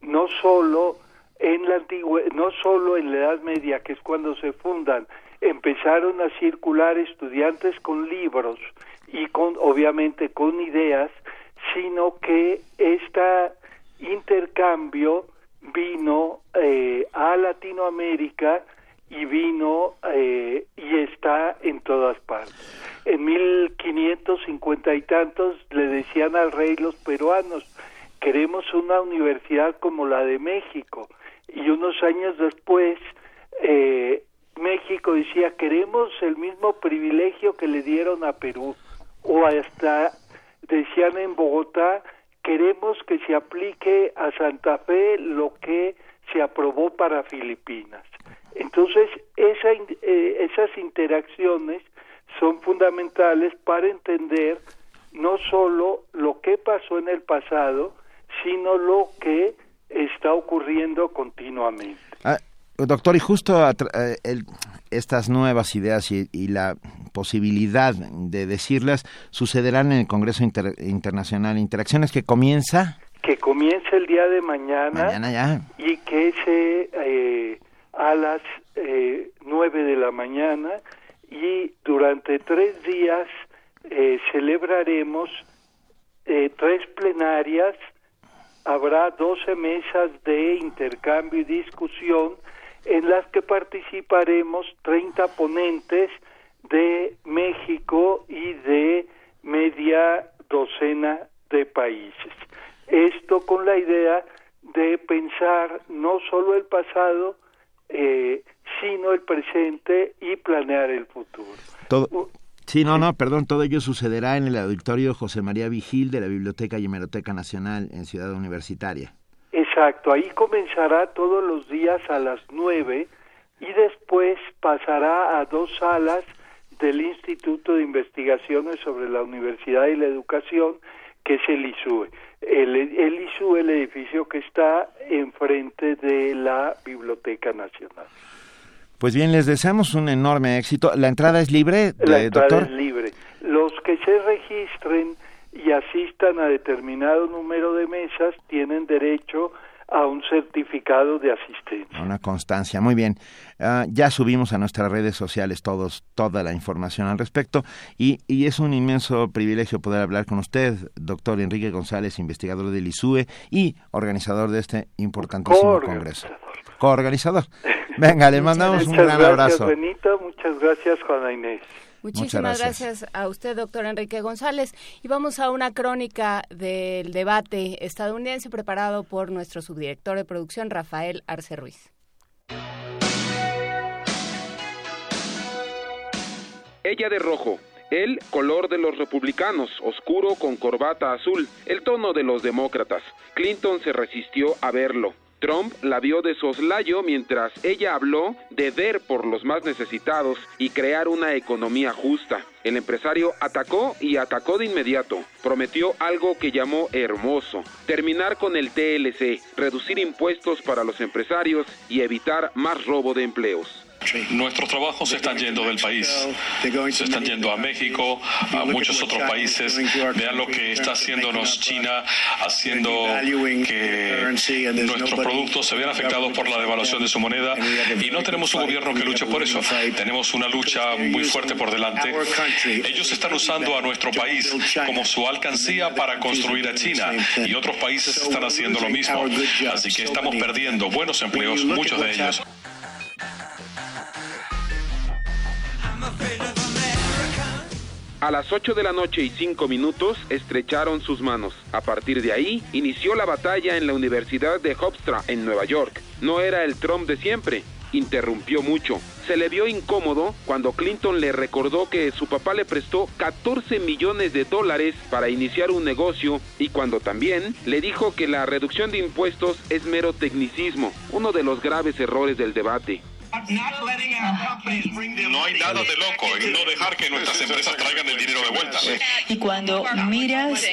[SPEAKER 39] No solo en la antigua, no solo en la Edad Media, que es cuando se fundan, empezaron a circular estudiantes con libros y con obviamente con ideas, sino que este intercambio vino eh, a Latinoamérica y vino eh, y está en todas partes. En 1550 y tantos le decían al rey los peruanos, queremos una universidad como la de México. Y unos años después eh, México decía queremos el mismo privilegio que le dieron a Perú o hasta decían en Bogotá queremos que se aplique a Santa Fe lo que se aprobó para Filipinas. Entonces, esa, eh, esas interacciones son fundamentales para entender no solo lo que pasó en el pasado, sino lo que está ocurriendo continuamente.
[SPEAKER 2] Ah, doctor, y justo eh, estas nuevas ideas y, la posibilidad de decirlas sucederán en el Congreso Internacional Interacciones que comienza
[SPEAKER 39] que comienza el día de mañana,
[SPEAKER 2] mañana ya.
[SPEAKER 39] y que se eh, a las eh, nueve de la mañana y durante tres días eh, celebraremos eh, tres plenarias, habrá doce mesas de intercambio y discusión en las que participaremos 30 ponentes de México y de media docena de países. Esto con la idea de pensar no solo el pasado, eh, sino el presente y planear el futuro.
[SPEAKER 2] Todo, sí, no, no, perdón, todo ello sucederá en el auditorio José María Vigil de la Biblioteca y Hemeroteca Nacional en Ciudad Universitaria.
[SPEAKER 39] Exacto, ahí comenzará todos los días a las nueve y después pasará a dos salas del Instituto de Investigaciones sobre la Universidad y la Educación, que es el ISUE. El, el ISUE, el edificio que está enfrente de la Biblioteca Nacional.
[SPEAKER 2] Pues bien, les deseamos un enorme éxito. ¿La entrada es libre,
[SPEAKER 39] La entrada
[SPEAKER 2] doctor?
[SPEAKER 39] es libre. Los que se registren y asistan a determinado número de mesas tienen derecho a un certificado de asistencia.
[SPEAKER 2] Una constancia, muy bien. Ah, ya subimos a nuestras redes sociales todos toda la información al respecto y, y, es un inmenso privilegio poder hablar con usted, doctor Enrique González, investigador del ISUE y organizador de este importantísimo congreso. Coorganizador. Venga, le mandamos un gran
[SPEAKER 39] gracias,
[SPEAKER 2] abrazo.
[SPEAKER 39] Benito, muchas gracias, Juana Inés.
[SPEAKER 3] Muchísimas gracias. a usted, doctor Enrique González. Y vamos a una crónica del debate estadounidense preparado por nuestro subdirector de producción, Rafael Arce Ruiz.
[SPEAKER 38] Ella de rojo. El color de los republicanos, oscuro con corbata azul, el tono de los demócratas. Clinton se resistió a verlo. Trump la vio de soslayo mientras ella habló de ver por los más necesitados y crear una economía justa. El empresario atacó y atacó de inmediato. Prometió algo que llamó hermoso, terminar con el TLC, reducir impuestos para los empresarios y evitar más robo de empleos.
[SPEAKER 40] Nuestros trabajos se están yendo del país, se están yendo a México, a muchos otros países. Vean lo que está haciéndonos China, haciendo que nuestros productos se vean afectados por la devaluación de su moneda y no tenemos un gobierno que luche por eso. Tenemos una lucha muy fuerte por delante. Ellos están usando a nuestro país como su alcancía para construir a China y otros países están haciendo lo mismo. Así que estamos perdiendo buenos empleos, muchos de ellos.
[SPEAKER 38] A las 8 de la noche y 5 minutos estrecharon sus manos. A partir de ahí, inició la batalla en la Universidad de Hofstra, en Nueva York. No era el Trump de siempre. Interrumpió mucho. Se le vio incómodo cuando Clinton le recordó que su papá le prestó 14 millones de dólares para iniciar un negocio y cuando también le dijo que la reducción de impuestos es mero tecnicismo, uno de los graves errores del debate.
[SPEAKER 40] No hay nada de loco en no dejar que nuestras empresas traigan el dinero de vuelta.
[SPEAKER 41] Y cuando miras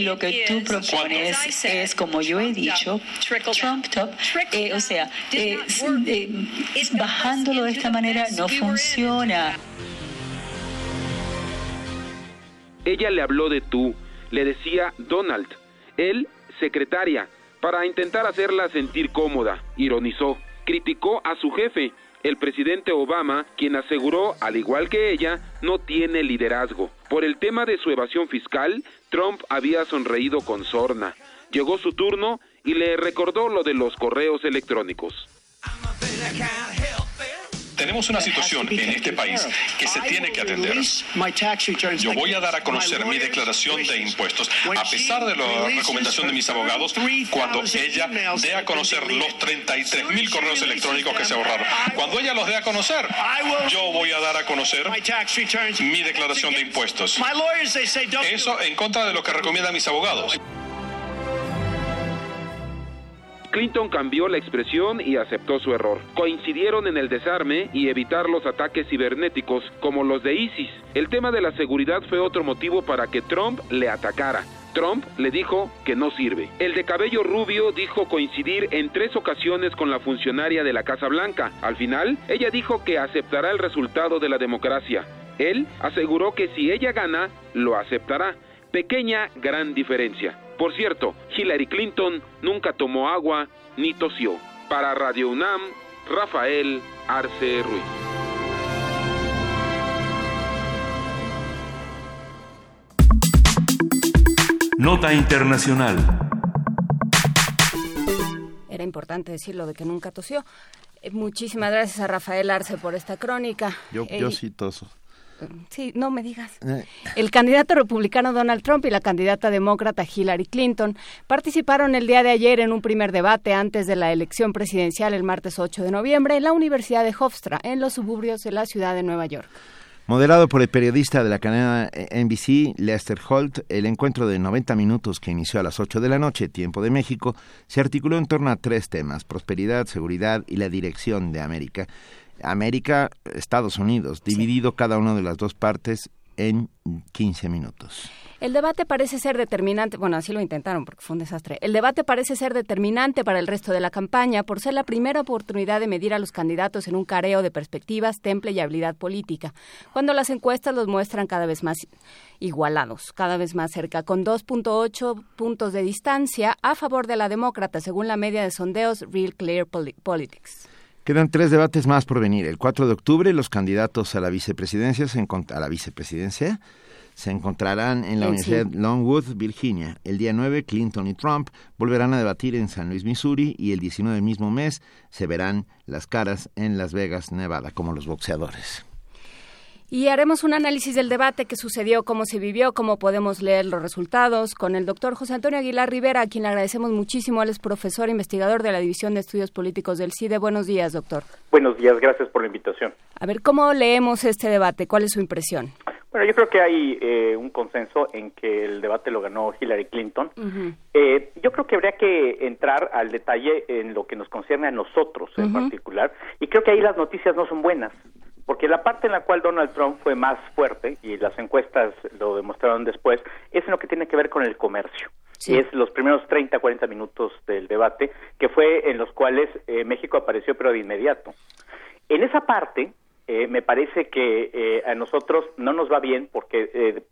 [SPEAKER 41] lo que tú propones es, como yo he dicho, Trump top, eh, o sea, eh, eh, bajándolo de esta manera no funciona.
[SPEAKER 38] Ella le habló de tú, le decía Donald, él secretaria, para intentar hacerla sentir cómoda, ironizó, criticó a su jefe, el presidente Obama, quien aseguró, al igual que ella, no tiene liderazgo. Por el tema de su evasión fiscal, Trump había sonreído con sorna. Llegó su turno y le recordó lo de los correos electrónicos.
[SPEAKER 40] Tenemos una situación en este país que se tiene que atender. Yo voy a dar a conocer mi declaración de impuestos, a pesar de la recomendación de mis abogados, cuando ella dé a conocer los 33 mil correos electrónicos que se ahorraron. Cuando ella los dé a conocer, yo voy a dar a conocer mi declaración de impuestos. Eso en contra de lo que recomiendan mis abogados.
[SPEAKER 38] Clinton cambió la expresión y aceptó su error. Coincidieron en el desarme y evitar los ataques cibernéticos como los de ISIS. El tema de la seguridad fue otro motivo para que Trump le atacara. Trump le dijo que no sirve. El de cabello rubio dijo coincidir en tres ocasiones con la funcionaria de la Casa Blanca. Al final, ella dijo que aceptará el resultado de la democracia. Él aseguró que si ella gana, lo aceptará. Pequeña gran diferencia. Por cierto, Hillary Clinton nunca tomó agua ni tosió. Para Radio UNAM, Rafael Arce Ruiz.
[SPEAKER 1] Nota Internacional.
[SPEAKER 3] Era importante decirlo de que nunca tosió. Eh, muchísimas gracias a Rafael Arce por esta crónica.
[SPEAKER 2] Yo,
[SPEAKER 3] Eh,
[SPEAKER 2] yo sí toso.
[SPEAKER 3] Sí, no me digas.
[SPEAKER 2] Eh,
[SPEAKER 3] El candidato republicano Donald Trump y la candidata demócrata Hillary Clinton participaron el día de ayer en un primer debate antes de la elección presidencial el martes 8 de noviembre en la Universidad de Hofstra, en los suburbios de la ciudad de Nueva York.
[SPEAKER 2] Moderado por el periodista de la cadena NBC, Lester Holt, el encuentro de 90 minutos que inició a las 8 de la noche, tiempo de México, se articuló en torno a tres temas, prosperidad, seguridad y la dirección de América. América, Estados Unidos, dividido cada una de las dos partes en 15 minutos.
[SPEAKER 3] El debate parece ser determinante, bueno, así lo intentaron porque fue un desastre. El debate parece ser determinante para el resto de la campaña por ser la primera oportunidad de medir a los candidatos en un careo de perspectivas, temple y habilidad política, cuando las encuestas los muestran cada vez más igualados, cada vez más cerca, con 2.8 puntos de distancia a favor de la demócrata, según la media de sondeos Real Clear Poli- Politics.
[SPEAKER 2] Quedan tres debates más por venir. El 4 de octubre, los candidatos a la vicepresidencia se, a la vicepresidencia se encontrarán en la Universidad
[SPEAKER 3] sí.
[SPEAKER 2] Longwood, Virginia. El día 9, Clinton y Trump volverán a debatir en San Luis, Missouri, y el 19 del mismo mes se verán las caras en Las Vegas, Nevada, como los boxeadores.
[SPEAKER 3] Y haremos un análisis del debate que sucedió, cómo se vivió, cómo podemos leer los resultados con el doctor José Antonio Aguilar Rivera, a quien le agradecemos muchísimo. Él es profesor e investigador de la División de Estudios Políticos del CIDE. Buenos días, doctor.
[SPEAKER 42] Buenos días, gracias por la invitación.
[SPEAKER 3] A ver, ¿cómo leemos este debate? ¿Cuál es su impresión?
[SPEAKER 42] Bueno, yo creo que hay eh, un consenso en que el debate lo ganó Hillary Clinton. Eh, yo creo que habría que entrar al detalle en lo que nos concierne a nosotros en particular, y creo que ahí las noticias no son buenas, porque la parte en la cual Donald Trump fue más fuerte, y las encuestas lo demostraron después, es en lo que tiene que ver con el comercio. Y es los primeros 30, 40 minutos del debate, que fue en los cuales eh, México apareció, pero de inmediato. En esa parte, eh, me parece que eh, a nosotros no nos va bien porque eh,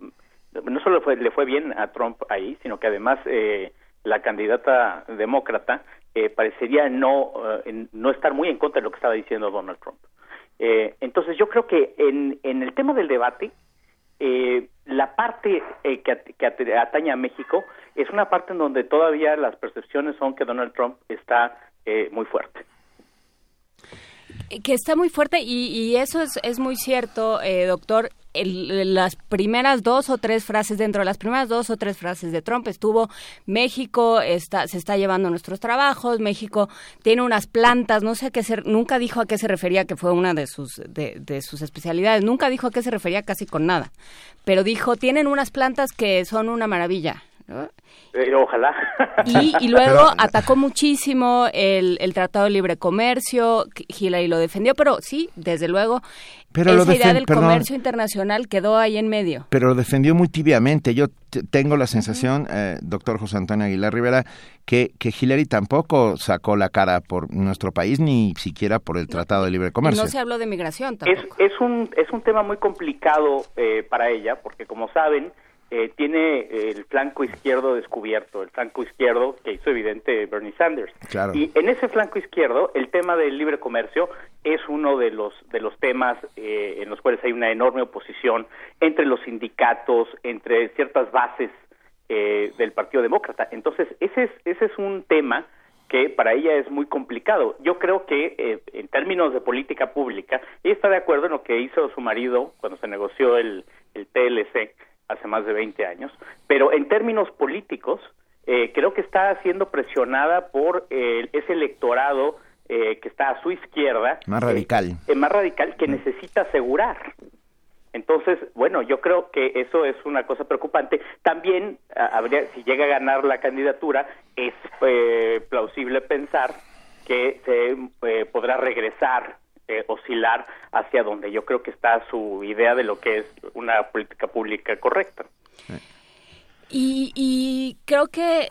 [SPEAKER 42] no solo fue- le fue bien a Trump ahí, sino que además eh, la candidata demócrata eh, parecería no, no estar muy en contra de lo que estaba diciendo Donald Trump. Eh, entonces yo creo que en, en el tema del debate, eh, la parte eh, que, que at- atañe a México es una parte en donde todavía las percepciones son que Donald Trump está eh, muy fuerte.
[SPEAKER 3] Que está muy fuerte y, y eso es, es muy cierto, eh, doctor. Las primeras dos o tres frases, dentro de las primeras dos o tres frases de Trump estuvo México está, se está llevando nuestros trabajos, México tiene unas plantas, no sé a qué se, nunca dijo a qué se refería, que fue una de sus, de, de sus especialidades, nunca dijo a qué se refería casi con nada, pero dijo, tienen unas plantas que son una maravilla. ¿No?
[SPEAKER 42] Eh, ojalá.
[SPEAKER 3] Y, y luego atacó muchísimo el, el Tratado de Libre Comercio, Hillary lo defendió, pero sí, desde luego,
[SPEAKER 2] Pero lo
[SPEAKER 3] esa idea del
[SPEAKER 2] perdón.
[SPEAKER 3] comercio internacional quedó ahí en medio.
[SPEAKER 2] Pero lo defendió muy tibiamente. Yo tengo la sensación, eh, doctor José Antonio Aguilar Rivera, que, que Hillary tampoco sacó la cara por nuestro país, ni siquiera por el Tratado de Libre
[SPEAKER 3] Y
[SPEAKER 2] Comercio.
[SPEAKER 3] no se habló de migración
[SPEAKER 42] Es,
[SPEAKER 3] tampoco.
[SPEAKER 42] es, un, es un tema muy complicado eh, para ella, porque como saben, eh, tiene el flanco izquierdo descubierto, el flanco izquierdo que hizo evidente Bernie Sanders.
[SPEAKER 2] Claro.
[SPEAKER 42] Y en ese flanco izquierdo, el tema del libre comercio es uno de los de los temas eh, en los cuales hay una enorme oposición entre los sindicatos, entre ciertas bases eh, del Partido Demócrata. Entonces, ese es, ese es un tema que para ella es muy complicado. Yo creo que eh, en términos de política pública, ella está de acuerdo en lo que hizo su marido cuando se negoció el, el TLC hace más de 20 años, pero en términos políticos, eh, creo que está siendo presionada por eh, ese electorado eh, que está a su izquierda.
[SPEAKER 2] Más radical.
[SPEAKER 42] Eh, más radical que necesita asegurar. Entonces, bueno, yo creo que eso es una cosa preocupante. También ah, habría, si llega a ganar la candidatura, es eh, plausible pensar que se eh, podrá regresar, eh, oscilar hacia donde yo creo que está su idea de lo que es una política pública correcta.
[SPEAKER 3] Y, y creo que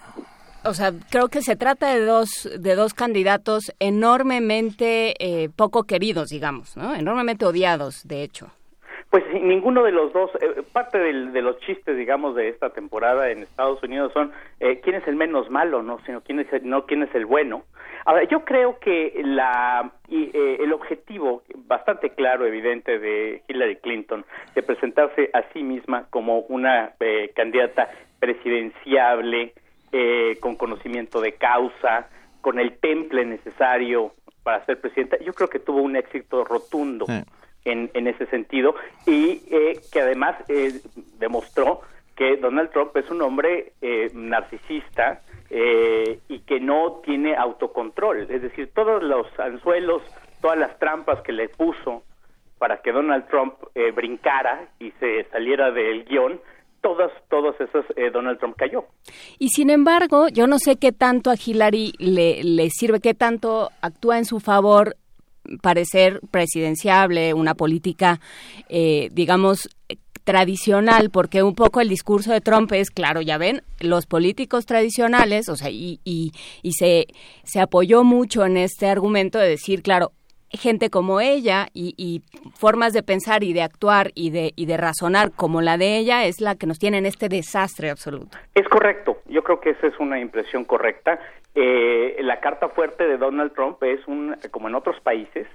[SPEAKER 3] o sea, creo que se trata de dos, de dos candidatos enormemente eh, poco queridos, digamos, ¿no? Enormemente odiados, de hecho.
[SPEAKER 42] Pues sí, ninguno de los dos, eh, parte del- de los chistes, digamos, de esta temporada en Estados Unidos son eh, quién es el menos malo, no, sino quién es el, no quién es el bueno. Ahora, yo creo que la y, eh, el objetivo bastante claro, evidente de Hillary Clinton de presentarse a sí misma como una eh, candidata presidenciable, eh, con conocimiento de causa, con el temple necesario para ser presidenta, yo creo que tuvo un éxito rotundo en, en ese sentido y eh, que además eh, demostró que Donald Trump es un hombre eh, narcisista eh, y que no tiene autocontrol. Es decir, todos los anzuelos, todas las trampas que le puso para que Donald Trump eh, brincara y se saliera del guion, todas, todos esos eh, Donald Trump cayó.
[SPEAKER 3] Y sin embargo, yo no sé qué tanto a Hillary le, le sirve, qué tanto actúa en su favor parecer presidenciable, una política, eh, digamos, tradicional, porque un poco el discurso de Trump es, claro, ya ven, los políticos tradicionales, o sea, y, y, y se, se apoyó mucho en este argumento de decir, claro, gente como ella y, y formas de pensar y de actuar y de, y de razonar como la de ella es la que nos tiene en este desastre absoluto.
[SPEAKER 42] Es correcto, yo creo que esa es una impresión correcta. Eh, la carta fuerte de Donald Trump es un, como en otros países,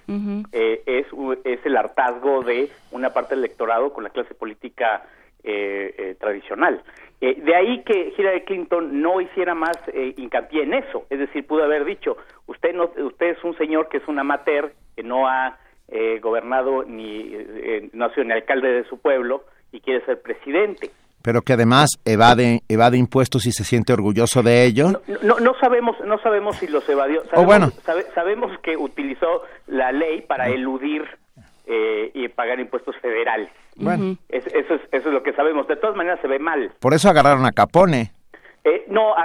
[SPEAKER 42] eh, es, es el hartazgo de una parte del electorado con la clase política eh, eh, tradicional. Eh, de ahí que Hillary Clinton no hiciera más eh, hincapié en eso, es decir, pudo haber dicho, usted no, usted es un señor que es un amateur, que no ha eh, gobernado ni eh, no ha sido ni alcalde de su pueblo y quiere ser presidente.
[SPEAKER 2] Pero que además evade, evade impuestos y se siente orgulloso de ello.
[SPEAKER 42] No, no sabemos, no sabemos si los evadió. Sabemos,
[SPEAKER 2] Oh, bueno.
[SPEAKER 42] sabe- sabemos que utilizó la ley para eludir eh, y pagar impuestos federales.
[SPEAKER 2] Bueno.
[SPEAKER 42] Es- eso, es, eso es lo que sabemos. De todas maneras se ve mal.
[SPEAKER 2] Por eso agarraron a Capone.
[SPEAKER 42] Eh, no, a,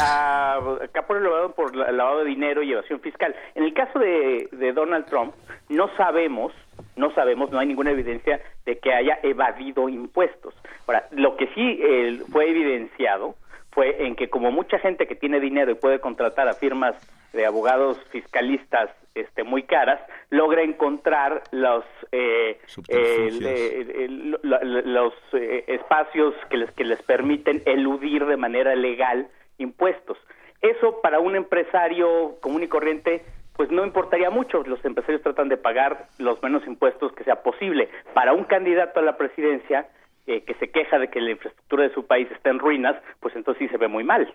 [SPEAKER 42] a, a Capone lo lavado por la- lavado de dinero y evasión fiscal. En el caso de, de Donald Trump, no sabemos, no sabemos, no hay ninguna evidencia de que haya evadido impuestos. Ahora, lo que sí eh, fue evidenciado fue en que como mucha gente que tiene dinero y puede contratar a firmas de abogados fiscalistas este, muy caras, logra encontrar los eh, eh, los eh, espacios que les que les permiten eludir de manera legal impuestos. Eso para un empresario común y corriente pues no importaría mucho, los empresarios tratan de pagar los menos impuestos que sea posible. Para un candidato a la presidencia eh, que se queja de que la infraestructura de su país está en ruinas, pues entonces sí se ve muy mal.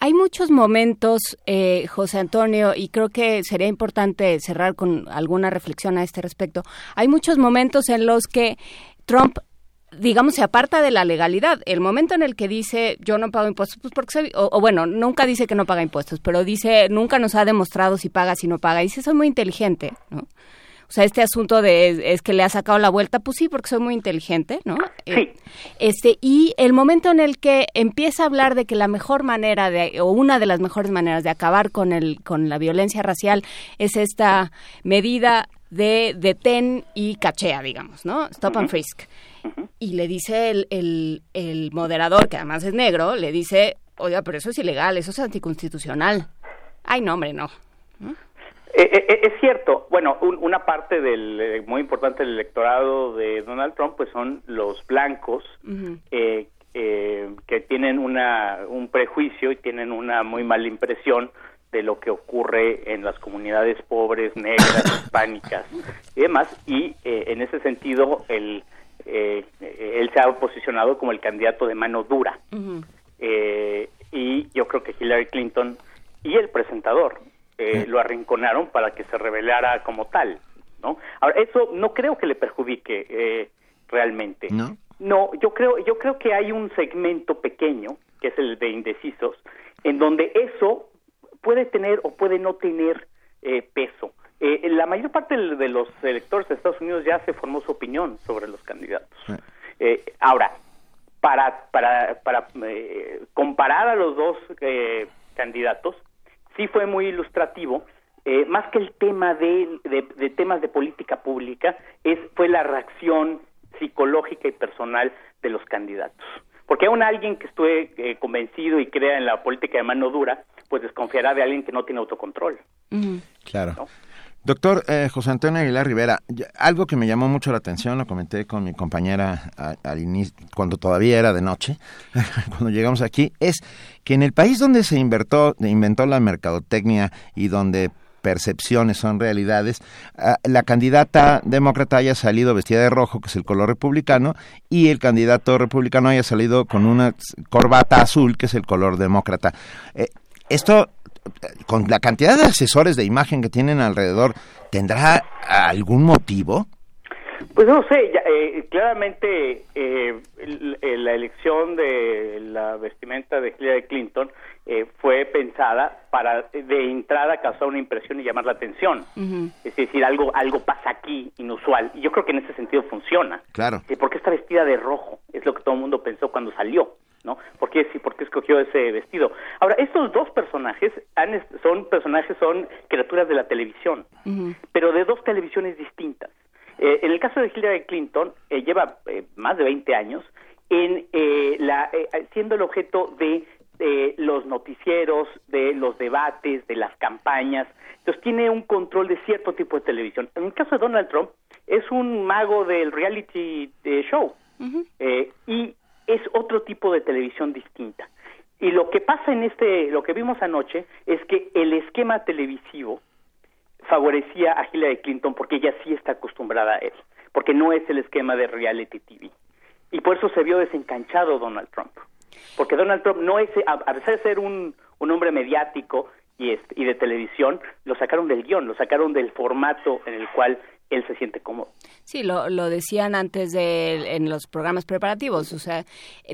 [SPEAKER 3] Hay muchos momentos, eh, José Antonio, y creo que sería importante cerrar con alguna reflexión a este respecto. Hay muchos momentos en los que Trump digamos, se aparta de la legalidad. El momento en el que dice yo no pago impuestos, pues porque soy, o, o bueno, nunca dice que no paga impuestos, pero dice nunca nos ha demostrado si paga, si no paga. Dice soy muy inteligente, ¿no? O sea, este asunto de es, es que le ha sacado la vuelta, pues sí, porque soy muy inteligente, ¿no?
[SPEAKER 42] Sí.
[SPEAKER 3] Este, y el momento en el que empieza a hablar de que la mejor manera de, o una de las mejores maneras de acabar con el, con la violencia racial es esta medida de detén y cachea, digamos, ¿no? Stop and frisk. Y le dice el, el, el moderador, que además es negro, le dice, oiga, pero eso es ilegal, eso es anticonstitucional. Ay, no, hombre, no.
[SPEAKER 42] Eh, eh, es cierto. Bueno, un- una parte del eh, muy importante del electorado de Donald Trump, pues son los blancos eh, eh, que tienen una un prejuicio y tienen una muy mala impresión de lo que ocurre en las comunidades pobres, negras, hispánicas y demás. Y eh, en ese sentido, el, eh, él se ha posicionado como el candidato de mano dura. Eh, y yo creo que Hillary Clinton y el presentador eh, lo arrinconaron para que se revelara como tal, ¿no? Ahora, eso no creo que le perjudique eh, realmente.
[SPEAKER 2] ¿No?
[SPEAKER 42] No, yo creo, yo creo que hay un segmento pequeño, que es el de indecisos, en donde eso puede tener o puede no tener eh, peso. Eh, la mayor parte de los electores de Estados Unidos ya se formó su opinión sobre los candidatos. Eh, ahora, para, para, para eh, comparar a los dos eh, candidatos, sí fue muy ilustrativo. eh, más que el tema de, de, de temas de política pública, es fue la reacción psicológica y personal de los candidatos. Porque aún alguien que esté eh, convencido y crea en la política de mano dura, pues desconfiará de alguien que no tiene autocontrol.
[SPEAKER 2] Claro. Doctor eh, José Antonio Aguilar Rivera, algo que me llamó mucho la atención, lo comenté con mi compañera al inicio, cuando todavía era de noche, cuando llegamos aquí, es que en el país donde se inventó, inventó la mercadotecnia y donde percepciones son realidades, ah, la candidata demócrata haya salido vestida de rojo, que es el color republicano, y el candidato republicano haya salido con una corbata azul, que es el color demócrata. Eh, esto con la cantidad de asesores de imagen que tienen alrededor, ¿tendrá algún motivo?
[SPEAKER 42] Pues no sé, ya, eh, claramente eh, el- el- la elección de la vestimenta de Hillary Clinton eh, fue pensada para de entrada causar una impresión y llamar la atención. Es decir, algo algo pasa aquí inusual. Y yo creo que en ese sentido funciona.
[SPEAKER 2] Claro.
[SPEAKER 42] Eh, ¿Por qué está vestida de rojo? Es lo que todo el mundo pensó cuando salió, ¿no? ¿Por qué, sí, por qué escogió ese vestido? Ahora, estos dos personajes han son personajes, son criaturas de la televisión, pero de dos televisiones distintas. Eh, en el caso de Hillary Clinton, eh, lleva eh, más de 20 años en eh, la, eh, siendo el objeto de eh, los noticieros, de los debates, de las campañas. Entonces tiene un control de cierto tipo de televisión. En el caso de Donald Trump, es un mago del reality show eh, y es otro tipo de televisión distinta. Y lo que pasa en este, lo que vimos anoche, es que el esquema televisivo favorecía a Hillary Clinton porque ella sí está acostumbrada a él, porque no es el esquema de reality TV. Y por eso se vio desencanchado Donald Trump. Porque Donald Trump no es, a, pesar de ser un, un hombre mediático y, y de televisión, lo sacaron del guion, lo sacaron del formato en el cual él se siente cómodo.
[SPEAKER 3] Sí, lo, lo decían antes de en los programas preparativos, o sea,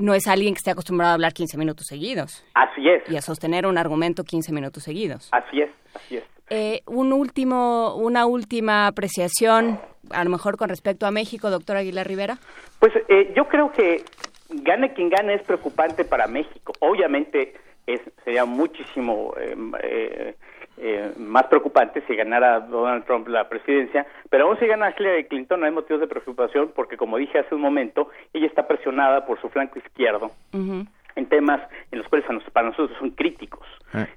[SPEAKER 3] no es alguien que esté acostumbrado a hablar 15 minutos seguidos
[SPEAKER 42] Así es,
[SPEAKER 3] y a sostener un argumento 15 minutos seguidos.
[SPEAKER 42] así es, así es.
[SPEAKER 3] Eh, un último, una última apreciación, a lo mejor con respecto a México, doctor Aguilar Rivera.
[SPEAKER 42] Pues eh, yo creo que gane quien gane es preocupante para México. Obviamente es, sería muchísimo eh, eh, más preocupante si ganara Donald Trump la presidencia, pero aún si gana Hillary Clinton no hay motivos de preocupación porque como dije hace un momento, ella está presionada por su flanco izquierdo en temas en los cuales para nosotros son críticos.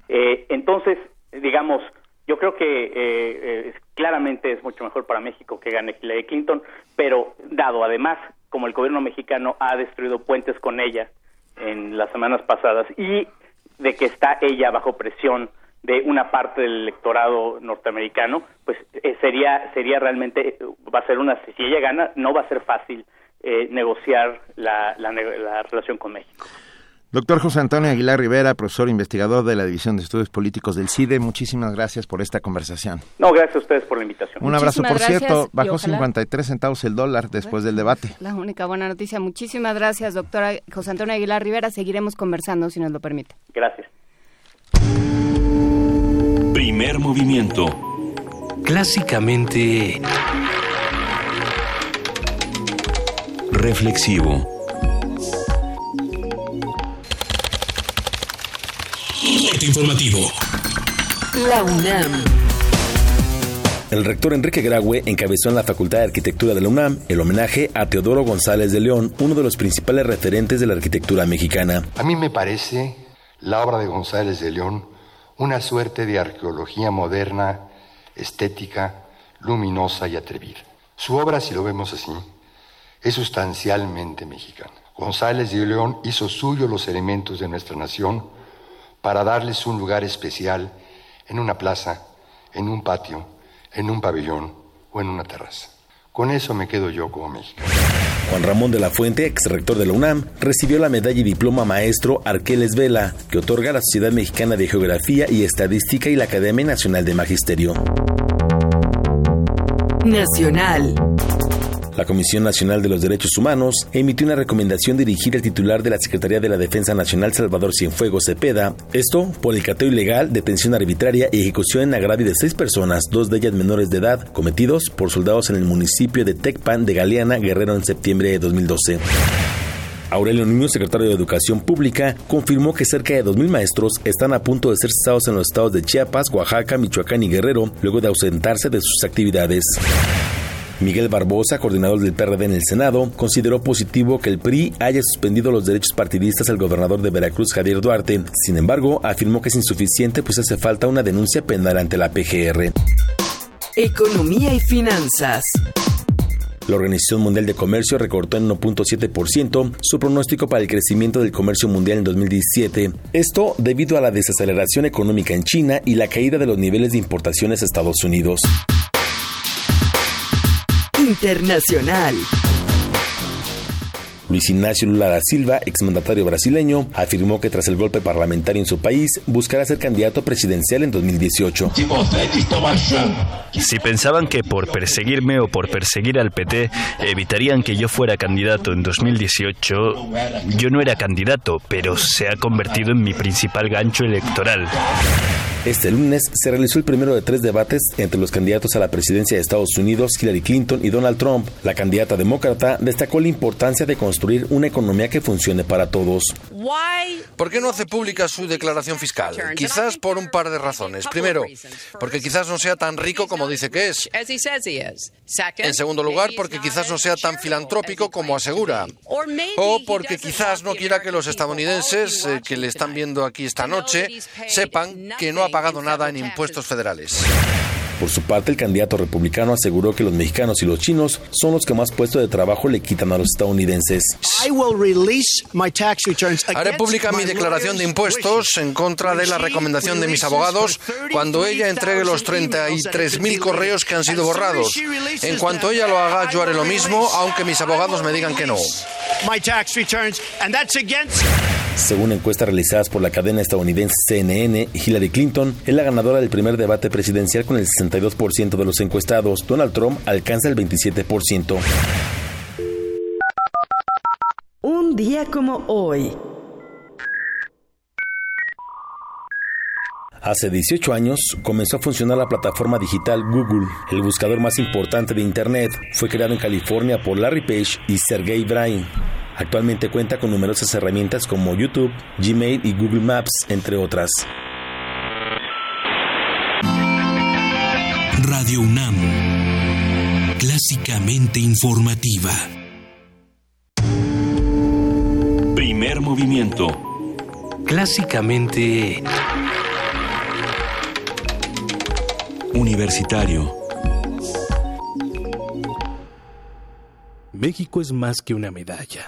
[SPEAKER 42] Eh, entonces, digamos, yo creo que eh, eh, claramente es mucho mejor para México que gane Hillary Clinton, pero dado además como el gobierno mexicano ha destruido puentes con ella en las semanas pasadas y de que está ella bajo presión de una parte del electorado norteamericano, pues eh, sería sería realmente eh, va a ser una si ella gana no va a ser fácil eh, negociar la, la, la relación con México.
[SPEAKER 2] Doctor José Antonio Aguilar Rivera, profesor investigador de la División de Estudios Políticos del CIDE, muchísimas gracias por esta conversación.
[SPEAKER 42] No, gracias a ustedes por la invitación.
[SPEAKER 2] Un abrazo, por
[SPEAKER 3] Muchísimas
[SPEAKER 2] cierto,
[SPEAKER 3] gracias
[SPEAKER 2] bajó
[SPEAKER 3] ojalá-
[SPEAKER 2] 53 centavos el dólar después del debate.
[SPEAKER 3] La única buena noticia. Muchísimas gracias, doctora José Antonio Aguilar Rivera. Seguiremos conversando si nos lo permite.
[SPEAKER 42] Gracias.
[SPEAKER 1] Primer movimiento.
[SPEAKER 43] Clásicamente...
[SPEAKER 1] Reflexivo.
[SPEAKER 43] Corte informativo.
[SPEAKER 28] La UNAM.
[SPEAKER 44] El rector Enrique Graue encabezó en la Facultad de Arquitectura de la UNAM el homenaje a Teodoro González de León, uno de los principales referentes de la arquitectura mexicana.
[SPEAKER 45] A mí me parece la obra de González de León una suerte de arqueología moderna, estética, luminosa y atrevida. Su obra, si lo vemos así, es sustancialmente mexicana. González de León hizo suyo los elementos de nuestra nación para darles un lugar especial en una plaza, en un patio, en un pabellón o en una terraza. Con eso me quedo yo como mexicano.
[SPEAKER 17] Juan Ramón de la Fuente, ex rector de la UNAM, recibió la medalla y diploma maestro Arqueles Vela, que otorga la Sociedad Mexicana de Geografía y Estadística y la Academia Nacional de Magisterio.
[SPEAKER 18] Nacional.
[SPEAKER 17] La Comisión Nacional de los Derechos Humanos emitió una recomendación dirigida al titular de la Secretaría de la Defensa Nacional Salvador Cienfuegos Cepeda, esto por el cateo ilegal, detención arbitraria y ejecución en agravio de seis personas, dos de ellas menores de edad, cometidos por soldados en el municipio de Tecpan de Galeana, Guerrero en septiembre de 2012. Aurelio Niño, secretario de Educación Pública, confirmó que cerca de 2.000 maestros están a punto de ser cesados en los estados de Chiapas, Oaxaca, Michoacán y Guerrero, luego de ausentarse de sus actividades. Miguel Barbosa, coordinador del PRD en el Senado, consideró positivo que el PRI haya suspendido los derechos partidistas al gobernador de Veracruz, Javier Duarte. Sin embargo, afirmó que es insuficiente pues hace falta una denuncia penal ante la PGR.
[SPEAKER 18] Economía y finanzas.
[SPEAKER 17] La Organización Mundial de Comercio recortó en 1.7% su pronóstico para el crecimiento del comercio mundial en 2017. Esto debido a la desaceleración económica en China y la caída de los niveles de importaciones a Estados Unidos.
[SPEAKER 18] Internacional.
[SPEAKER 17] Luis Ignacio Lula da Silva, exmandatario brasileño, afirmó que tras el golpe parlamentario en su país, buscará ser candidato presidencial en 2018.
[SPEAKER 46] Si pensaban que por perseguirme o por perseguir al PT evitarían que yo fuera candidato en 2018, yo no era candidato, pero se ha convertido en mi principal gancho electoral.
[SPEAKER 17] Este lunes se realizó el primero de tres debates entre los candidatos a la presidencia de Estados Unidos, Hillary Clinton y Donald Trump. La candidata demócrata destacó la importancia de construir una economía que funcione para todos.
[SPEAKER 47] ¿Por qué no hace pública su declaración fiscal? Quizás por un par de razones. Primero, porque quizás no sea tan rico como dice que es. En segundo lugar, porque quizás no sea tan filantrópico como asegura. O porque quizás no quiera que los estadounidenses eh, que le están viendo aquí esta noche sepan que no ha pagado nada en impuestos federales.
[SPEAKER 17] Por su parte, el candidato republicano aseguró que los mexicanos y los chinos son los que más puestos de trabajo le quitan a los estadounidenses.
[SPEAKER 47] Haré pública mi declaración de impuestos en contra de la recomendación de mis abogados cuando ella entregue los 33.000 correos que han sido borrados. En cuanto ella lo haga, yo haré lo mismo, aunque mis abogados me digan que no.
[SPEAKER 17] Según encuestas realizadas por la cadena estadounidense CNN, Hillary Clinton es la ganadora del primer debate presidencial con el 62% de los encuestados. Donald Trump alcanza el 27%.
[SPEAKER 18] Un día como hoy.
[SPEAKER 17] Hace 18 años comenzó a funcionar la plataforma digital Google. El buscador más importante de Internet fue creado en California por Larry Page y Sergey Brin. Actualmente cuenta con numerosas herramientas como YouTube, Gmail y Google Maps, entre otras.
[SPEAKER 48] Radio UNAM, clásicamente informativa.
[SPEAKER 1] Primer movimiento.
[SPEAKER 48] Clásicamente...
[SPEAKER 1] Universitario.
[SPEAKER 49] México es más que una medalla.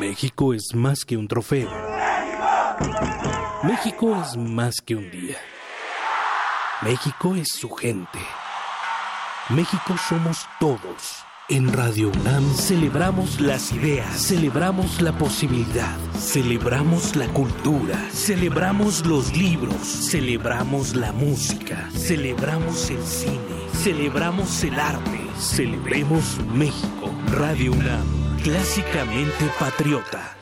[SPEAKER 49] México es más que un trofeo. México es más que un día. México es su gente. México somos todos. En Radio UNAM celebramos las ideas, celebramos la posibilidad, celebramos la cultura, celebramos los libros, celebramos la música, celebramos el cine, celebramos el arte, celebremos México. Radio UNAM, clásicamente patriota.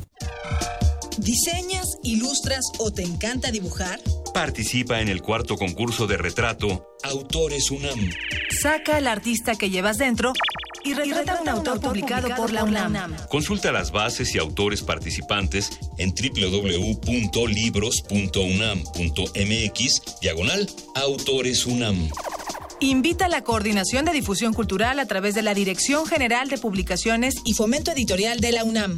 [SPEAKER 50] ¿Diseñas, ilustras o te encanta dibujar?
[SPEAKER 1] Participa en el cuarto concurso de retrato Autores UNAM.
[SPEAKER 50] Saca al artista que llevas dentro y retrata a un autor publicado por la UNAM.
[SPEAKER 1] Consulta las bases y autores participantes en www.libros.unam.mx diagonal Autores UNAM.
[SPEAKER 51] Invita a la Coordinación de Difusión Cultural a través de la Dirección General de Publicaciones y Fomento Editorial de la UNAM.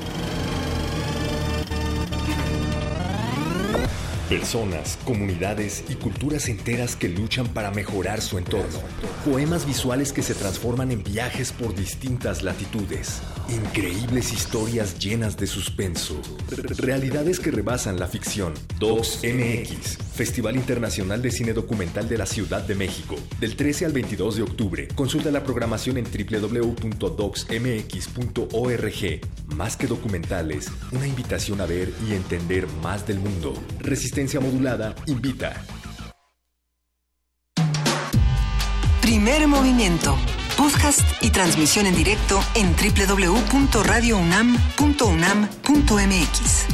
[SPEAKER 47] Personas, comunidades y culturas enteras que luchan para mejorar su entorno. Poemas visuales que se transforman en viajes por distintas latitudes. Increíbles historias llenas de suspenso. Realidades que rebasan la ficción. Docs MX, Festival Internacional de Cine Documental de la Ciudad de México. Del 13 al 22 de octubre. Consulta la programación en www.docsmx.org. Más que documentales, una invitación a ver y entender más del mundo. Resistencia modulada invita.
[SPEAKER 52] Primer movimiento. Podcast y transmisión en directo en www.radiounam.unam.mx.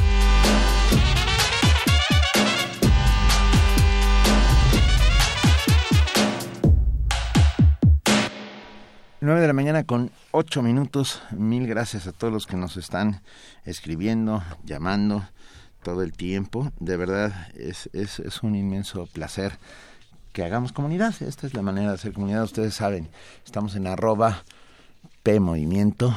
[SPEAKER 2] 9 de la mañana con 8 minutos. Mil gracias a todos los que nos están escribiendo, llamando todo el tiempo. De verdad, es, es, es un inmenso placer que hagamos comunidad. Esta es la manera de hacer comunidad. Ustedes saben, estamos en arroba P Movimiento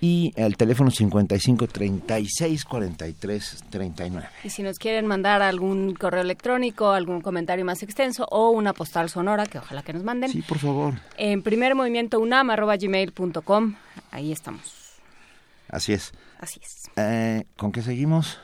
[SPEAKER 2] y el teléfono 55 36 43 39.
[SPEAKER 3] Y si nos quieren mandar algún correo electrónico, algún comentario más extenso o una postal sonora, que ojalá que nos manden.
[SPEAKER 2] Sí, por favor.
[SPEAKER 3] En primer movimiento unam arroba gmail.com. Ahí estamos.
[SPEAKER 2] Así es.
[SPEAKER 3] Así es.
[SPEAKER 2] Eh, ¿Con qué seguimos?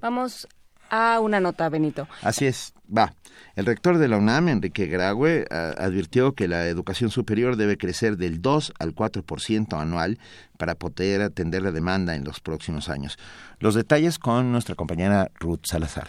[SPEAKER 3] Vamos a una nota, Benito.
[SPEAKER 2] Así es, va. El rector de la UNAM, Enrique Graue, advirtió que la educación superior debe crecer del 2 al 4% anual para poder atender la demanda en los próximos años. Los detalles con nuestra compañera Ruth Salazar.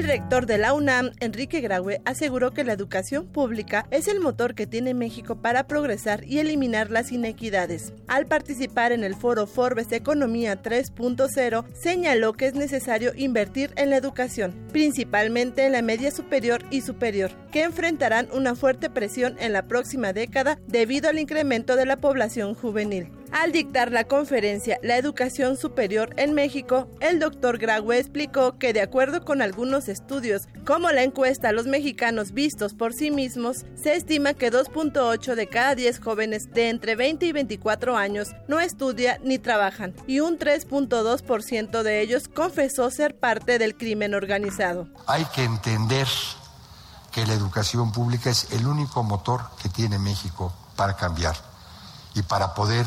[SPEAKER 53] El rector de la UNAM, Enrique Graue, aseguró que la educación pública es el motor que tiene México para progresar y eliminar las inequidades. Al participar en el foro Forbes Economía 3.0, señaló que es necesario invertir en la educación, principalmente en la media superior y superior, que enfrentarán una fuerte presión en la próxima década debido al incremento de la población juvenil. Al dictar la conferencia La Educación Superior en México, el doctor Graue explicó que de acuerdo con algunos estudios, como la encuesta los mexicanos vistos por sí mismos, se estima que 2.8 de cada 10 jóvenes de entre 20 y 24 años no estudia ni trabajan, y un 3.2% de ellos confesó ser parte del crimen organizado.
[SPEAKER 45] Hay que entender que la educación pública es el único motor que tiene México para cambiar y para poder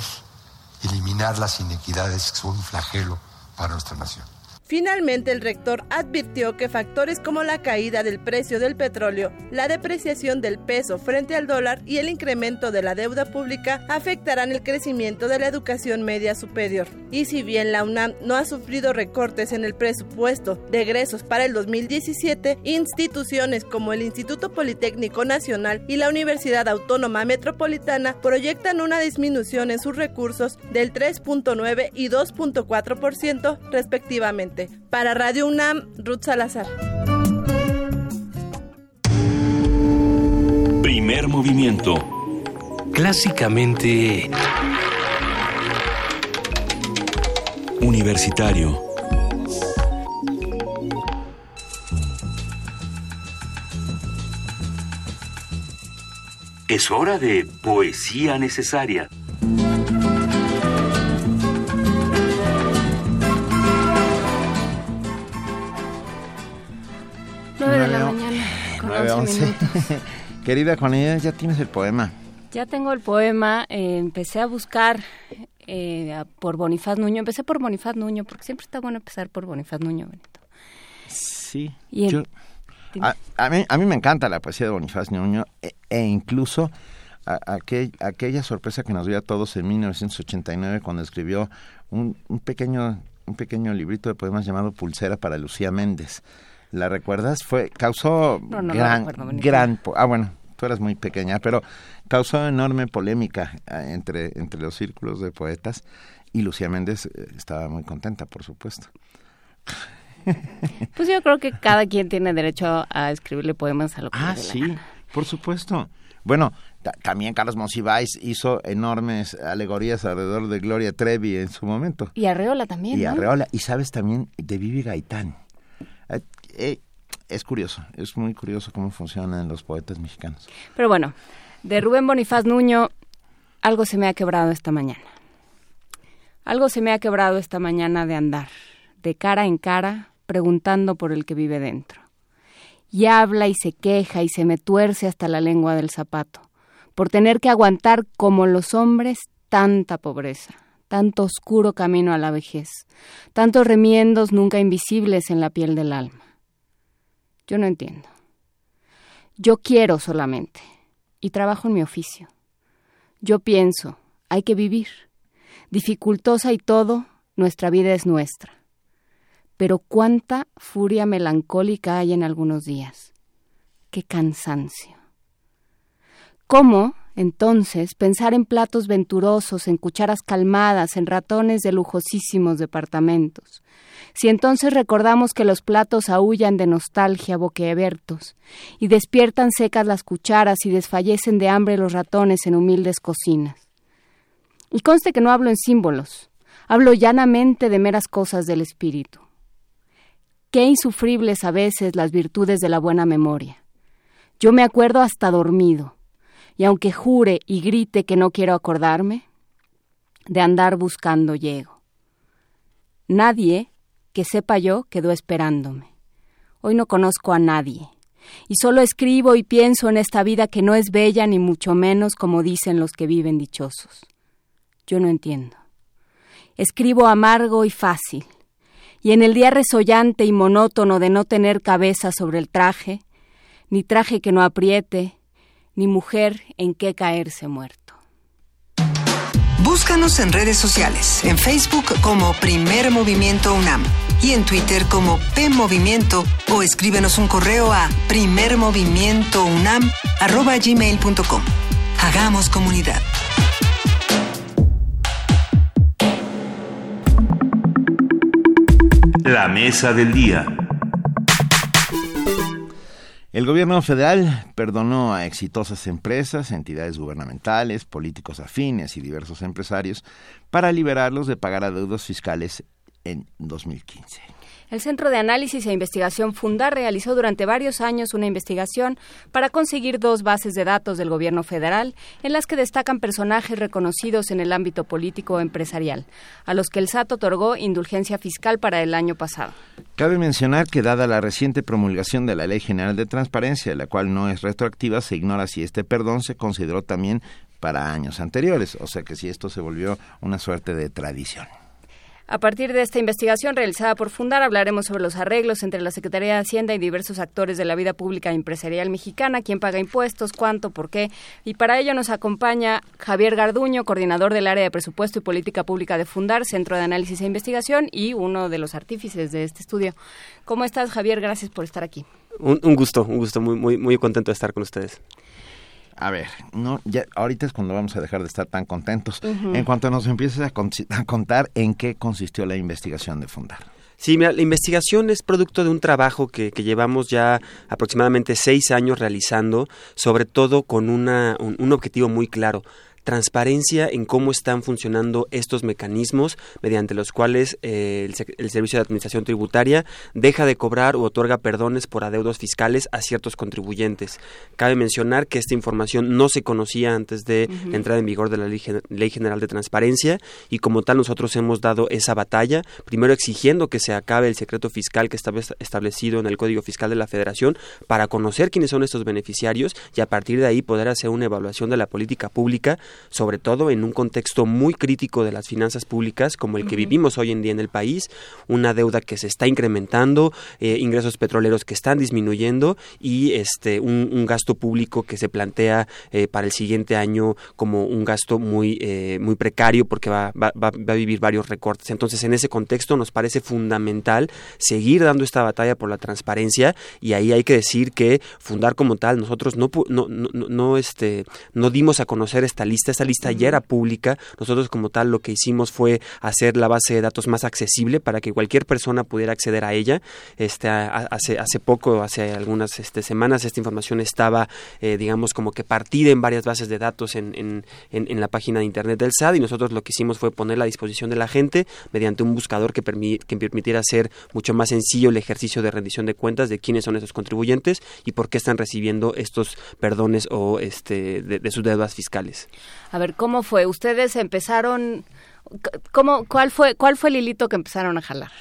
[SPEAKER 45] eliminar las inequidades que son un flagelo para nuestra nación.
[SPEAKER 53] Finalmente, el rector advirtió que factores como la caída del precio del petróleo, la depreciación del peso frente al dólar y el incremento de la deuda pública afectarán el crecimiento de la educación media superior. Y si bien la UNAM no ha sufrido recortes en el presupuesto de egresos para el 2017, instituciones como el Instituto Politécnico Nacional y la Universidad Autónoma Metropolitana proyectan una disminución en sus recursos del 3.9 y 2.4% respectivamente. Para Radio UNAM, Ruth Salazar.
[SPEAKER 1] Primer movimiento.
[SPEAKER 32] Clásicamente...
[SPEAKER 1] Universitario. Es hora de poesía necesaria.
[SPEAKER 3] 9, 11. 11.
[SPEAKER 2] Querida Juanita, ya tienes el poema.
[SPEAKER 3] Ya tengo el poema. Eh, empecé a buscar eh, por Bonifaz Nuño. Empecé por Bonifaz Nuño, porque siempre está bueno empezar por Bonifaz Nuño, Benito.
[SPEAKER 2] Sí. Y el, yo, a, a, mí, a mí me encanta la poesía de Bonifaz Nuño e, e incluso a, aquel, aquella sorpresa que nos dio a todos en 1989 cuando escribió un, un, pequeño, un pequeño librito de poemas llamado Pulsera para Lucía Méndez ¿La recuerdas? Fue causó gran gran ah bueno, tú eras muy pequeña, pero causó enorme polémica eh, entre entre los círculos de poetas y Lucía Méndez eh, estaba muy contenta, por supuesto.
[SPEAKER 3] Pues yo creo que cada quien tiene derecho a escribirle poemas a lo que
[SPEAKER 2] Ah, sí, por supuesto. Bueno, también Carlos Monsiváis hizo enormes alegorías alrededor de Gloria Trevi en su momento.
[SPEAKER 3] Y Arreola también,
[SPEAKER 2] Y
[SPEAKER 3] ¿no?
[SPEAKER 2] Arreola, y sabes también de Vivi Gaitán. Eh, es curioso, es muy curioso cómo funcionan los poetas mexicanos.
[SPEAKER 3] Pero bueno, de Rubén Bonifaz Nuño, algo se me ha quebrado esta mañana. Algo se me ha quebrado esta mañana de andar, de cara en cara, preguntando por el que vive dentro. Y habla y se queja y se me tuerce hasta la lengua del zapato, por tener que aguantar como los hombres tanta pobreza, tanto oscuro camino a la vejez, tantos remiendos nunca invisibles en la piel del alma. Yo no entiendo. Yo quiero solamente, y trabajo en mi oficio. Yo pienso, hay que vivir. Dificultosa y todo, nuestra vida es nuestra. Pero cuánta furia melancólica hay en algunos días. Qué cansancio. ¿Cómo, entonces, pensar en platos venturosos, en cucharas calmadas, en ratones de lujosísimos departamentos? Si entonces recordamos que los platos aullan de nostalgia boquiabiertos, y despiertan secas las cucharas y desfallecen de hambre los ratones en humildes cocinas. Y conste que no hablo en símbolos, hablo llanamente de meras cosas del espíritu. Qué insufribles a veces las virtudes de la buena memoria. Yo me acuerdo hasta dormido, y aunque jure y grite que no quiero acordarme, de andar buscando llego. Nadie que sepa yo quedó esperándome. Hoy no conozco a nadie, y solo escribo y pienso en esta vida que no es bella ni mucho menos como dicen los que viven dichosos. Yo no entiendo. Escribo amargo y fácil, y en el día resollante y monótono de no tener cabeza sobre el traje, ni traje que no apriete, ni mujer en que caerse muerto.
[SPEAKER 52] Búscanos en redes sociales, en Facebook como Primer Movimiento UNAM y en Twitter como P Movimiento o escríbenos un correo a primermovimientounam@gmail.com. Hagamos comunidad.
[SPEAKER 1] La mesa del día.
[SPEAKER 2] El gobierno federal perdonó a exitosas empresas, entidades gubernamentales, políticos afines y diversos empresarios para liberarlos de pagar adeudos fiscales en 2015.
[SPEAKER 3] El Centro de Análisis e Investigación Fundar realizó durante varios años una investigación para conseguir dos bases de datos del gobierno federal en las que destacan personajes reconocidos en el ámbito político o empresarial, a los que el SAT otorgó indulgencia fiscal para el año pasado.
[SPEAKER 2] Cabe mencionar que dada la reciente promulgación de la Ley General de Transparencia, la cual no es retroactiva, se ignora si este perdón se consideró también para años anteriores, o sea que si esto se volvió una suerte de tradición.
[SPEAKER 3] A partir de esta investigación realizada por Fundar, hablaremos sobre los arreglos entre la Secretaría de Hacienda y diversos actores de la vida pública empresarial mexicana, quién paga impuestos, cuánto, por qué. Y para ello nos acompaña Javier Garduño, coordinador del área de presupuesto y política pública de Fundar, Centro de Análisis e Investigación y uno de los artífices de este estudio. ¿Cómo estás, Javier? Gracias por estar aquí.
[SPEAKER 54] Un, un gusto, un gusto, muy, muy, muy contento de estar con ustedes.
[SPEAKER 2] A ver, no, ya ahorita es cuando vamos a dejar de estar tan contentos. En cuanto nos empieces a, con- a contar en qué consistió la investigación de Fundar.
[SPEAKER 54] Sí, mira, la investigación es producto de un trabajo que, que llevamos ya aproximadamente seis años realizando, sobre todo con una, un, un objetivo muy claro transparencia en cómo están funcionando estos mecanismos mediante los cuales eh, el, el Servicio de Administración Tributaria deja de cobrar u otorga perdones por adeudos fiscales a ciertos contribuyentes. Cabe mencionar que esta información no se conocía antes de
[SPEAKER 55] Ujú.
[SPEAKER 54] la entrada en vigor de la Ley, Ley General de Transparencia y como tal nosotros hemos dado esa batalla, primero exigiendo que se acabe el secreto fiscal que está establecido en el Código Fiscal de la Federación para conocer quiénes son estos beneficiarios y a partir de ahí poder hacer una evaluación de la política pública sobre todo en un contexto muy crítico de las finanzas públicas como el que vivimos hoy en día en el país, una deuda que se está incrementando, eh, ingresos petroleros que están disminuyendo y este un, gasto público que se plantea eh, para el siguiente año como un gasto muy eh, muy precario porque va, va, va, a vivir varios recortes. Entonces, en ese contexto nos parece fundamental seguir dando esta batalla por la transparencia y ahí hay que decir que fundar como tal nosotros no no, no, no este no dimos a conocer esta lista, esta lista ya era pública. Nosotros como tal lo que hicimos fue hacer la base de datos más accesible para que cualquier persona pudiera acceder a ella. Este hace hace poco, hace algunas este, semanas esta información estaba eh, digamos como que partida en varias bases de datos en, en, en, la página de internet del SAT y nosotros lo que hicimos fue ponerla a disposición de la gente mediante un buscador que, que permitiera hacer mucho más sencillo el ejercicio de rendición de cuentas de quiénes son esos contribuyentes y por qué están recibiendo estos perdones o este de, sus deudas fiscales.
[SPEAKER 3] A ver, ¿cómo fue? Ustedes empezaron ¿Cómo, cuál, fue, ¿Cuál fue el hilito que empezaron a jalar?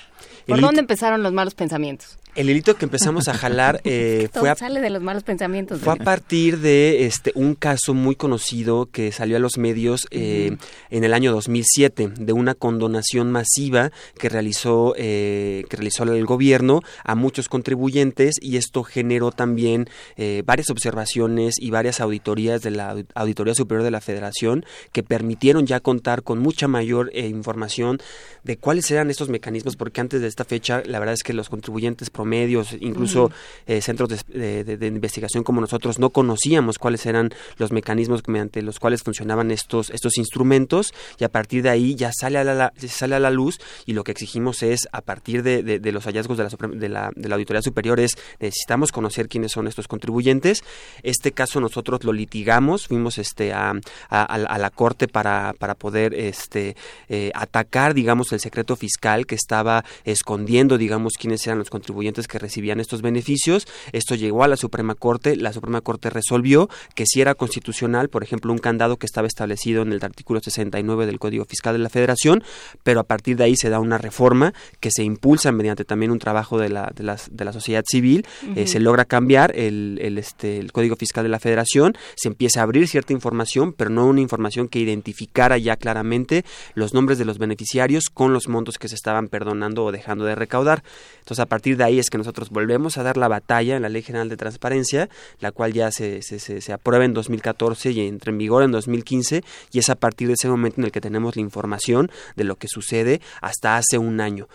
[SPEAKER 3] ¿Por dónde empezaron los malos pensamientos?
[SPEAKER 54] El hilito que empezamos a jalar eh, fue a,
[SPEAKER 3] sale de los malos pensamientos.
[SPEAKER 54] Fue a partir de este un caso muy conocido que salió a los medios eh, en el año 2007 de una condonación masiva que realizó eh, que realizó el gobierno a muchos contribuyentes y esto generó también eh, varias observaciones y varias auditorías de la auditoría superior de la Federación que permitieron ya contar con mucha mayor eh, información de cuáles eran estos mecanismos porque antes de esta fecha la verdad es que los contribuyentes medios, incluso eh, centros de, investigación como nosotros, no conocíamos cuáles eran los mecanismos mediante los cuales funcionaban estos, estos instrumentos y a partir de ahí ya sale a la, sale a la luz y lo que exigimos es, a partir de, los hallazgos de la, de, la, de la Auditoría Superior, es necesitamos conocer quiénes son estos contribuyentes. Este caso nosotros lo litigamos, fuimos este, a, a, la Corte para, para poder este, eh, atacar, digamos, el secreto fiscal que estaba escondiendo, digamos, quiénes eran los contribuyentes que recibían estos beneficios. Esto llegó a la Suprema Corte. La Suprema Corte resolvió que si era constitucional, por ejemplo, un candado que estaba establecido en el artículo 69 del Código Fiscal de la Federación, pero a partir de ahí se da una reforma que se impulsa mediante también un trabajo de la, de de la sociedad civil. Eh, se logra cambiar el, el, este, el Código Fiscal de la Federación. Se empieza a abrir cierta información, pero no una información que identificara ya claramente los nombres de los beneficiarios con los montos que se estaban perdonando o dejando de recaudar. Entonces, a partir de ahí es que nosotros volvemos a dar la batalla en la Ley General de Transparencia, la cual ya se, se, se, aprueba en 2014 y entra en vigor en 2015, y es a partir de ese momento en el que tenemos la información de lo que sucede hasta hace un año.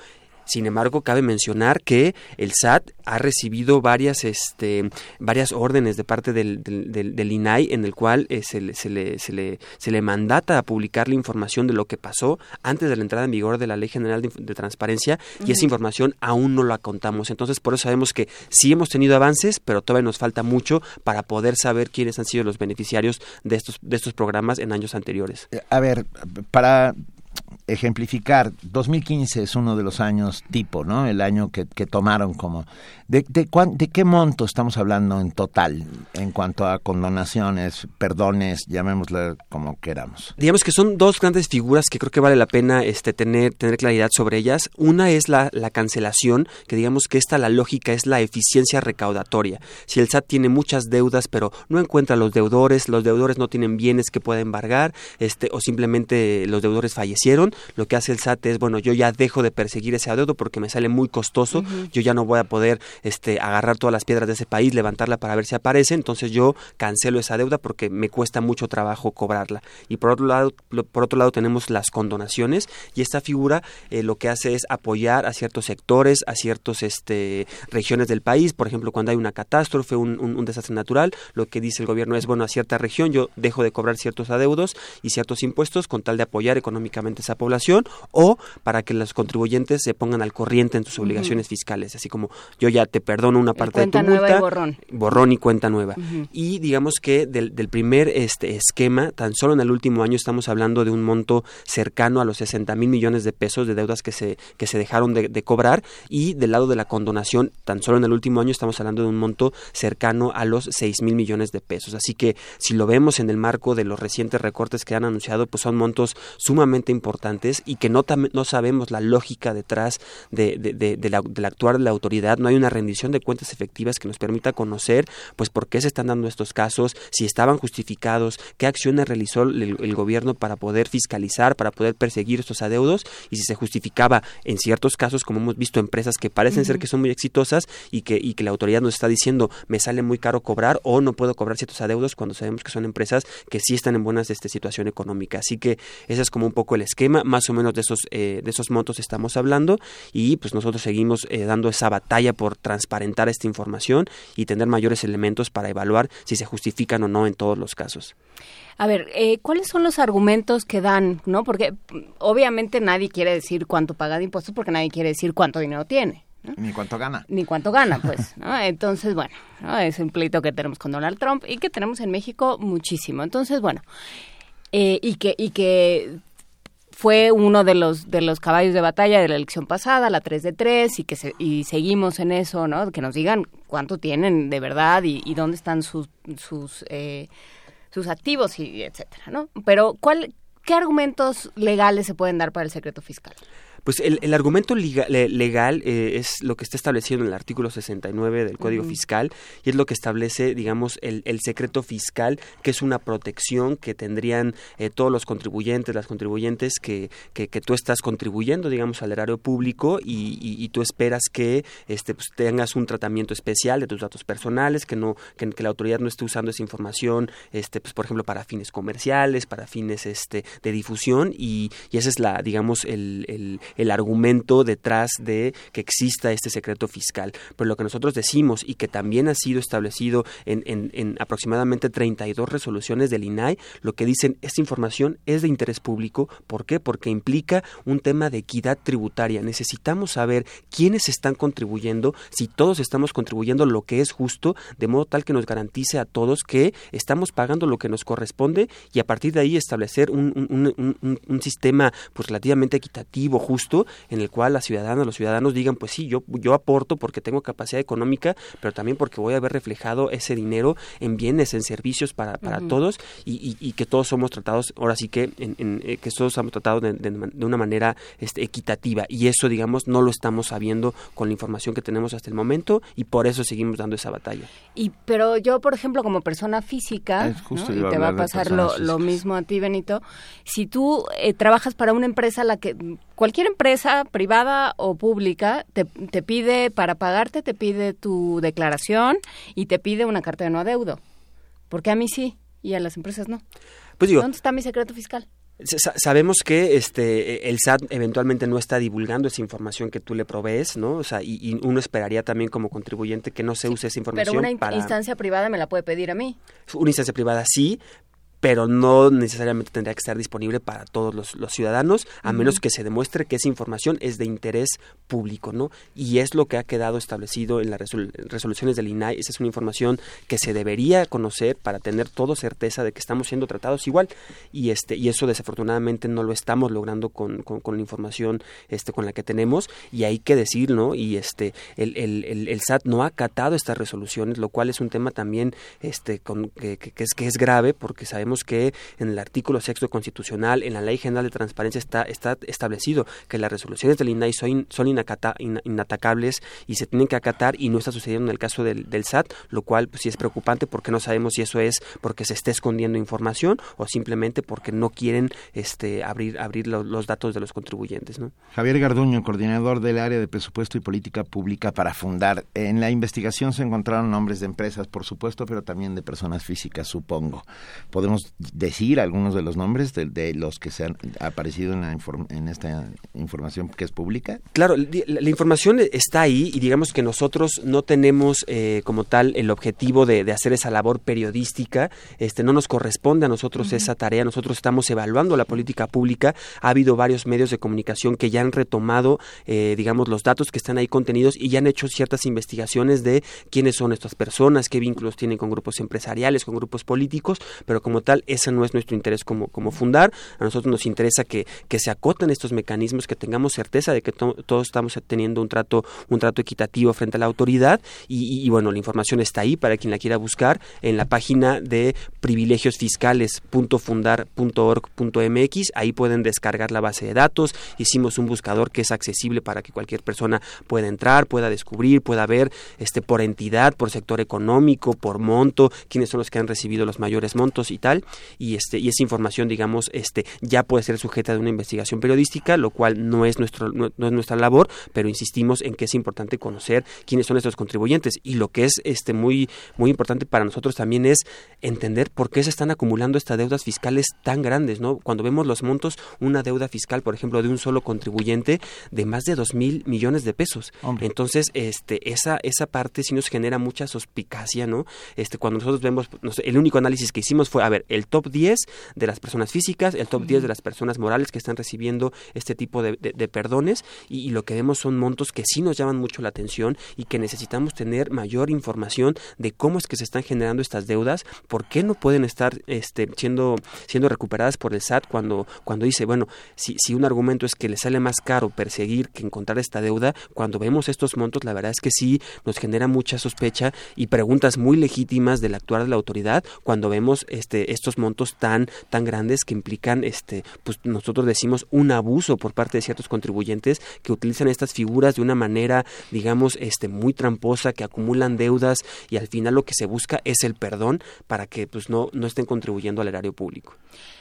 [SPEAKER 54] Sin embargo, cabe mencionar que el SAT ha recibido varias, este, varias órdenes de parte del, del, INAI en el cual eh, se, le, se, le, se, le, se, le, mandata a publicar la información de lo que pasó antes de la entrada en vigor de la Ley General de, Transparencia y esa información aún no la contamos. Entonces, por eso sabemos que sí hemos tenido avances, pero todavía nos falta mucho para poder saber quiénes han sido los beneficiarios de estos, de esestos programas en años anteriores.
[SPEAKER 2] Eh, a ver, para ejemplificar, 2015 es uno de los años tipo, ¿no? El año que, que tomaron como... ¿De, de, ¿De qué monto estamos hablando en total en cuanto a condonaciones, perdones, llamémosle como queramos?
[SPEAKER 54] Digamos que son dos grandes figuras que creo que vale la pena este, tener, tener claridad sobre ellas. Una es la, la cancelación, que digamos que esta la lógica es la eficiencia recaudatoria. Si el SAT tiene muchas deudas, pero no encuentra los deudores, los deudores no tienen bienes que pueda embargar, este, o simplemente los deudores fallecieron, lo que hace el SAT es, bueno, yo ya dejo de perseguir ese adeudo porque me sale muy costoso, yo ya no voy a poder este, agarrar todas las piedras de ese país, levantarla para ver si aparece, entonces yo cancelo esa deuda porque me cuesta mucho trabajo cobrarla. Y por otro lado, por otro lado tenemos las condonaciones y esta figura eh, lo que hace es apoyar a ciertos sectores, a ciertas este, regiones del país, por ejemplo, cuando hay una catástrofe, un, un, desastre natural, lo que dice el gobierno es, bueno, a cierta región yo dejo de cobrar ciertos adeudos y ciertos impuestos con tal de apoyar económicamente esa población población o para que los contribuyentes se pongan al corriente en sus obligaciones fiscales, así como yo ya te perdono una parte de tu multa,
[SPEAKER 3] y borrón.
[SPEAKER 54] borrón y cuenta nueva. Y digamos que del, primer este esquema, tan solo en el último año estamos hablando de un monto cercano a los 60 mil millones de pesos de deudas que se, que se dejaron de, de cobrar y del lado de la condonación, tan solo en el último año estamos hablando de un monto cercano a los 6 mil millones de pesos. Así que si lo vemos en el marco de los recientes recortes que han anunciado, pues son montos sumamente importantes y que no, no sabemos la lógica detrás de, de, la, del actuar de la autoridad, no hay una rendición de cuentas efectivas que nos permita conocer pues por qué se están dando estos casos, si estaban justificados, qué acciones realizó el, gobierno para poder fiscalizar, para poder perseguir estos adeudos y si se justificaba en ciertos casos, como hemos visto empresas que parecen ser que son muy exitosas y que, y que la autoridad nos está diciendo me sale muy caro cobrar o no puedo cobrar ciertos adeudos cuando sabemos que son empresas que sí están en buenas este, situación económica. Así que ese es como un poco el esquema, más o menos de esos, eh, de esos montos estamos hablando y pues nosotros seguimos eh, dando esa batalla por transparentar esta información y tener mayores elementos para evaluar si se justifican o no en todos los casos.
[SPEAKER 3] A ver, eh, ¿cuáles son los argumentos que dan? no Porque obviamente nadie quiere decir cuánto paga de impuestos porque nadie quiere decir cuánto dinero tiene.
[SPEAKER 2] Ni cuánto gana.
[SPEAKER 3] Ni cuánto gana, pues. Entonces, bueno, es un pleito que tenemos con Donald Trump y que tenemos en México muchísimo. Entonces, bueno, eh, y que y que fue uno de los de los caballos de batalla de la elección pasada, la 3 de 3, y que se, y seguimos en eso, ¿no? Que nos digan cuánto tienen de verdad y, y dónde están sus sus eh, sus activos y etcétera, ¿no? Pero ¿cuál qué argumentos legales se pueden dar para el secreto fiscal?
[SPEAKER 54] Pues el, argumento legal eh, es lo que está establecido en el artículo 69 del Código Fiscal y es lo que establece, digamos, el, secreto fiscal, que es una protección que tendrían eh, todos los contribuyentes, las contribuyentes que, que, tú estás contribuyendo, digamos, al erario público y, tú esperas que este, pues, tengas un tratamiento especial de tus datos personales, que no que, la autoridad no esté usando esa información, este, pues, por ejemplo, para fines comerciales, para fines este, de difusión y, y esa es la, digamos, el el argumento detrás de que exista este secreto fiscal. Pero lo que nosotros decimos y que también ha sido establecido en, en, en aproximadamente 32 resoluciones del INAI, lo que dicen, esta información es de interés público. ¿Por qué? Porque implica un tema de equidad tributaria. Necesitamos saber quiénes están contribuyendo, si todos estamos contribuyendo lo que es justo, de modo tal que nos garantice a todos que estamos pagando lo que nos corresponde y a partir de ahí establecer un, un sistema pues relativamente equitativo, justo en el cual las ciudadanas, los ciudadanos digan, pues sí, yo, yo aporto porque tengo capacidad económica, pero también porque voy a ver reflejado ese dinero en bienes, en servicios para, para todos y, que todos somos tratados, ahora sí que, en, eh, que todos somos tratados de, una manera este, equitativa. Y eso, digamos, no lo estamos sabiendo con la información que tenemos hasta el momento y por eso seguimos dando esa batalla.
[SPEAKER 3] Y pero yo, por ejemplo, como persona física, y te va a pasar lo, lo, mismo a ti, Benito, si tú eh, trabajas para una empresa la que cualquier empresa privada o pública te, te, pide, para pagarte, te pide tu declaración y te pide una carta de no adeudo. Porque a mí sí y a las empresas no.
[SPEAKER 54] Pues digo,
[SPEAKER 3] ¿Dónde está mi secreto fiscal?
[SPEAKER 54] Sabemos que este el SAT eventualmente no está divulgando esa información que tú le provees, ¿no? O sea, y, uno esperaría también como contribuyente que no se use esa información.
[SPEAKER 3] Pero una instancia privada me la puede pedir a mí.
[SPEAKER 54] Una instancia privada sí, pero no necesariamente tendría que estar disponible para todos los, ciudadanos, a menos que se demuestre que esa información es de interés público, ¿no? Y es lo que ha quedado establecido en las resoluciones del INAI, esa es una información que se debería conocer para tener todo certeza de que estamos siendo tratados igual, y este y eso desafortunadamente no lo estamos logrando con, con, la información este con la que tenemos, y hay que decir, ¿no? Y este el, el, el, SAT no ha acatado estas resoluciones, lo cual es un tema también este con, que, que, es, que es grave porque sabemos que en el artículo sexto constitucional, en la Ley General de Transparencia está, está establecido que las resoluciones del INAI son, son inatacables y se tienen que acatar y no está sucediendo en el caso del, SAT, lo cual pues, sí es preocupante porque no sabemos si eso es porque se esté escondiendo información o simplemente porque no quieren este, abrir, abrir los, datos de los contribuyentes. ¿no?
[SPEAKER 2] Javier Garduño, coordinador del área de presupuesto y política pública para fundar. En la investigación se encontraron nombres de empresas, por supuesto, pero también de personas físicas, supongo. Podemos decir algunos de los nombres de, los que se han aparecido en, la en esta información que es pública?
[SPEAKER 54] Claro, la, información está ahí y digamos que nosotros no tenemos eh, como tal el objetivo de, hacer esa labor periodística, este no nos corresponde a nosotros esa tarea, nosotros estamos evaluando la política pública, ha habido varios medios de comunicación que ya han retomado, eh, digamos, los datos que están ahí contenidos y ya han hecho ciertas investigaciones de quiénes son estas personas, qué vínculos tienen con grupos empresariales, con grupos políticos, pero como ese no es nuestro interés como, como fundar. A nosotros nos interesa que, que se acoten estos mecanismos, que tengamos certeza de que todos estamos teniendo un trato, un trato equitativo frente a la autoridad y, bueno, la información está ahí para quien la quiera buscar en la página de privilegiosfiscales.fundar.org.mx. Ahí pueden descargar la base de datos. Hicimos un buscador que es accesible para que cualquier persona pueda entrar, pueda descubrir, pueda ver este por entidad, por sector económico, por monto, quiénes son los que han recibido los mayores montos y tal. Y este y esa información, digamos, este ya puede ser sujeta de una investigación periodística, lo cual no es nuestro no, es nuestra labor, pero insistimos en que es importante conocer quiénes son estos contribuyentes y lo que es este muy muy importante para nosotros también es entender por qué se están acumulando estas deudas fiscales tan grandes, ¿no? Cuando vemos los montos, una deuda fiscal, por ejemplo, de un solo contribuyente de más de dos mil millones de pesos. Entonces, este, esa, esa parte sí nos genera mucha suspicacia, ¿no? Este, cuando nosotros vemos, el único análisis que hicimos fue, a ver, el top 10 de las personas físicas, el top 10 de las personas morales que están recibiendo este tipo de, perdones, y, lo que vemos son montos que sí nos llaman mucho la atención y que necesitamos tener mayor información de cómo es que se están generando estas deudas, por qué no pueden estar este, siendo, siendo recuperadas por el SAT cuando, cuando dice, bueno, si, si un argumento es que le sale más caro perseguir que encontrar esta deuda, cuando vemos estos montos, la verdad es que sí nos genera mucha sospecha y preguntas muy legítimas del actuar de la autoridad cuando vemos este, estos montos tan, tan grandes que implican, este, pues nosotros decimos, un abuso por parte de ciertos contribuyentes que utilizan estas figuras de una manera, digamos, este, muy tramposa, que acumulan deudas y al final lo que se busca es el perdón para que pues no, no estén contribuyendo al erario público.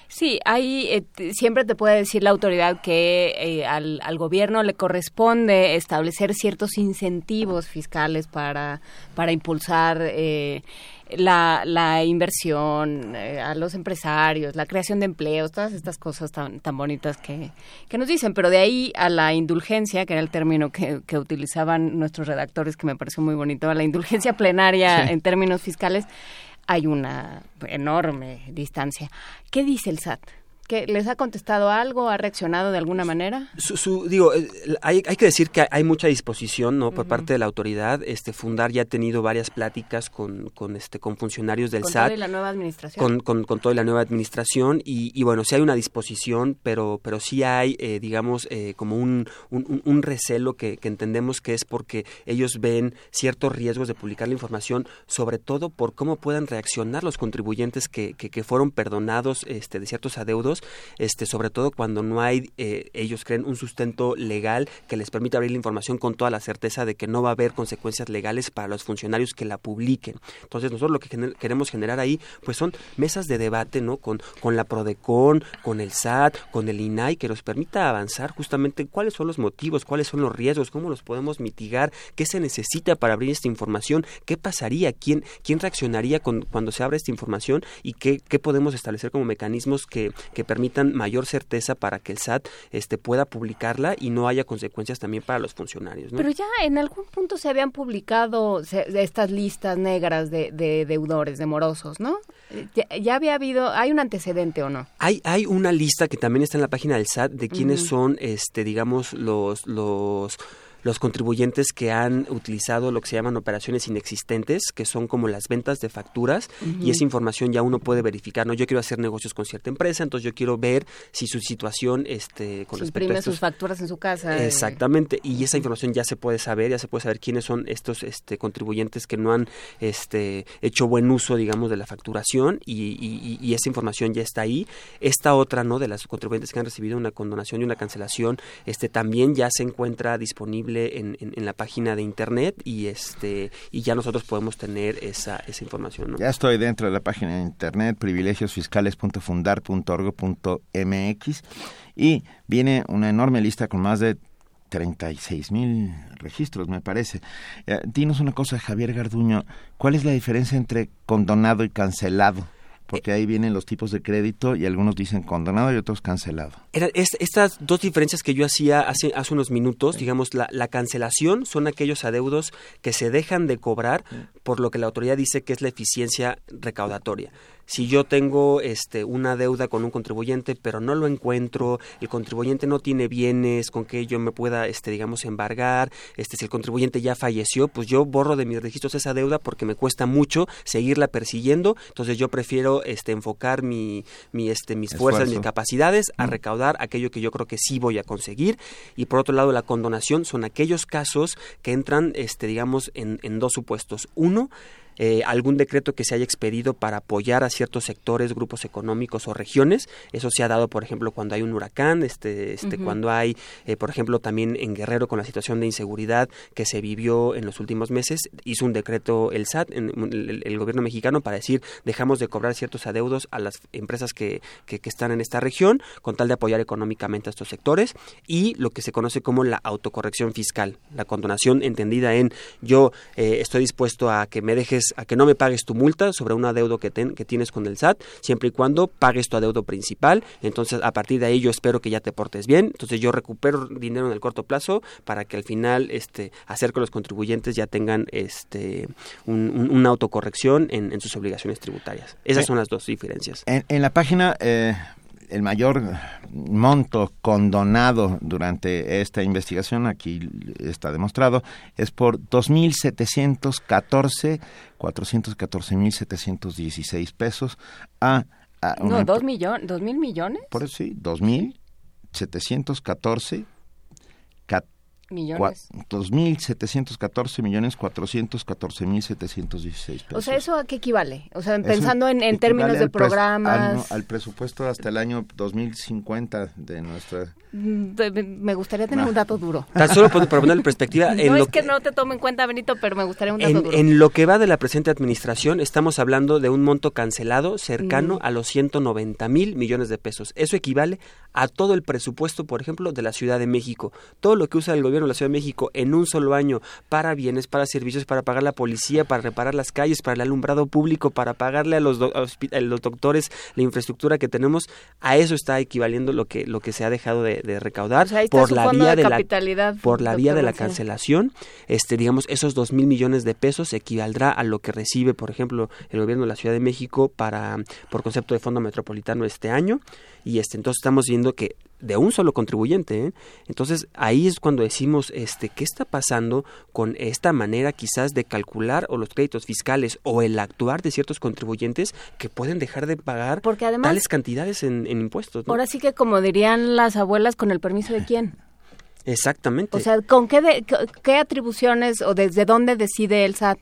[SPEAKER 3] Sí, ahí eh, siempre te puede decir la autoridad que eh, al, al, gobierno le corresponde establecer ciertos incentivos fiscales para, para impulsar eh, la, la inversión, a los empresarios, la creación de empleos, todas estas cosas tan, tan bonitas que, que nos dicen. Pero de ahí a la indulgencia, que era el término que, que utilizaban nuestros redactores, que me pareció muy bonito, a la indulgencia plenaria en términos fiscales, hay una enorme distancia. ¿Qué dice el SAT? ¿Que ¿Les ha contestado algo? ¿Ha reaccionado de alguna manera?
[SPEAKER 54] Su, digo, eh, hay, hay, que decir que hay mucha disposición ¿no? por parte de la autoridad. Este Fundar ya ha tenido varias pláticas con, con, este, con funcionarios del
[SPEAKER 3] ¿Con
[SPEAKER 54] SAT.
[SPEAKER 3] Con la nueva administración.
[SPEAKER 54] Con, con, toda la nueva administración. Y, y, bueno, sí hay una disposición, pero, pero sí hay, eh, digamos, eh, como un, un, un recelo que, que, entendemos que es porque ellos ven ciertos riesgos de publicar la información, sobre todo por cómo puedan reaccionar los contribuyentes que, que, que fueron perdonados este, de ciertos adeudos este, sobre todo cuando no hay, eh, ellos creen, un sustento legal que les permita abrir la información con toda la certeza de que no va a haber consecuencias legales para los funcionarios que la publiquen. Entonces nosotros lo que queremos generar ahí, pues son mesas de debate, ¿no? Con, con la PRODECON, con el SAT, con el INAI, que nos permita avanzar justamente cuáles son los motivos, cuáles son los riesgos, cómo los podemos mitigar, qué se necesita para abrir esta información, qué pasaría, quién, quién reaccionaría con, cuando se abre esta información y qué, qué podemos establecer como mecanismos que, que permitan mayor certeza para que el SAT este, pueda publicarla y no haya consecuencias también para los funcionarios.
[SPEAKER 3] Pero ya en algún punto se habían publicado estas listas negras de, deudores, de morosos, ¿no? Ya, había habido, ¿hay un antecedente o no?
[SPEAKER 54] Hay, hay una lista que también está en la página del SAT de quiénes son, este, digamos, los, los los contribuyentes que han utilizado lo que se llaman operaciones inexistentes, que son como las ventas de facturas, y esa información ya uno puede verificar, ¿no? Yo quiero hacer negocios con cierta empresa, entonces yo quiero ver si su situación este, con
[SPEAKER 3] si respecto a sus facturas en su casa.
[SPEAKER 54] Eh. Exactamente, y esa información ya se puede saber, ya se puede saber quiénes son estos este, contribuyentes que no han este, hecho buen uso, digamos, de la facturación, y, y, esa información ya está ahí. Esta otra, ¿no? De las contribuyentes que han recibido una condonación y una cancelación, este, también ya se encuentra disponible en, la página de internet y este y ya nosotros podemos tener esa, esa información.
[SPEAKER 2] Ya estoy dentro de la página de internet privilegiosfiscales.fundar.org.mx y viene una enorme lista con más de 36 mil registros, me parece. Eh, dinos una cosa, Javier Garduño, ¿cuál es la diferencia entre condonado y cancelado? Porque ahí vienen los tipos de crédito y algunos dicen condonado y otros cancelado.
[SPEAKER 54] estas dos diferencias que yo hacía hace, hace unos minutos, digamos, la, la, cancelación son aquellos adeudos que se dejan de cobrar por lo que la autoridad dice que es la eficiencia recaudatoria si yo tengo este una deuda con un contribuyente pero no lo encuentro el contribuyente no tiene bienes con que yo me pueda este digamos embargar este si el contribuyente ya falleció pues yo borro de mis registros esa deuda porque me cuesta mucho seguirla persiguiendo. Entonces yo prefiero este enfocar mi, mi este mis fuerzas mis capacidades a recaudar aquello que yo creo que sí voy a conseguir. Y por otro lado la condonación son aquellos casos que entran este digamos en, en dos supuestos. Uno eh, algún decreto que se haya expedido para apoyar a ciertos sectores, grupos económicos o regiones. Eso se ha dado, por ejemplo, cuando hay un huracán, este, este, cuando hay, eh, por ejemplo, también en Guerrero con la situación de inseguridad que se vivió en los últimos meses, hizo un decreto el SAT, el, gobierno mexicano, para decir dejamos de cobrar ciertos adeudos a las empresas que, que, están en esta región con tal de apoyar económicamente a estos sectores y lo que se conoce como la autocorrección fiscal, la condonación entendida en yo eh, estoy dispuesto a que me dejes a que no me pagues tu multa sobre un adeudo que, que tienes con el SAT, siempre y cuando pagues tu adeudo principal. Entonces, a partir de ahí yo espero que ya te portes bien. Entonces, yo recupero dinero en el corto plazo para que al final este, hacer que los contribuyentes ya tengan este, una autocorrección en, sus obligaciones tributarias. Esas son las dos diferencias.
[SPEAKER 2] En, la página... Eh, el mayor monto condonado durante esta investigación, aquí está demostrado, es por 2.714, 414.716 pesos a... a
[SPEAKER 3] no, dos, millones, ¿dos mil millones?
[SPEAKER 2] Por eso sí, 2.714
[SPEAKER 3] millones.
[SPEAKER 2] 2.714 millones 414 mil 716 pesos.
[SPEAKER 3] O sea, ¿eso a qué equivale? O sea, pensando en, en términos de programas.
[SPEAKER 2] Al, presupuesto hasta el año 2050 de nuestra...
[SPEAKER 3] Mm, me gustaría tener un dato duro.
[SPEAKER 54] Tan solo por, poner perspectiva...
[SPEAKER 3] En no es que, no te tome en cuenta, Benito, pero me gustaría un dato
[SPEAKER 54] en,
[SPEAKER 3] duro.
[SPEAKER 54] En lo que va de la presente administración, estamos hablando de un monto cancelado cercano mm. a los 190 mil millones de pesos. Eso equivale a todo el presupuesto, por ejemplo, de la Ciudad de México. Todo lo que usa el gobierno de la Ciudad de México en un solo año para bienes, para servicios, para pagar la policía, para reparar las calles, para el alumbrado público, para pagarle a los, los doctores la infraestructura que tenemos, a eso está equivaliendo lo que lo que se ha dejado de, recaudar
[SPEAKER 3] por la vía de, la
[SPEAKER 54] por la vía de la cancelación, este digamos esos dos mil millones de pesos equivaldrá a lo que recibe, por ejemplo, el gobierno de la Ciudad de México para por concepto de fondo metropolitano este año. Y este entonces estamos viendo que de un solo contribuyente. ¿eh? Entonces ahí es cuando decimos, este, ¿qué está pasando con esta manera quizás de calcular o los créditos fiscales o el actuar de ciertos contribuyentes que pueden dejar de pagar tales cantidades en, impuestos?
[SPEAKER 3] Ahora sí que como dirían las abuelas, con el permiso de quién.
[SPEAKER 54] Exactamente.
[SPEAKER 3] O sea, ¿con qué, qué atribuciones o desde dónde decide el SAT?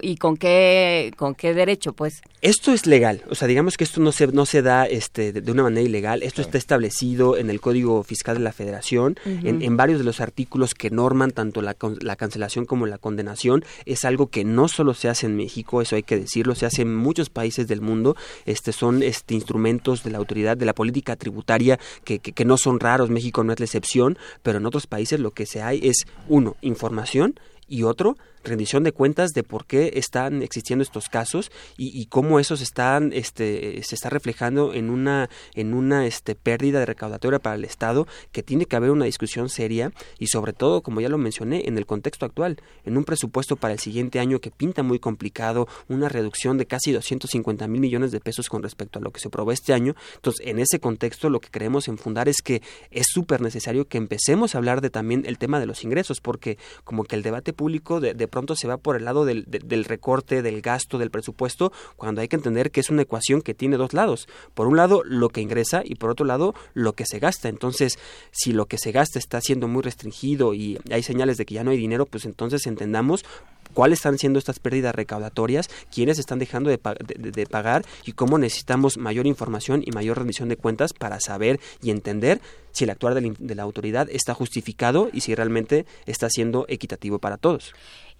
[SPEAKER 3] ¿Y con qué, con qué derecho, pues?
[SPEAKER 54] Esto es legal, o sea, digamos que esto no se, no se da este, de una manera ilegal, esto está establecido en el Código Fiscal de la Federación, en, varios de los artículos que norman tanto la, la, cancelación como la condenación, es algo que no solo se hace en México, eso hay que decirlo, se hace en muchos países del mundo, este, son este, instrumentos de la autoridad, de la política tributaria que, que, que no son raros, México no es la excepción, pero en otros países lo que se hay es, uno, información, y otro, rendición de cuentas de por qué están existiendo estos casos y, cómo esos están este se está reflejando en una en una este pérdida de recaudatoria para el Estado que tiene que haber una discusión seria y sobre todo como ya lo mencioné en el contexto actual en un presupuesto para el siguiente año que pinta muy complicado una reducción de casi 250 mil millones de pesos con respecto a lo que se aprobó este año. Entonces en ese contexto lo que queremos enfundar es que es súper necesario que empecemos a hablar de también el tema de los ingresos porque como que el debate público de pronto se va por el lado del, del, recorte, del gasto, del presupuesto, cuando hay que entender que es una ecuación que tiene dos lados. Por un lado, lo que ingresa y por otro lado, lo que se gasta. Entonces, si lo que se gasta está siendo muy restringido y hay señales de que ya no hay dinero, pues entonces entendamos cuáles están siendo estas pérdidas recaudatorias, quiénes están dejando de, pagar y cómo necesitamos mayor información y mayor rendición de cuentas para saber y entender si el actuar de la autoridad está justificado y si realmente está siendo equitativo para todos.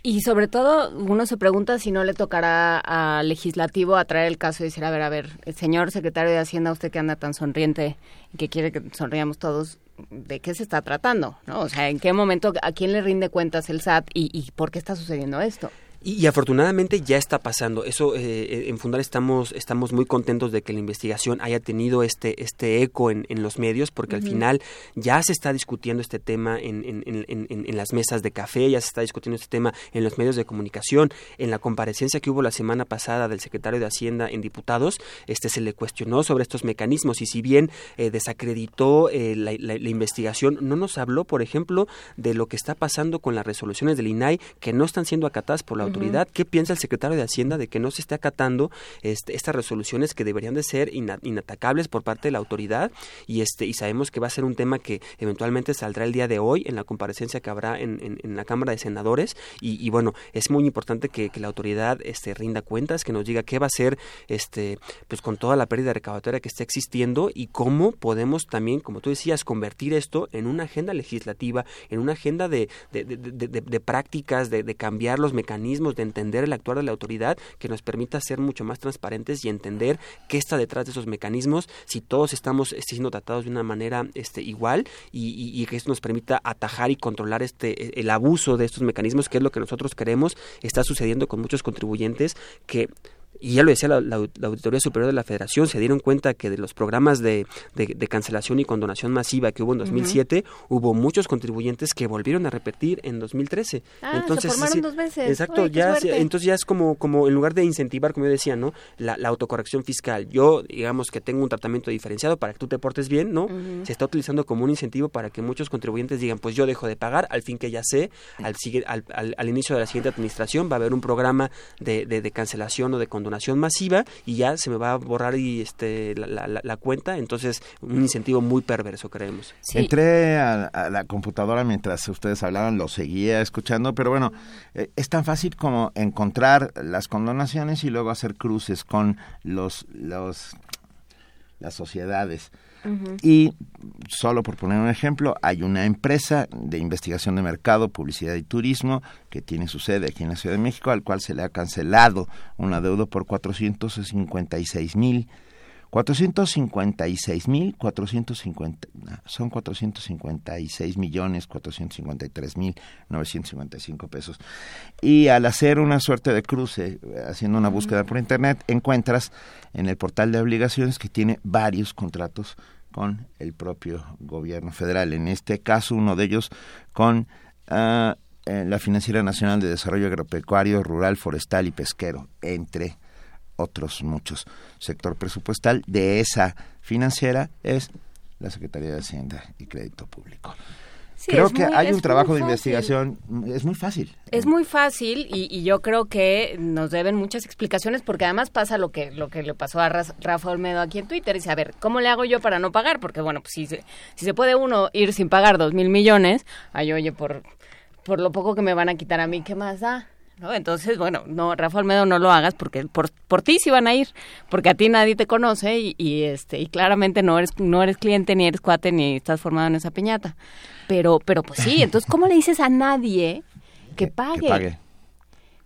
[SPEAKER 3] Y sobre todo, uno se pregunta si no le tocará al legislativo a traer el caso y decir, a ver, a ver, señor secretario de Hacienda, usted que anda tan sonriente y que quiere que sonriamos todos, ¿de qué se está tratando? ¿no? O sea, ¿en qué momento, a quién le rinde cuentas el SAT y, y por qué está sucediendo esto?
[SPEAKER 54] Y, afortunadamente ya está pasando. Eso eh, en Fundar estamos, estamos muy contentos de que la investigación haya tenido este, este eco en, los medios, porque al final ya se está discutiendo este tema en, en, las mesas de café, ya se está discutiendo este tema en los medios de comunicación. En la comparecencia que hubo la semana pasada del secretario de Hacienda en diputados, este se le cuestionó sobre estos mecanismos y si bien eh, desacreditó eh, la, investigación, no nos habló, por ejemplo, de lo que está pasando con las resoluciones del INAI que no están siendo acatadas por la autoridad. ¿Qué piensa el secretario de Hacienda de que no se esté acatando este, estas resoluciones que deberían de ser inatacables por parte de la autoridad? Y este y sabemos que va a ser un tema que eventualmente saldrá el día de hoy en la comparecencia que habrá en, la Cámara de Senadores. Y, bueno, es muy importante que, la autoridad este, rinda cuentas, que nos diga qué va a hacer este, pues con toda la pérdida recaudatoria que está existiendo y cómo podemos también, como tú decías, convertir esto en una agenda legislativa, en una agenda de, de, prácticas, de, cambiar los mecanismos, de entender el actuar de la autoridad, que nos permita ser mucho más transparentes y entender qué está detrás de esos mecanismos, si todos estamos siendo tratados de una manera este, igual y, que eso nos permita atajar y controlar este el abuso de estos mecanismos, que es lo que nosotros queremos, está sucediendo con muchos contribuyentes que y ya lo decía la, Auditoría Superior de la Federación, se dieron cuenta que de los programas de, de, cancelación y condonación masiva que hubo en 2007, hubo muchos contribuyentes que volvieron a repetir en 2013.
[SPEAKER 3] Ah, entonces, se formaron dos veces.
[SPEAKER 54] Exacto, ya, entonces ya es como, como en lugar de incentivar, como yo decía, ¿no? La, autocorrección fiscal. Yo, digamos que tengo un tratamiento diferenciado para que tú te portes bien, ¿no? Se está utilizando como un incentivo para que muchos contribuyentes digan, pues yo dejo de pagar, al fin que ya sé, al, al, al, al inicio de la siguiente administración va a haber un programa de, de, de cancelación o de condonación donación masiva y ya se me va a borrar y este la, cuenta, entonces un incentivo muy perverso creemos.
[SPEAKER 2] Entré a, la computadora mientras ustedes hablaban, lo seguía escuchando, pero bueno, eh, es tan fácil como encontrar las condonaciones y luego hacer cruces con los los las sociedades. Y solo por poner un ejemplo, hay una empresa de investigación de mercado, publicidad y turismo que tiene su sede aquí en la Ciudad de México, al cual se le ha cancelado una deuda por 456 mil. 456 mil 450 son 456 millones 453 mil 955 pesos. Y al hacer una suerte de cruce haciendo una búsqueda por internet encuentras en el portal de obligaciones que tiene varios contratos con el propio gobierno federal en este caso uno de ellos con ah, eh, la Financiera Nacional de Desarrollo Agropecuario, Rural, Forestal y Pesquero, entre otros muchos. Sector presupuestal de esa financiera es la Secretaría de Hacienda y Crédito Público. Creo que hay un trabajo de investigación, es muy fácil.
[SPEAKER 3] Es muy fácil y, yo creo que nos deben muchas explicaciones porque además pasa lo que lo que le pasó a Rafa Olmedo aquí en Twitter. Dice, a ver, ¿cómo le hago yo para no pagar? Porque bueno, pues si se, si se puede uno ir sin pagar dos mil millones, ay, oye, por, por lo poco que me van a quitar a mí, ¿qué más da? ¿No? Entonces, bueno, no, Rafa Olmedo no lo hagas porque por, por ti sí van a ir, porque a ti nadie te conoce y, este y claramente no eres no eres cliente ni eres cuate ni estás formado en esa piñata. Pero pero pues sí, entonces ¿cómo le dices a nadie que pague?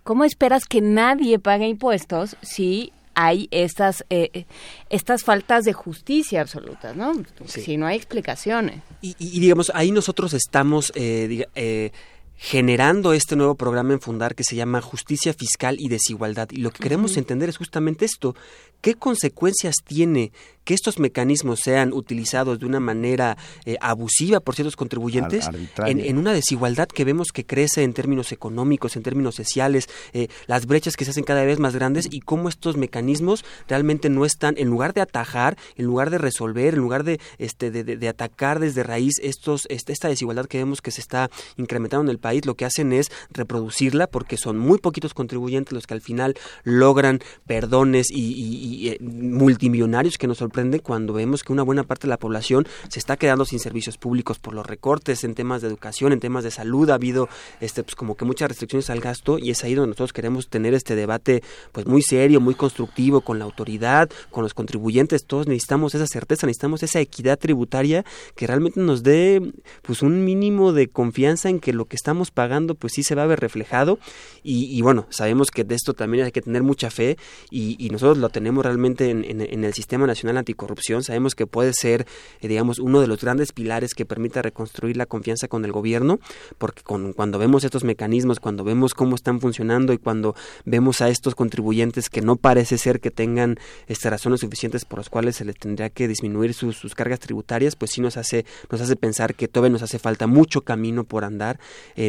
[SPEAKER 3] ¿Cómo esperas que nadie pague impuestos si hay estas eh, estas faltas de justicia absolutas, ¿no? Si no hay explicaciones.
[SPEAKER 54] Y, digamos, ahí nosotros estamos eh, eh generando este nuevo programa en Fundar que se llama Justicia Fiscal y Desigualdad. Y lo que queremos entender es justamente esto, ¿Qué consecuencias tiene que estos mecanismos sean utilizados de una manera eh, abusiva por ciertos contribuyentes en, una desigualdad que vemos que crece en términos económicos, en términos sociales, eh, las brechas que se hacen cada vez más grandes y cómo estos mecanismos realmente no están, en lugar de atajar, en lugar de resolver, en lugar de, este, de, atacar desde raíz estos, este, esta desigualdad que vemos que se está incrementando en el país, lo que hacen es reproducirla porque son muy poquitos contribuyentes los que al final logran perdones y eh, multimillonarios que nos sorprende cuando vemos que una buena parte de la población se está quedando sin servicios públicos por los recortes en temas de educación, en temas de salud, ha habido este pues como que muchas restricciones al gasto y es ahí donde nosotros queremos tener este debate pues muy serio, muy constructivo con la autoridad, con los contribuyentes, todos necesitamos esa certeza, necesitamos esa equidad tributaria que realmente nos dé pues un mínimo de confianza en que lo que estamos pagando, pues sí se va a ver reflejado. Y, bueno, sabemos que de esto también hay que tener mucha fe y, nosotros lo tenemos realmente en, el Sistema Nacional Anticorrupción. Sabemos que puede ser, eh, digamos, uno de los grandes pilares que permita reconstruir la confianza con el gobierno, porque con, cuando vemos estos mecanismos, cuando vemos cómo están funcionando y cuando vemos a estos contribuyentes que no parece ser que tengan estas razones suficientes por las cuales se les tendría que disminuir sus, cargas tributarias, pues sí nos hace, nos hace pensar que todavía nos hace falta mucho camino por andar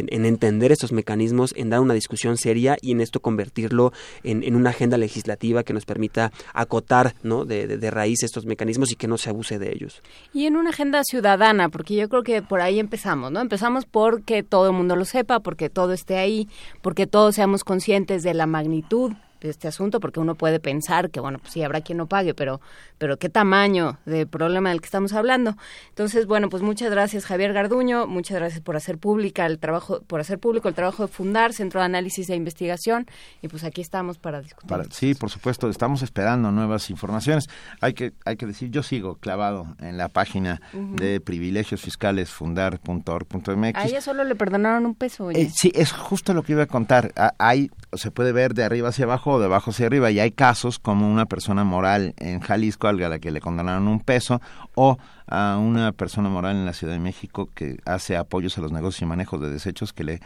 [SPEAKER 54] en, entender estos mecanismos, en dar una discusión seria y en esto convertirlo en, una agenda legislativa que nos permita acotar ¿no? de, de, raíz estos mecanismos y que no se abuse de ellos.
[SPEAKER 3] Y en una agenda ciudadana, porque yo creo que por ahí empezamos, ¿no? Empezamos porque todo el mundo lo sepa, porque todo esté ahí, porque todos seamos conscientes de la magnitud este asunto, porque uno puede pensar que, bueno, pues sí, habrá quien no pague, pero, pero qué tamaño de problema del que estamos hablando. Entonces, bueno, pues muchas gracias Javier Garduño, muchas gracias por hacer pública el trabajo, por hacer público el trabajo de Fundar, Centro de Análisis e Investigación, y pues aquí estamos para discutir.
[SPEAKER 2] sí, por supuesto, estamos esperando nuevas informaciones. Hay que, hay que decir, yo sigo clavado en la página de privilegios fiscales fundar.org.mx.
[SPEAKER 3] A ella solo le perdonaron un peso.
[SPEAKER 2] Eh, sí, es justo lo que iba a contar. Hay, se puede ver de arriba hacia abajo o de abajo hacia arriba. Y hay casos como una persona moral en Jalisco a la que le condenaron un peso o a una persona moral en la Ciudad de México que hace apoyos a los negocios y manejos de desechos que le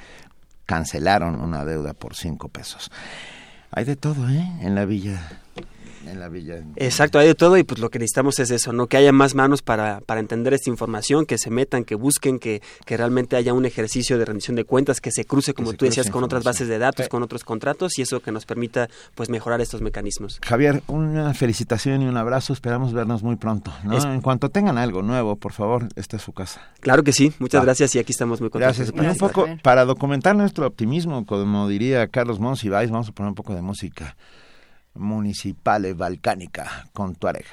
[SPEAKER 2] cancelaron una deuda por cinco pesos. Hay de todo, ¿eh? En la villa en la villa.
[SPEAKER 54] Exacto, hay de todo y pues lo que necesitamos es eso, ¿no? Que haya más manos para, para entender esta información, que se metan, que busquen, que, que realmente haya un ejercicio de rendición de cuentas, que se cruce, como tú decías, con otras bases de datos, con otros contratos y eso que nos permita pues mejorar estos mecanismos.
[SPEAKER 2] Javier, una felicitación y un abrazo, esperamos vernos muy pronto, ¿no? En cuanto tengan algo nuevo, por favor, esta es su casa.
[SPEAKER 54] Claro que sí, muchas gracias y aquí estamos muy contentos.
[SPEAKER 2] Gracias. un poco, para documentar nuestro optimismo, como diría Carlos Monsiváis, vamos a poner un poco de música. Municipale Balcánica con Tuareg.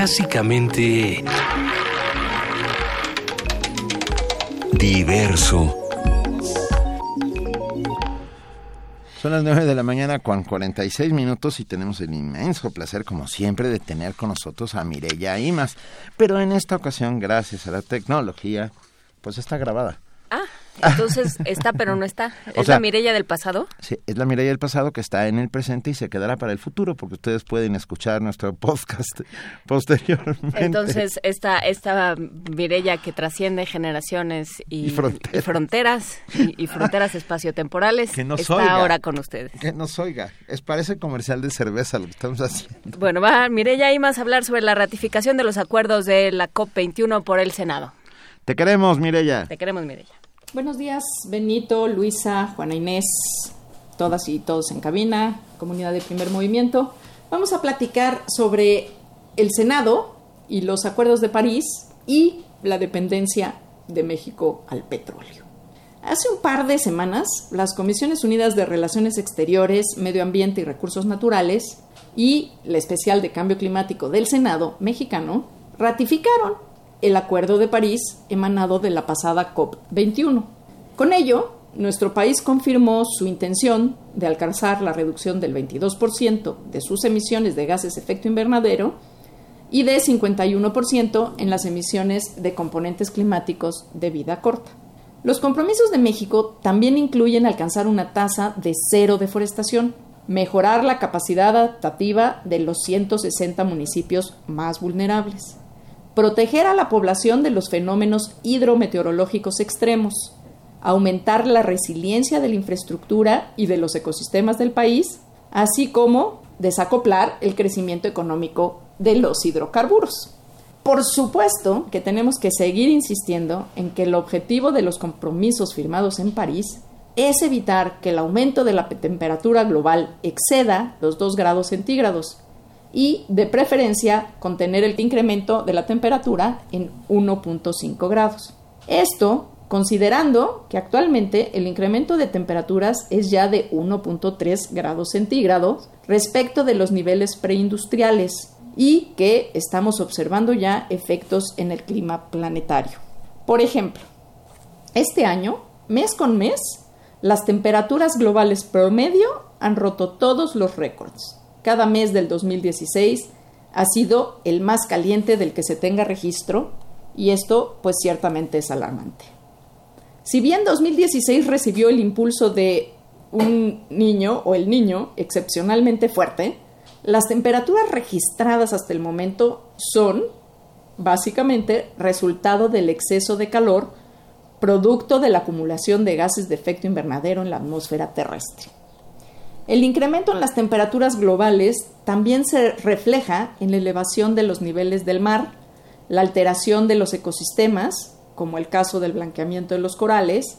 [SPEAKER 32] Clásicamente...
[SPEAKER 1] Diverso.
[SPEAKER 2] Son las 9 de la mañana con 46 minutos y tenemos el inmenso placer, como siempre, de tener con nosotros a Mireya Imas. Pero en esta ocasión, gracias a la tecnología, pues está grabada.
[SPEAKER 3] Ah, entonces está pero no está. ¿Es la Mirella del pasado?
[SPEAKER 2] Sí, es la Mirella del pasado que está en el presente y se quedará para el futuro porque ustedes pueden escuchar nuestro podcast posteriormente.
[SPEAKER 3] Entonces esta, esta Mirella que trasciende generaciones y, fronteras y, fronteras espaciotemporales que está ahora con ustedes.
[SPEAKER 2] Que nos oiga. Es parece comercial de cerveza lo que estamos haciendo.
[SPEAKER 3] Bueno, va Mirella más a hablar sobre la ratificación de los acuerdos de la COP21 por el Senado.
[SPEAKER 2] Te queremos, Mirella.
[SPEAKER 3] Te queremos, Mirella.
[SPEAKER 55] Buenos días, Benito, Luisa, Juana Inés, todas y todos en cabina, comunidad de primer movimiento. Vamos a platicar sobre el Senado y los acuerdos de París y la dependencia de México al petróleo. Hace un par de semanas, las Comisiones Unidas de Relaciones Exteriores, Medio Ambiente y Recursos Naturales y la especial de Cambio Climático del Senado mexicano ratificaron el Acuerdo de París emanado de la pasada COP21. Con ello, nuestro país confirmó su intención de alcanzar la reducción del 22% de sus emisiones de gases de efecto invernadero y de 51% en las emisiones de componentes climáticos de vida corta. Los compromisos de México también incluyen alcanzar una tasa de cero deforestación, mejorar la capacidad adaptativa de los 160 municipios más vulnerables, proteger a la población de los fenómenos hidrometeorológicos extremos, aumentar la resiliencia de la infraestructura y de los ecosistemas del país, así como desacoplar el crecimiento económico de los hidrocarburos. Por supuesto que tenemos que seguir insistiendo en que el objetivo de los compromisos firmados en París es evitar que el aumento de la temperatura global exceda los 2 grados centígrados y, de preferencia, contener el incremento de la temperatura en 1.5 grados. Esto considerando que actualmente el incremento de temperaturas es ya de 1.3 grados centígrados respecto de los niveles preindustriales y que estamos observando ya efectos en el clima planetario. Por ejemplo, este año, mes con mes, las temperaturas globales promedio han roto todos los récords cada mes del 2016 ha sido el más caliente del que se tenga registro y esto pues ciertamente es alarmante. Si bien 2016 recibió el impulso de un niño o el niño excepcionalmente fuerte, las temperaturas registradas hasta el momento son básicamente resultado del exceso de calor producto de la acumulación de gases de efecto invernadero en la atmósfera terrestre. El incremento en las temperaturas globales también se refleja en la elevación de los niveles del mar, la alteración de los ecosistemas, como el caso del blanqueamiento de los corales,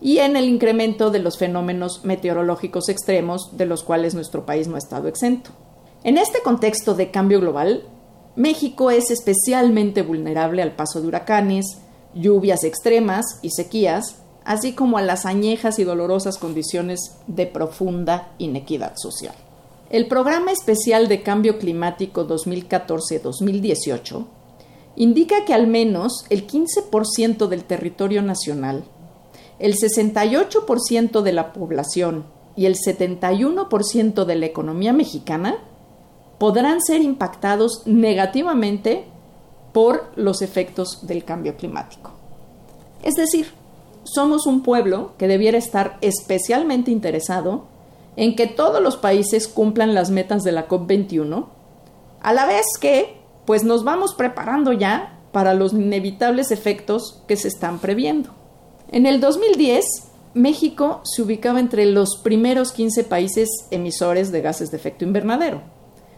[SPEAKER 55] y en el incremento de los fenómenos meteorológicos extremos de los cuales nuestro país no ha estado exento. En este contexto de cambio global, México es especialmente vulnerable al paso de huracanes, lluvias extremas y sequías, así como a las añejas y dolorosas condiciones de profunda inequidad social. El Programa Especial de Cambio Climático 2014-2018 indica que al menos el 15% del territorio nacional, el 68% de la población y el 71% de la economía mexicana podrán ser impactados negativamente por los efectos del cambio climático. Es decir, somos un pueblo que debiera estar especialmente interesado en que todos los países cumplan las metas de la COP21, a la vez que pues nos vamos preparando ya para los inevitables efectos que se están previendo. En el 2010, México se ubicaba entre los primeros 15 países emisores de gases de efecto invernadero.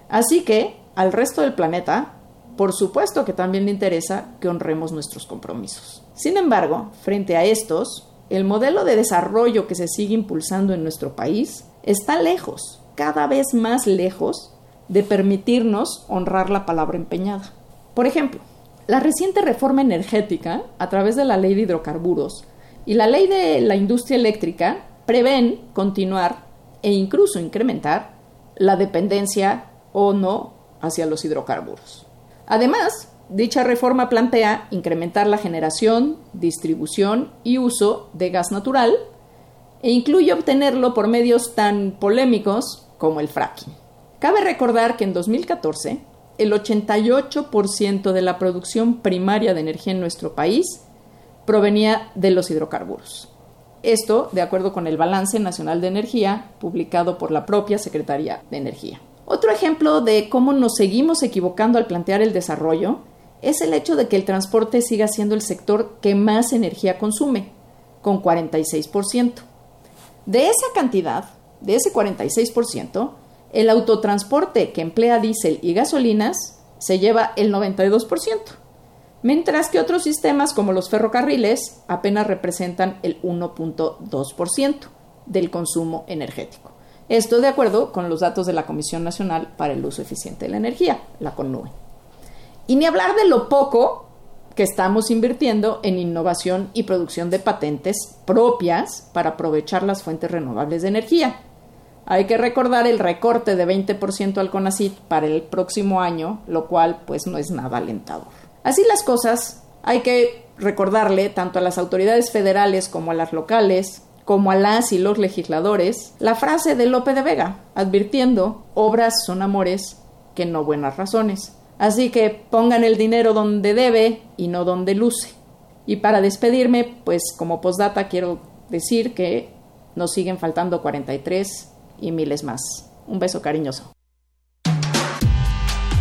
[SPEAKER 55] Así que al resto del planeta, por supuesto que también le interesa que honremos nuestros compromisos. Sin embargo, frente a estos, el modelo de desarrollo que se sigue impulsando en nuestro país está lejos, cada vez más lejos, de permitirnos honrar la palabra empeñada. Por ejemplo, la reciente reforma energética, a través de la ley de hidrocarburos y la ley de la industria eléctrica, prevén continuar e incluso incrementar la dependencia o no hacia los hidrocarburos. Además, dicha reforma plantea incrementar la generación, distribución y uso de gas natural e incluye obtenerlo por medios tan polémicos como el fracking. Cabe recordar que en 2014 el 88% de la producción primaria de energía en nuestro país provenía de los hidrocarburos. Esto de acuerdo con el Balance Nacional de Energía publicado por la propia Secretaría de Energía. Otro ejemplo de cómo nos seguimos equivocando al plantear el desarrollo es el hecho de que el transporte siga siendo el sector que más energía consume, con 46%. De esa cantidad, de ese 46%, el autotransporte que emplea diésel y gasolinas se lleva el 92%, mientras que otros sistemas como los ferrocarriles apenas representan el 1.2% del consumo energético. Esto de acuerdo con los datos de la Comisión Nacional para el Uso Eficiente de la Energía, la CONUE. Y ni hablar de lo poco que estamos invirtiendo en innovación y producción de patentes propias para aprovechar las fuentes renovables de energía. Hay que recordar el recorte de 20% al CONACIT para el próximo año, lo cual pues no es nada alentador. Así las cosas, hay que recordarle tanto a las autoridades federales como a las locales, como a las y los legisladores, la frase de Lope de Vega, advirtiendo, obras son amores que no buenas razones. Así que pongan el dinero donde debe y no donde luce. Y para despedirme, pues como postdata quiero decir que nos siguen faltando 43 y miles más. Un beso cariñoso.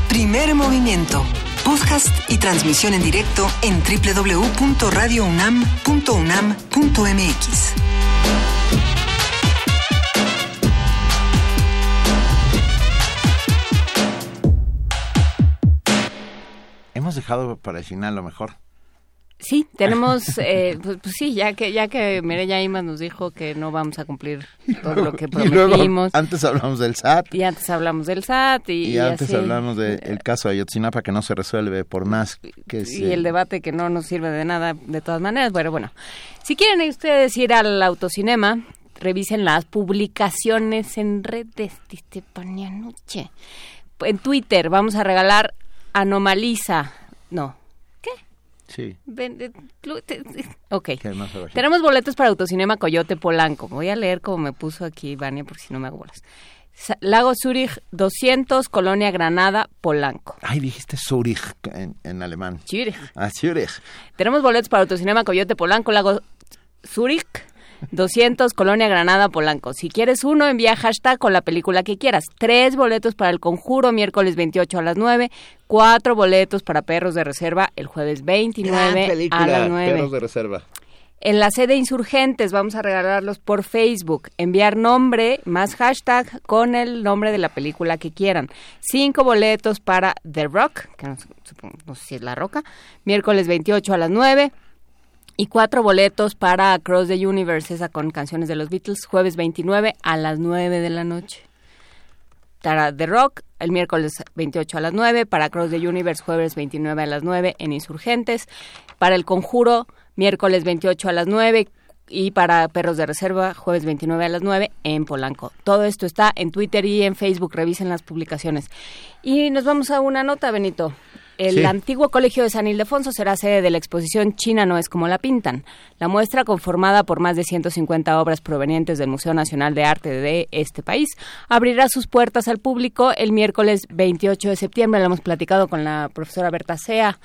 [SPEAKER 52] Primer movimiento. Podcast y transmisión en directo en www.radiounam.unam.mx.
[SPEAKER 2] hemos dejado para el final lo mejor.
[SPEAKER 3] Sí, tenemos, eh, pues, pues, sí, ya que ya que Mireya Imas nos dijo que no vamos a cumplir todo lo que prometimos.
[SPEAKER 2] antes hablamos del SAT.
[SPEAKER 3] Y antes hablamos del SAT. Y,
[SPEAKER 2] y antes hablamos del caso de Ayotzinapa que no se resuelve por más que
[SPEAKER 3] Y el debate que no nos sirve de nada de todas maneras. Bueno, bueno. Si quieren ustedes ir al autocinema, revisen las publicaciones en redes de noche. En Twitter vamos a regalar Anomaliza. No. ¿Qué?
[SPEAKER 2] Sí.
[SPEAKER 3] Ok. Tenemos boletos para Autocinema Coyote Polanco. Voy a leer como me puso aquí Vania, por si no me hago bolas. Lago Zurich 200, Colonia Granada, Polanco.
[SPEAKER 2] Ay, dijiste Zurich en, alemán.
[SPEAKER 3] Zurich.
[SPEAKER 2] Ah, Zurich.
[SPEAKER 3] Tenemos boletos para Autocinema Coyote Polanco, Lago Zurich 200 Colonia Granada Polanco. Si quieres uno, envía hashtag con la película que quieras. Tres boletos para El Conjuro, miércoles 28 a las 9. Cuatro boletos para Perros de Reserva, el jueves 29 a las 9.
[SPEAKER 2] Perros de Reserva.
[SPEAKER 3] En la sede Insurgentes vamos a regalarlos por Facebook. Enviar nombre más hashtag con el nombre de la película que quieran. Cinco boletos para The Rock, que no, no sé si es La Roca, miércoles 28 a las 9 y cuatro boletos para Across the Universe, esa con canciones de los Beatles, jueves 29 a las 9 de la noche. Para The Rock, el miércoles 28 a las 9, para Across the Universe, jueves 29 a las 9 en Insurgentes, para El Conjuro, miércoles 28 a las 9 y para Perros de Reserva, jueves 29 a las 9 en Polanco. Todo esto está en Twitter y en Facebook, revisen las publicaciones. Y nos vamos a una nota, Benito. El antiguo colegio de San Ildefonso será sede de la exposición China no es como la pintan. La muestra, conformada por más de 150 obras provenientes del Museo Nacional de Arte de este país, abrirá sus puertas al público el miércoles 28 de septiembre. Lo hemos platicado con la profesora Berta Sea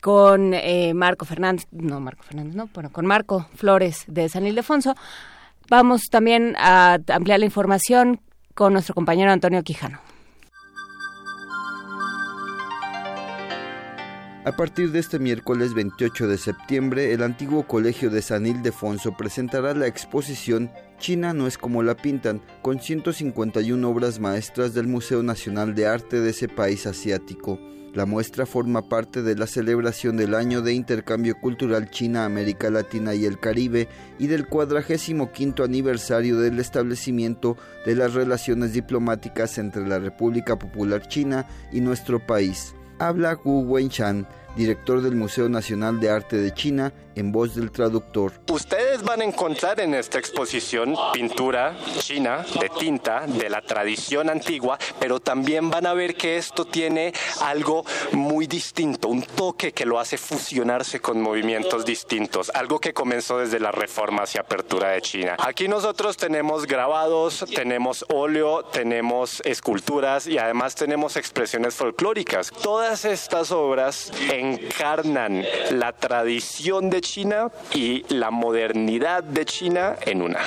[SPEAKER 3] con eh, Marco Fernández, no Marco Fernández, no, bueno, con Marco Flores de San Ildefonso. Vamos también a ampliar la información con nuestro compañero Antonio Quijano.
[SPEAKER 56] A partir de este miércoles 28 de septiembre, el antiguo Colegio de San Ildefonso presentará la exposición China no es como la pintan, con 151 obras maestras del Museo Nacional de Arte de ese país asiático. La muestra forma parte de la celebración del año de intercambio cultural China, América Latina y el Caribe y del 45 aniversario del establecimiento de las relaciones diplomáticas entre la República Popular China y nuestro país habla Gu Wenchan, director del Museo Nacional de Arte de China, en voz del traductor.
[SPEAKER 57] Ustedes van a encontrar en esta exposición pintura china de tinta de la tradición antigua, pero también van a ver que esto tiene algo muy distinto, un toque que lo hace fusionarse con movimientos distintos, algo que comenzó desde la reforma hacia apertura de China. Aquí nosotros tenemos grabados, tenemos óleo, tenemos esculturas y además tenemos expresiones folclóricas. Todas estas obras encarnan la tradición de China y la modernidad de China en una.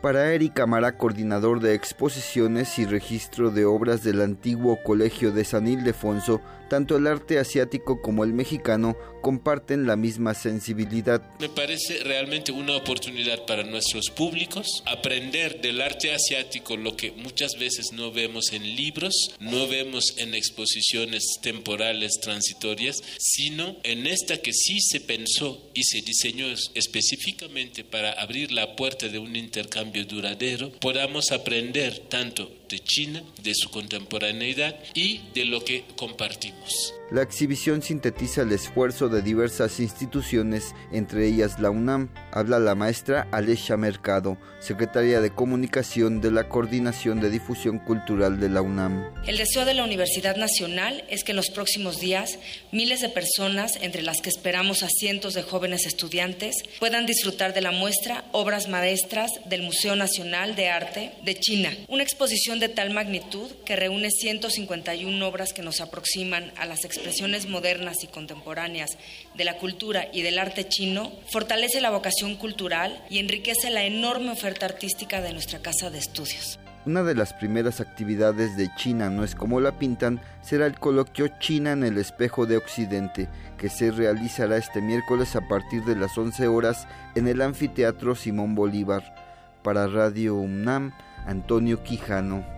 [SPEAKER 56] Para Eric Amara, coordinador de exposiciones y registro de obras del antiguo Colegio de San Ildefonso, tanto el arte asiático como el mexicano comparten la misma sensibilidad.
[SPEAKER 58] Me parece realmente una oportunidad para nuestros públicos aprender del arte asiático lo que muchas veces no vemos en libros, no vemos en exposiciones temporales transitorias, sino en esta que sí se pensó y se diseñó específicamente para abrir la puerta de un intercambio duradero, podamos aprender tanto de China, de su contemporaneidad y de lo que compartimos.
[SPEAKER 56] La exhibición sintetiza el esfuerzo de diversas instituciones, entre ellas la UNAM. Habla la maestra Alesha Mercado, secretaria de Comunicación de la Coordinación de Difusión Cultural de la UNAM.
[SPEAKER 59] El deseo de la Universidad Nacional es que en los próximos días miles de personas, entre las que esperamos a cientos de jóvenes estudiantes, puedan disfrutar de la muestra Obras Maestras del Museo Nacional de Arte de China, una exposición de tal magnitud que reúne 151 obras que nos aproximan a las expresiones modernas y contemporáneas de la cultura y del arte chino, fortalece la vocación cultural y enriquece la enorme oferta artística de nuestra casa de estudios.
[SPEAKER 56] Una de las primeras actividades de China no es como la pintan será el coloquio China en el espejo de Occidente, que se realizará este miércoles a partir de las 11 horas en el anfiteatro Simón Bolívar. Para Radio UNAM, Antonio Quijano.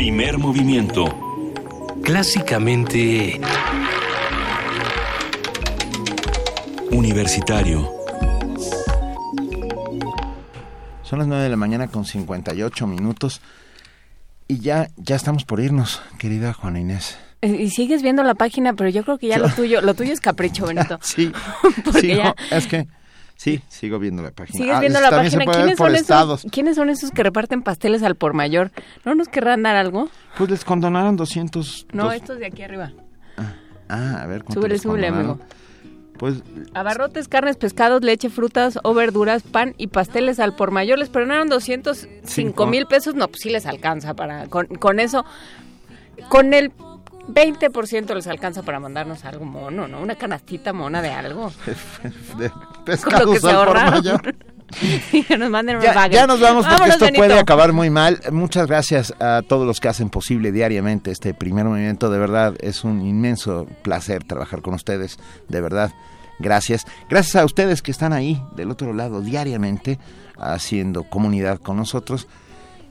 [SPEAKER 1] Primer movimiento.
[SPEAKER 32] Clásicamente...
[SPEAKER 1] Universitario.
[SPEAKER 2] Son las 9 de la mañana con 58 minutos y ya, ya estamos por irnos, querida Juana Inés.
[SPEAKER 3] Eh, Y sigues viendo la página, pero yo creo que ya lo tuyo, lo tuyo es capricho, Benito.
[SPEAKER 2] sí,
[SPEAKER 3] Porque
[SPEAKER 2] sí,
[SPEAKER 3] ya-
[SPEAKER 2] no, es que sí, sigo viendo la página.
[SPEAKER 3] Sigues
[SPEAKER 2] Ah,
[SPEAKER 3] viendo la página. ¿Quiénes son, esos, ¿Quiénes son esos que reparten pasteles al por mayor? ¿No nos querrán dar algo?
[SPEAKER 2] Pues les condonaron 200.
[SPEAKER 3] No,
[SPEAKER 2] dos-
[SPEAKER 3] estos de aquí arriba.
[SPEAKER 2] Ah, a ver, ¿cuánto
[SPEAKER 3] Súbele, súbele, amigo.
[SPEAKER 2] Pues
[SPEAKER 3] Abarrotes, carnes, pescados, leche, frutas o verduras, pan y pasteles al por mayor. Les perdonaron 205
[SPEAKER 2] Cinco.
[SPEAKER 3] mil pesos. No, pues sí les alcanza para... Con, con eso, con el 20% les alcanza para mandarnos algo mono, ¿no? Una canastita mona de algo. Con lo
[SPEAKER 2] pescados
[SPEAKER 3] que se
[SPEAKER 2] al por mayor.
[SPEAKER 3] Que nos manden una
[SPEAKER 2] Ya, ya nos vamos porque
[SPEAKER 3] Vámonos,
[SPEAKER 2] esto
[SPEAKER 3] Benito.
[SPEAKER 2] puede acabar muy mal. Muchas gracias a todos los que hacen posible diariamente este primer movimiento. De verdad, es un inmenso placer trabajar con ustedes. De verdad, gracias. Gracias a ustedes que están ahí del otro lado diariamente haciendo comunidad con nosotros.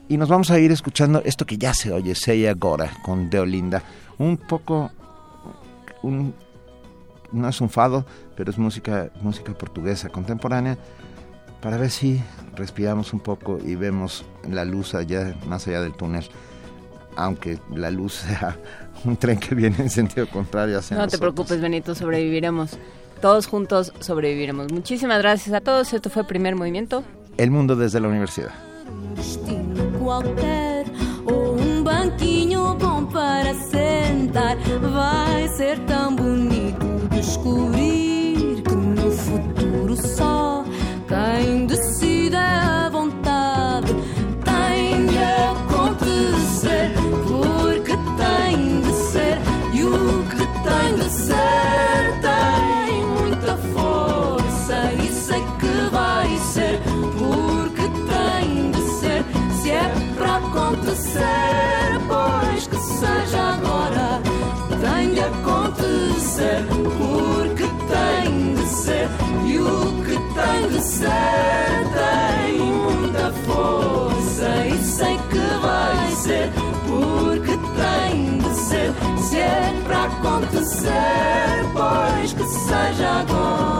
[SPEAKER 2] Y nos vamos a ir escuchando esto que ya se oye, Seya Gora con Deolinda. Un poco, un, no es un fado, pero es música, música portuguesa contemporánea para ver si respiramos un poco y vemos la luz allá, más allá del túnel, aunque la luz sea un tren que viene en sentido contrario hacia
[SPEAKER 3] No te preocupes, Benito, sobreviviremos. Todos juntos sobreviviremos. Muchísimas gracias a todos. Esto fue Primer Movimiento.
[SPEAKER 2] El mundo desde la universidad.
[SPEAKER 60] Vai ser tão bonito descobrir que no futuro só ser tem muita força e sei que vai ser porque tem de ser. Se é para acontecer pois que seja agora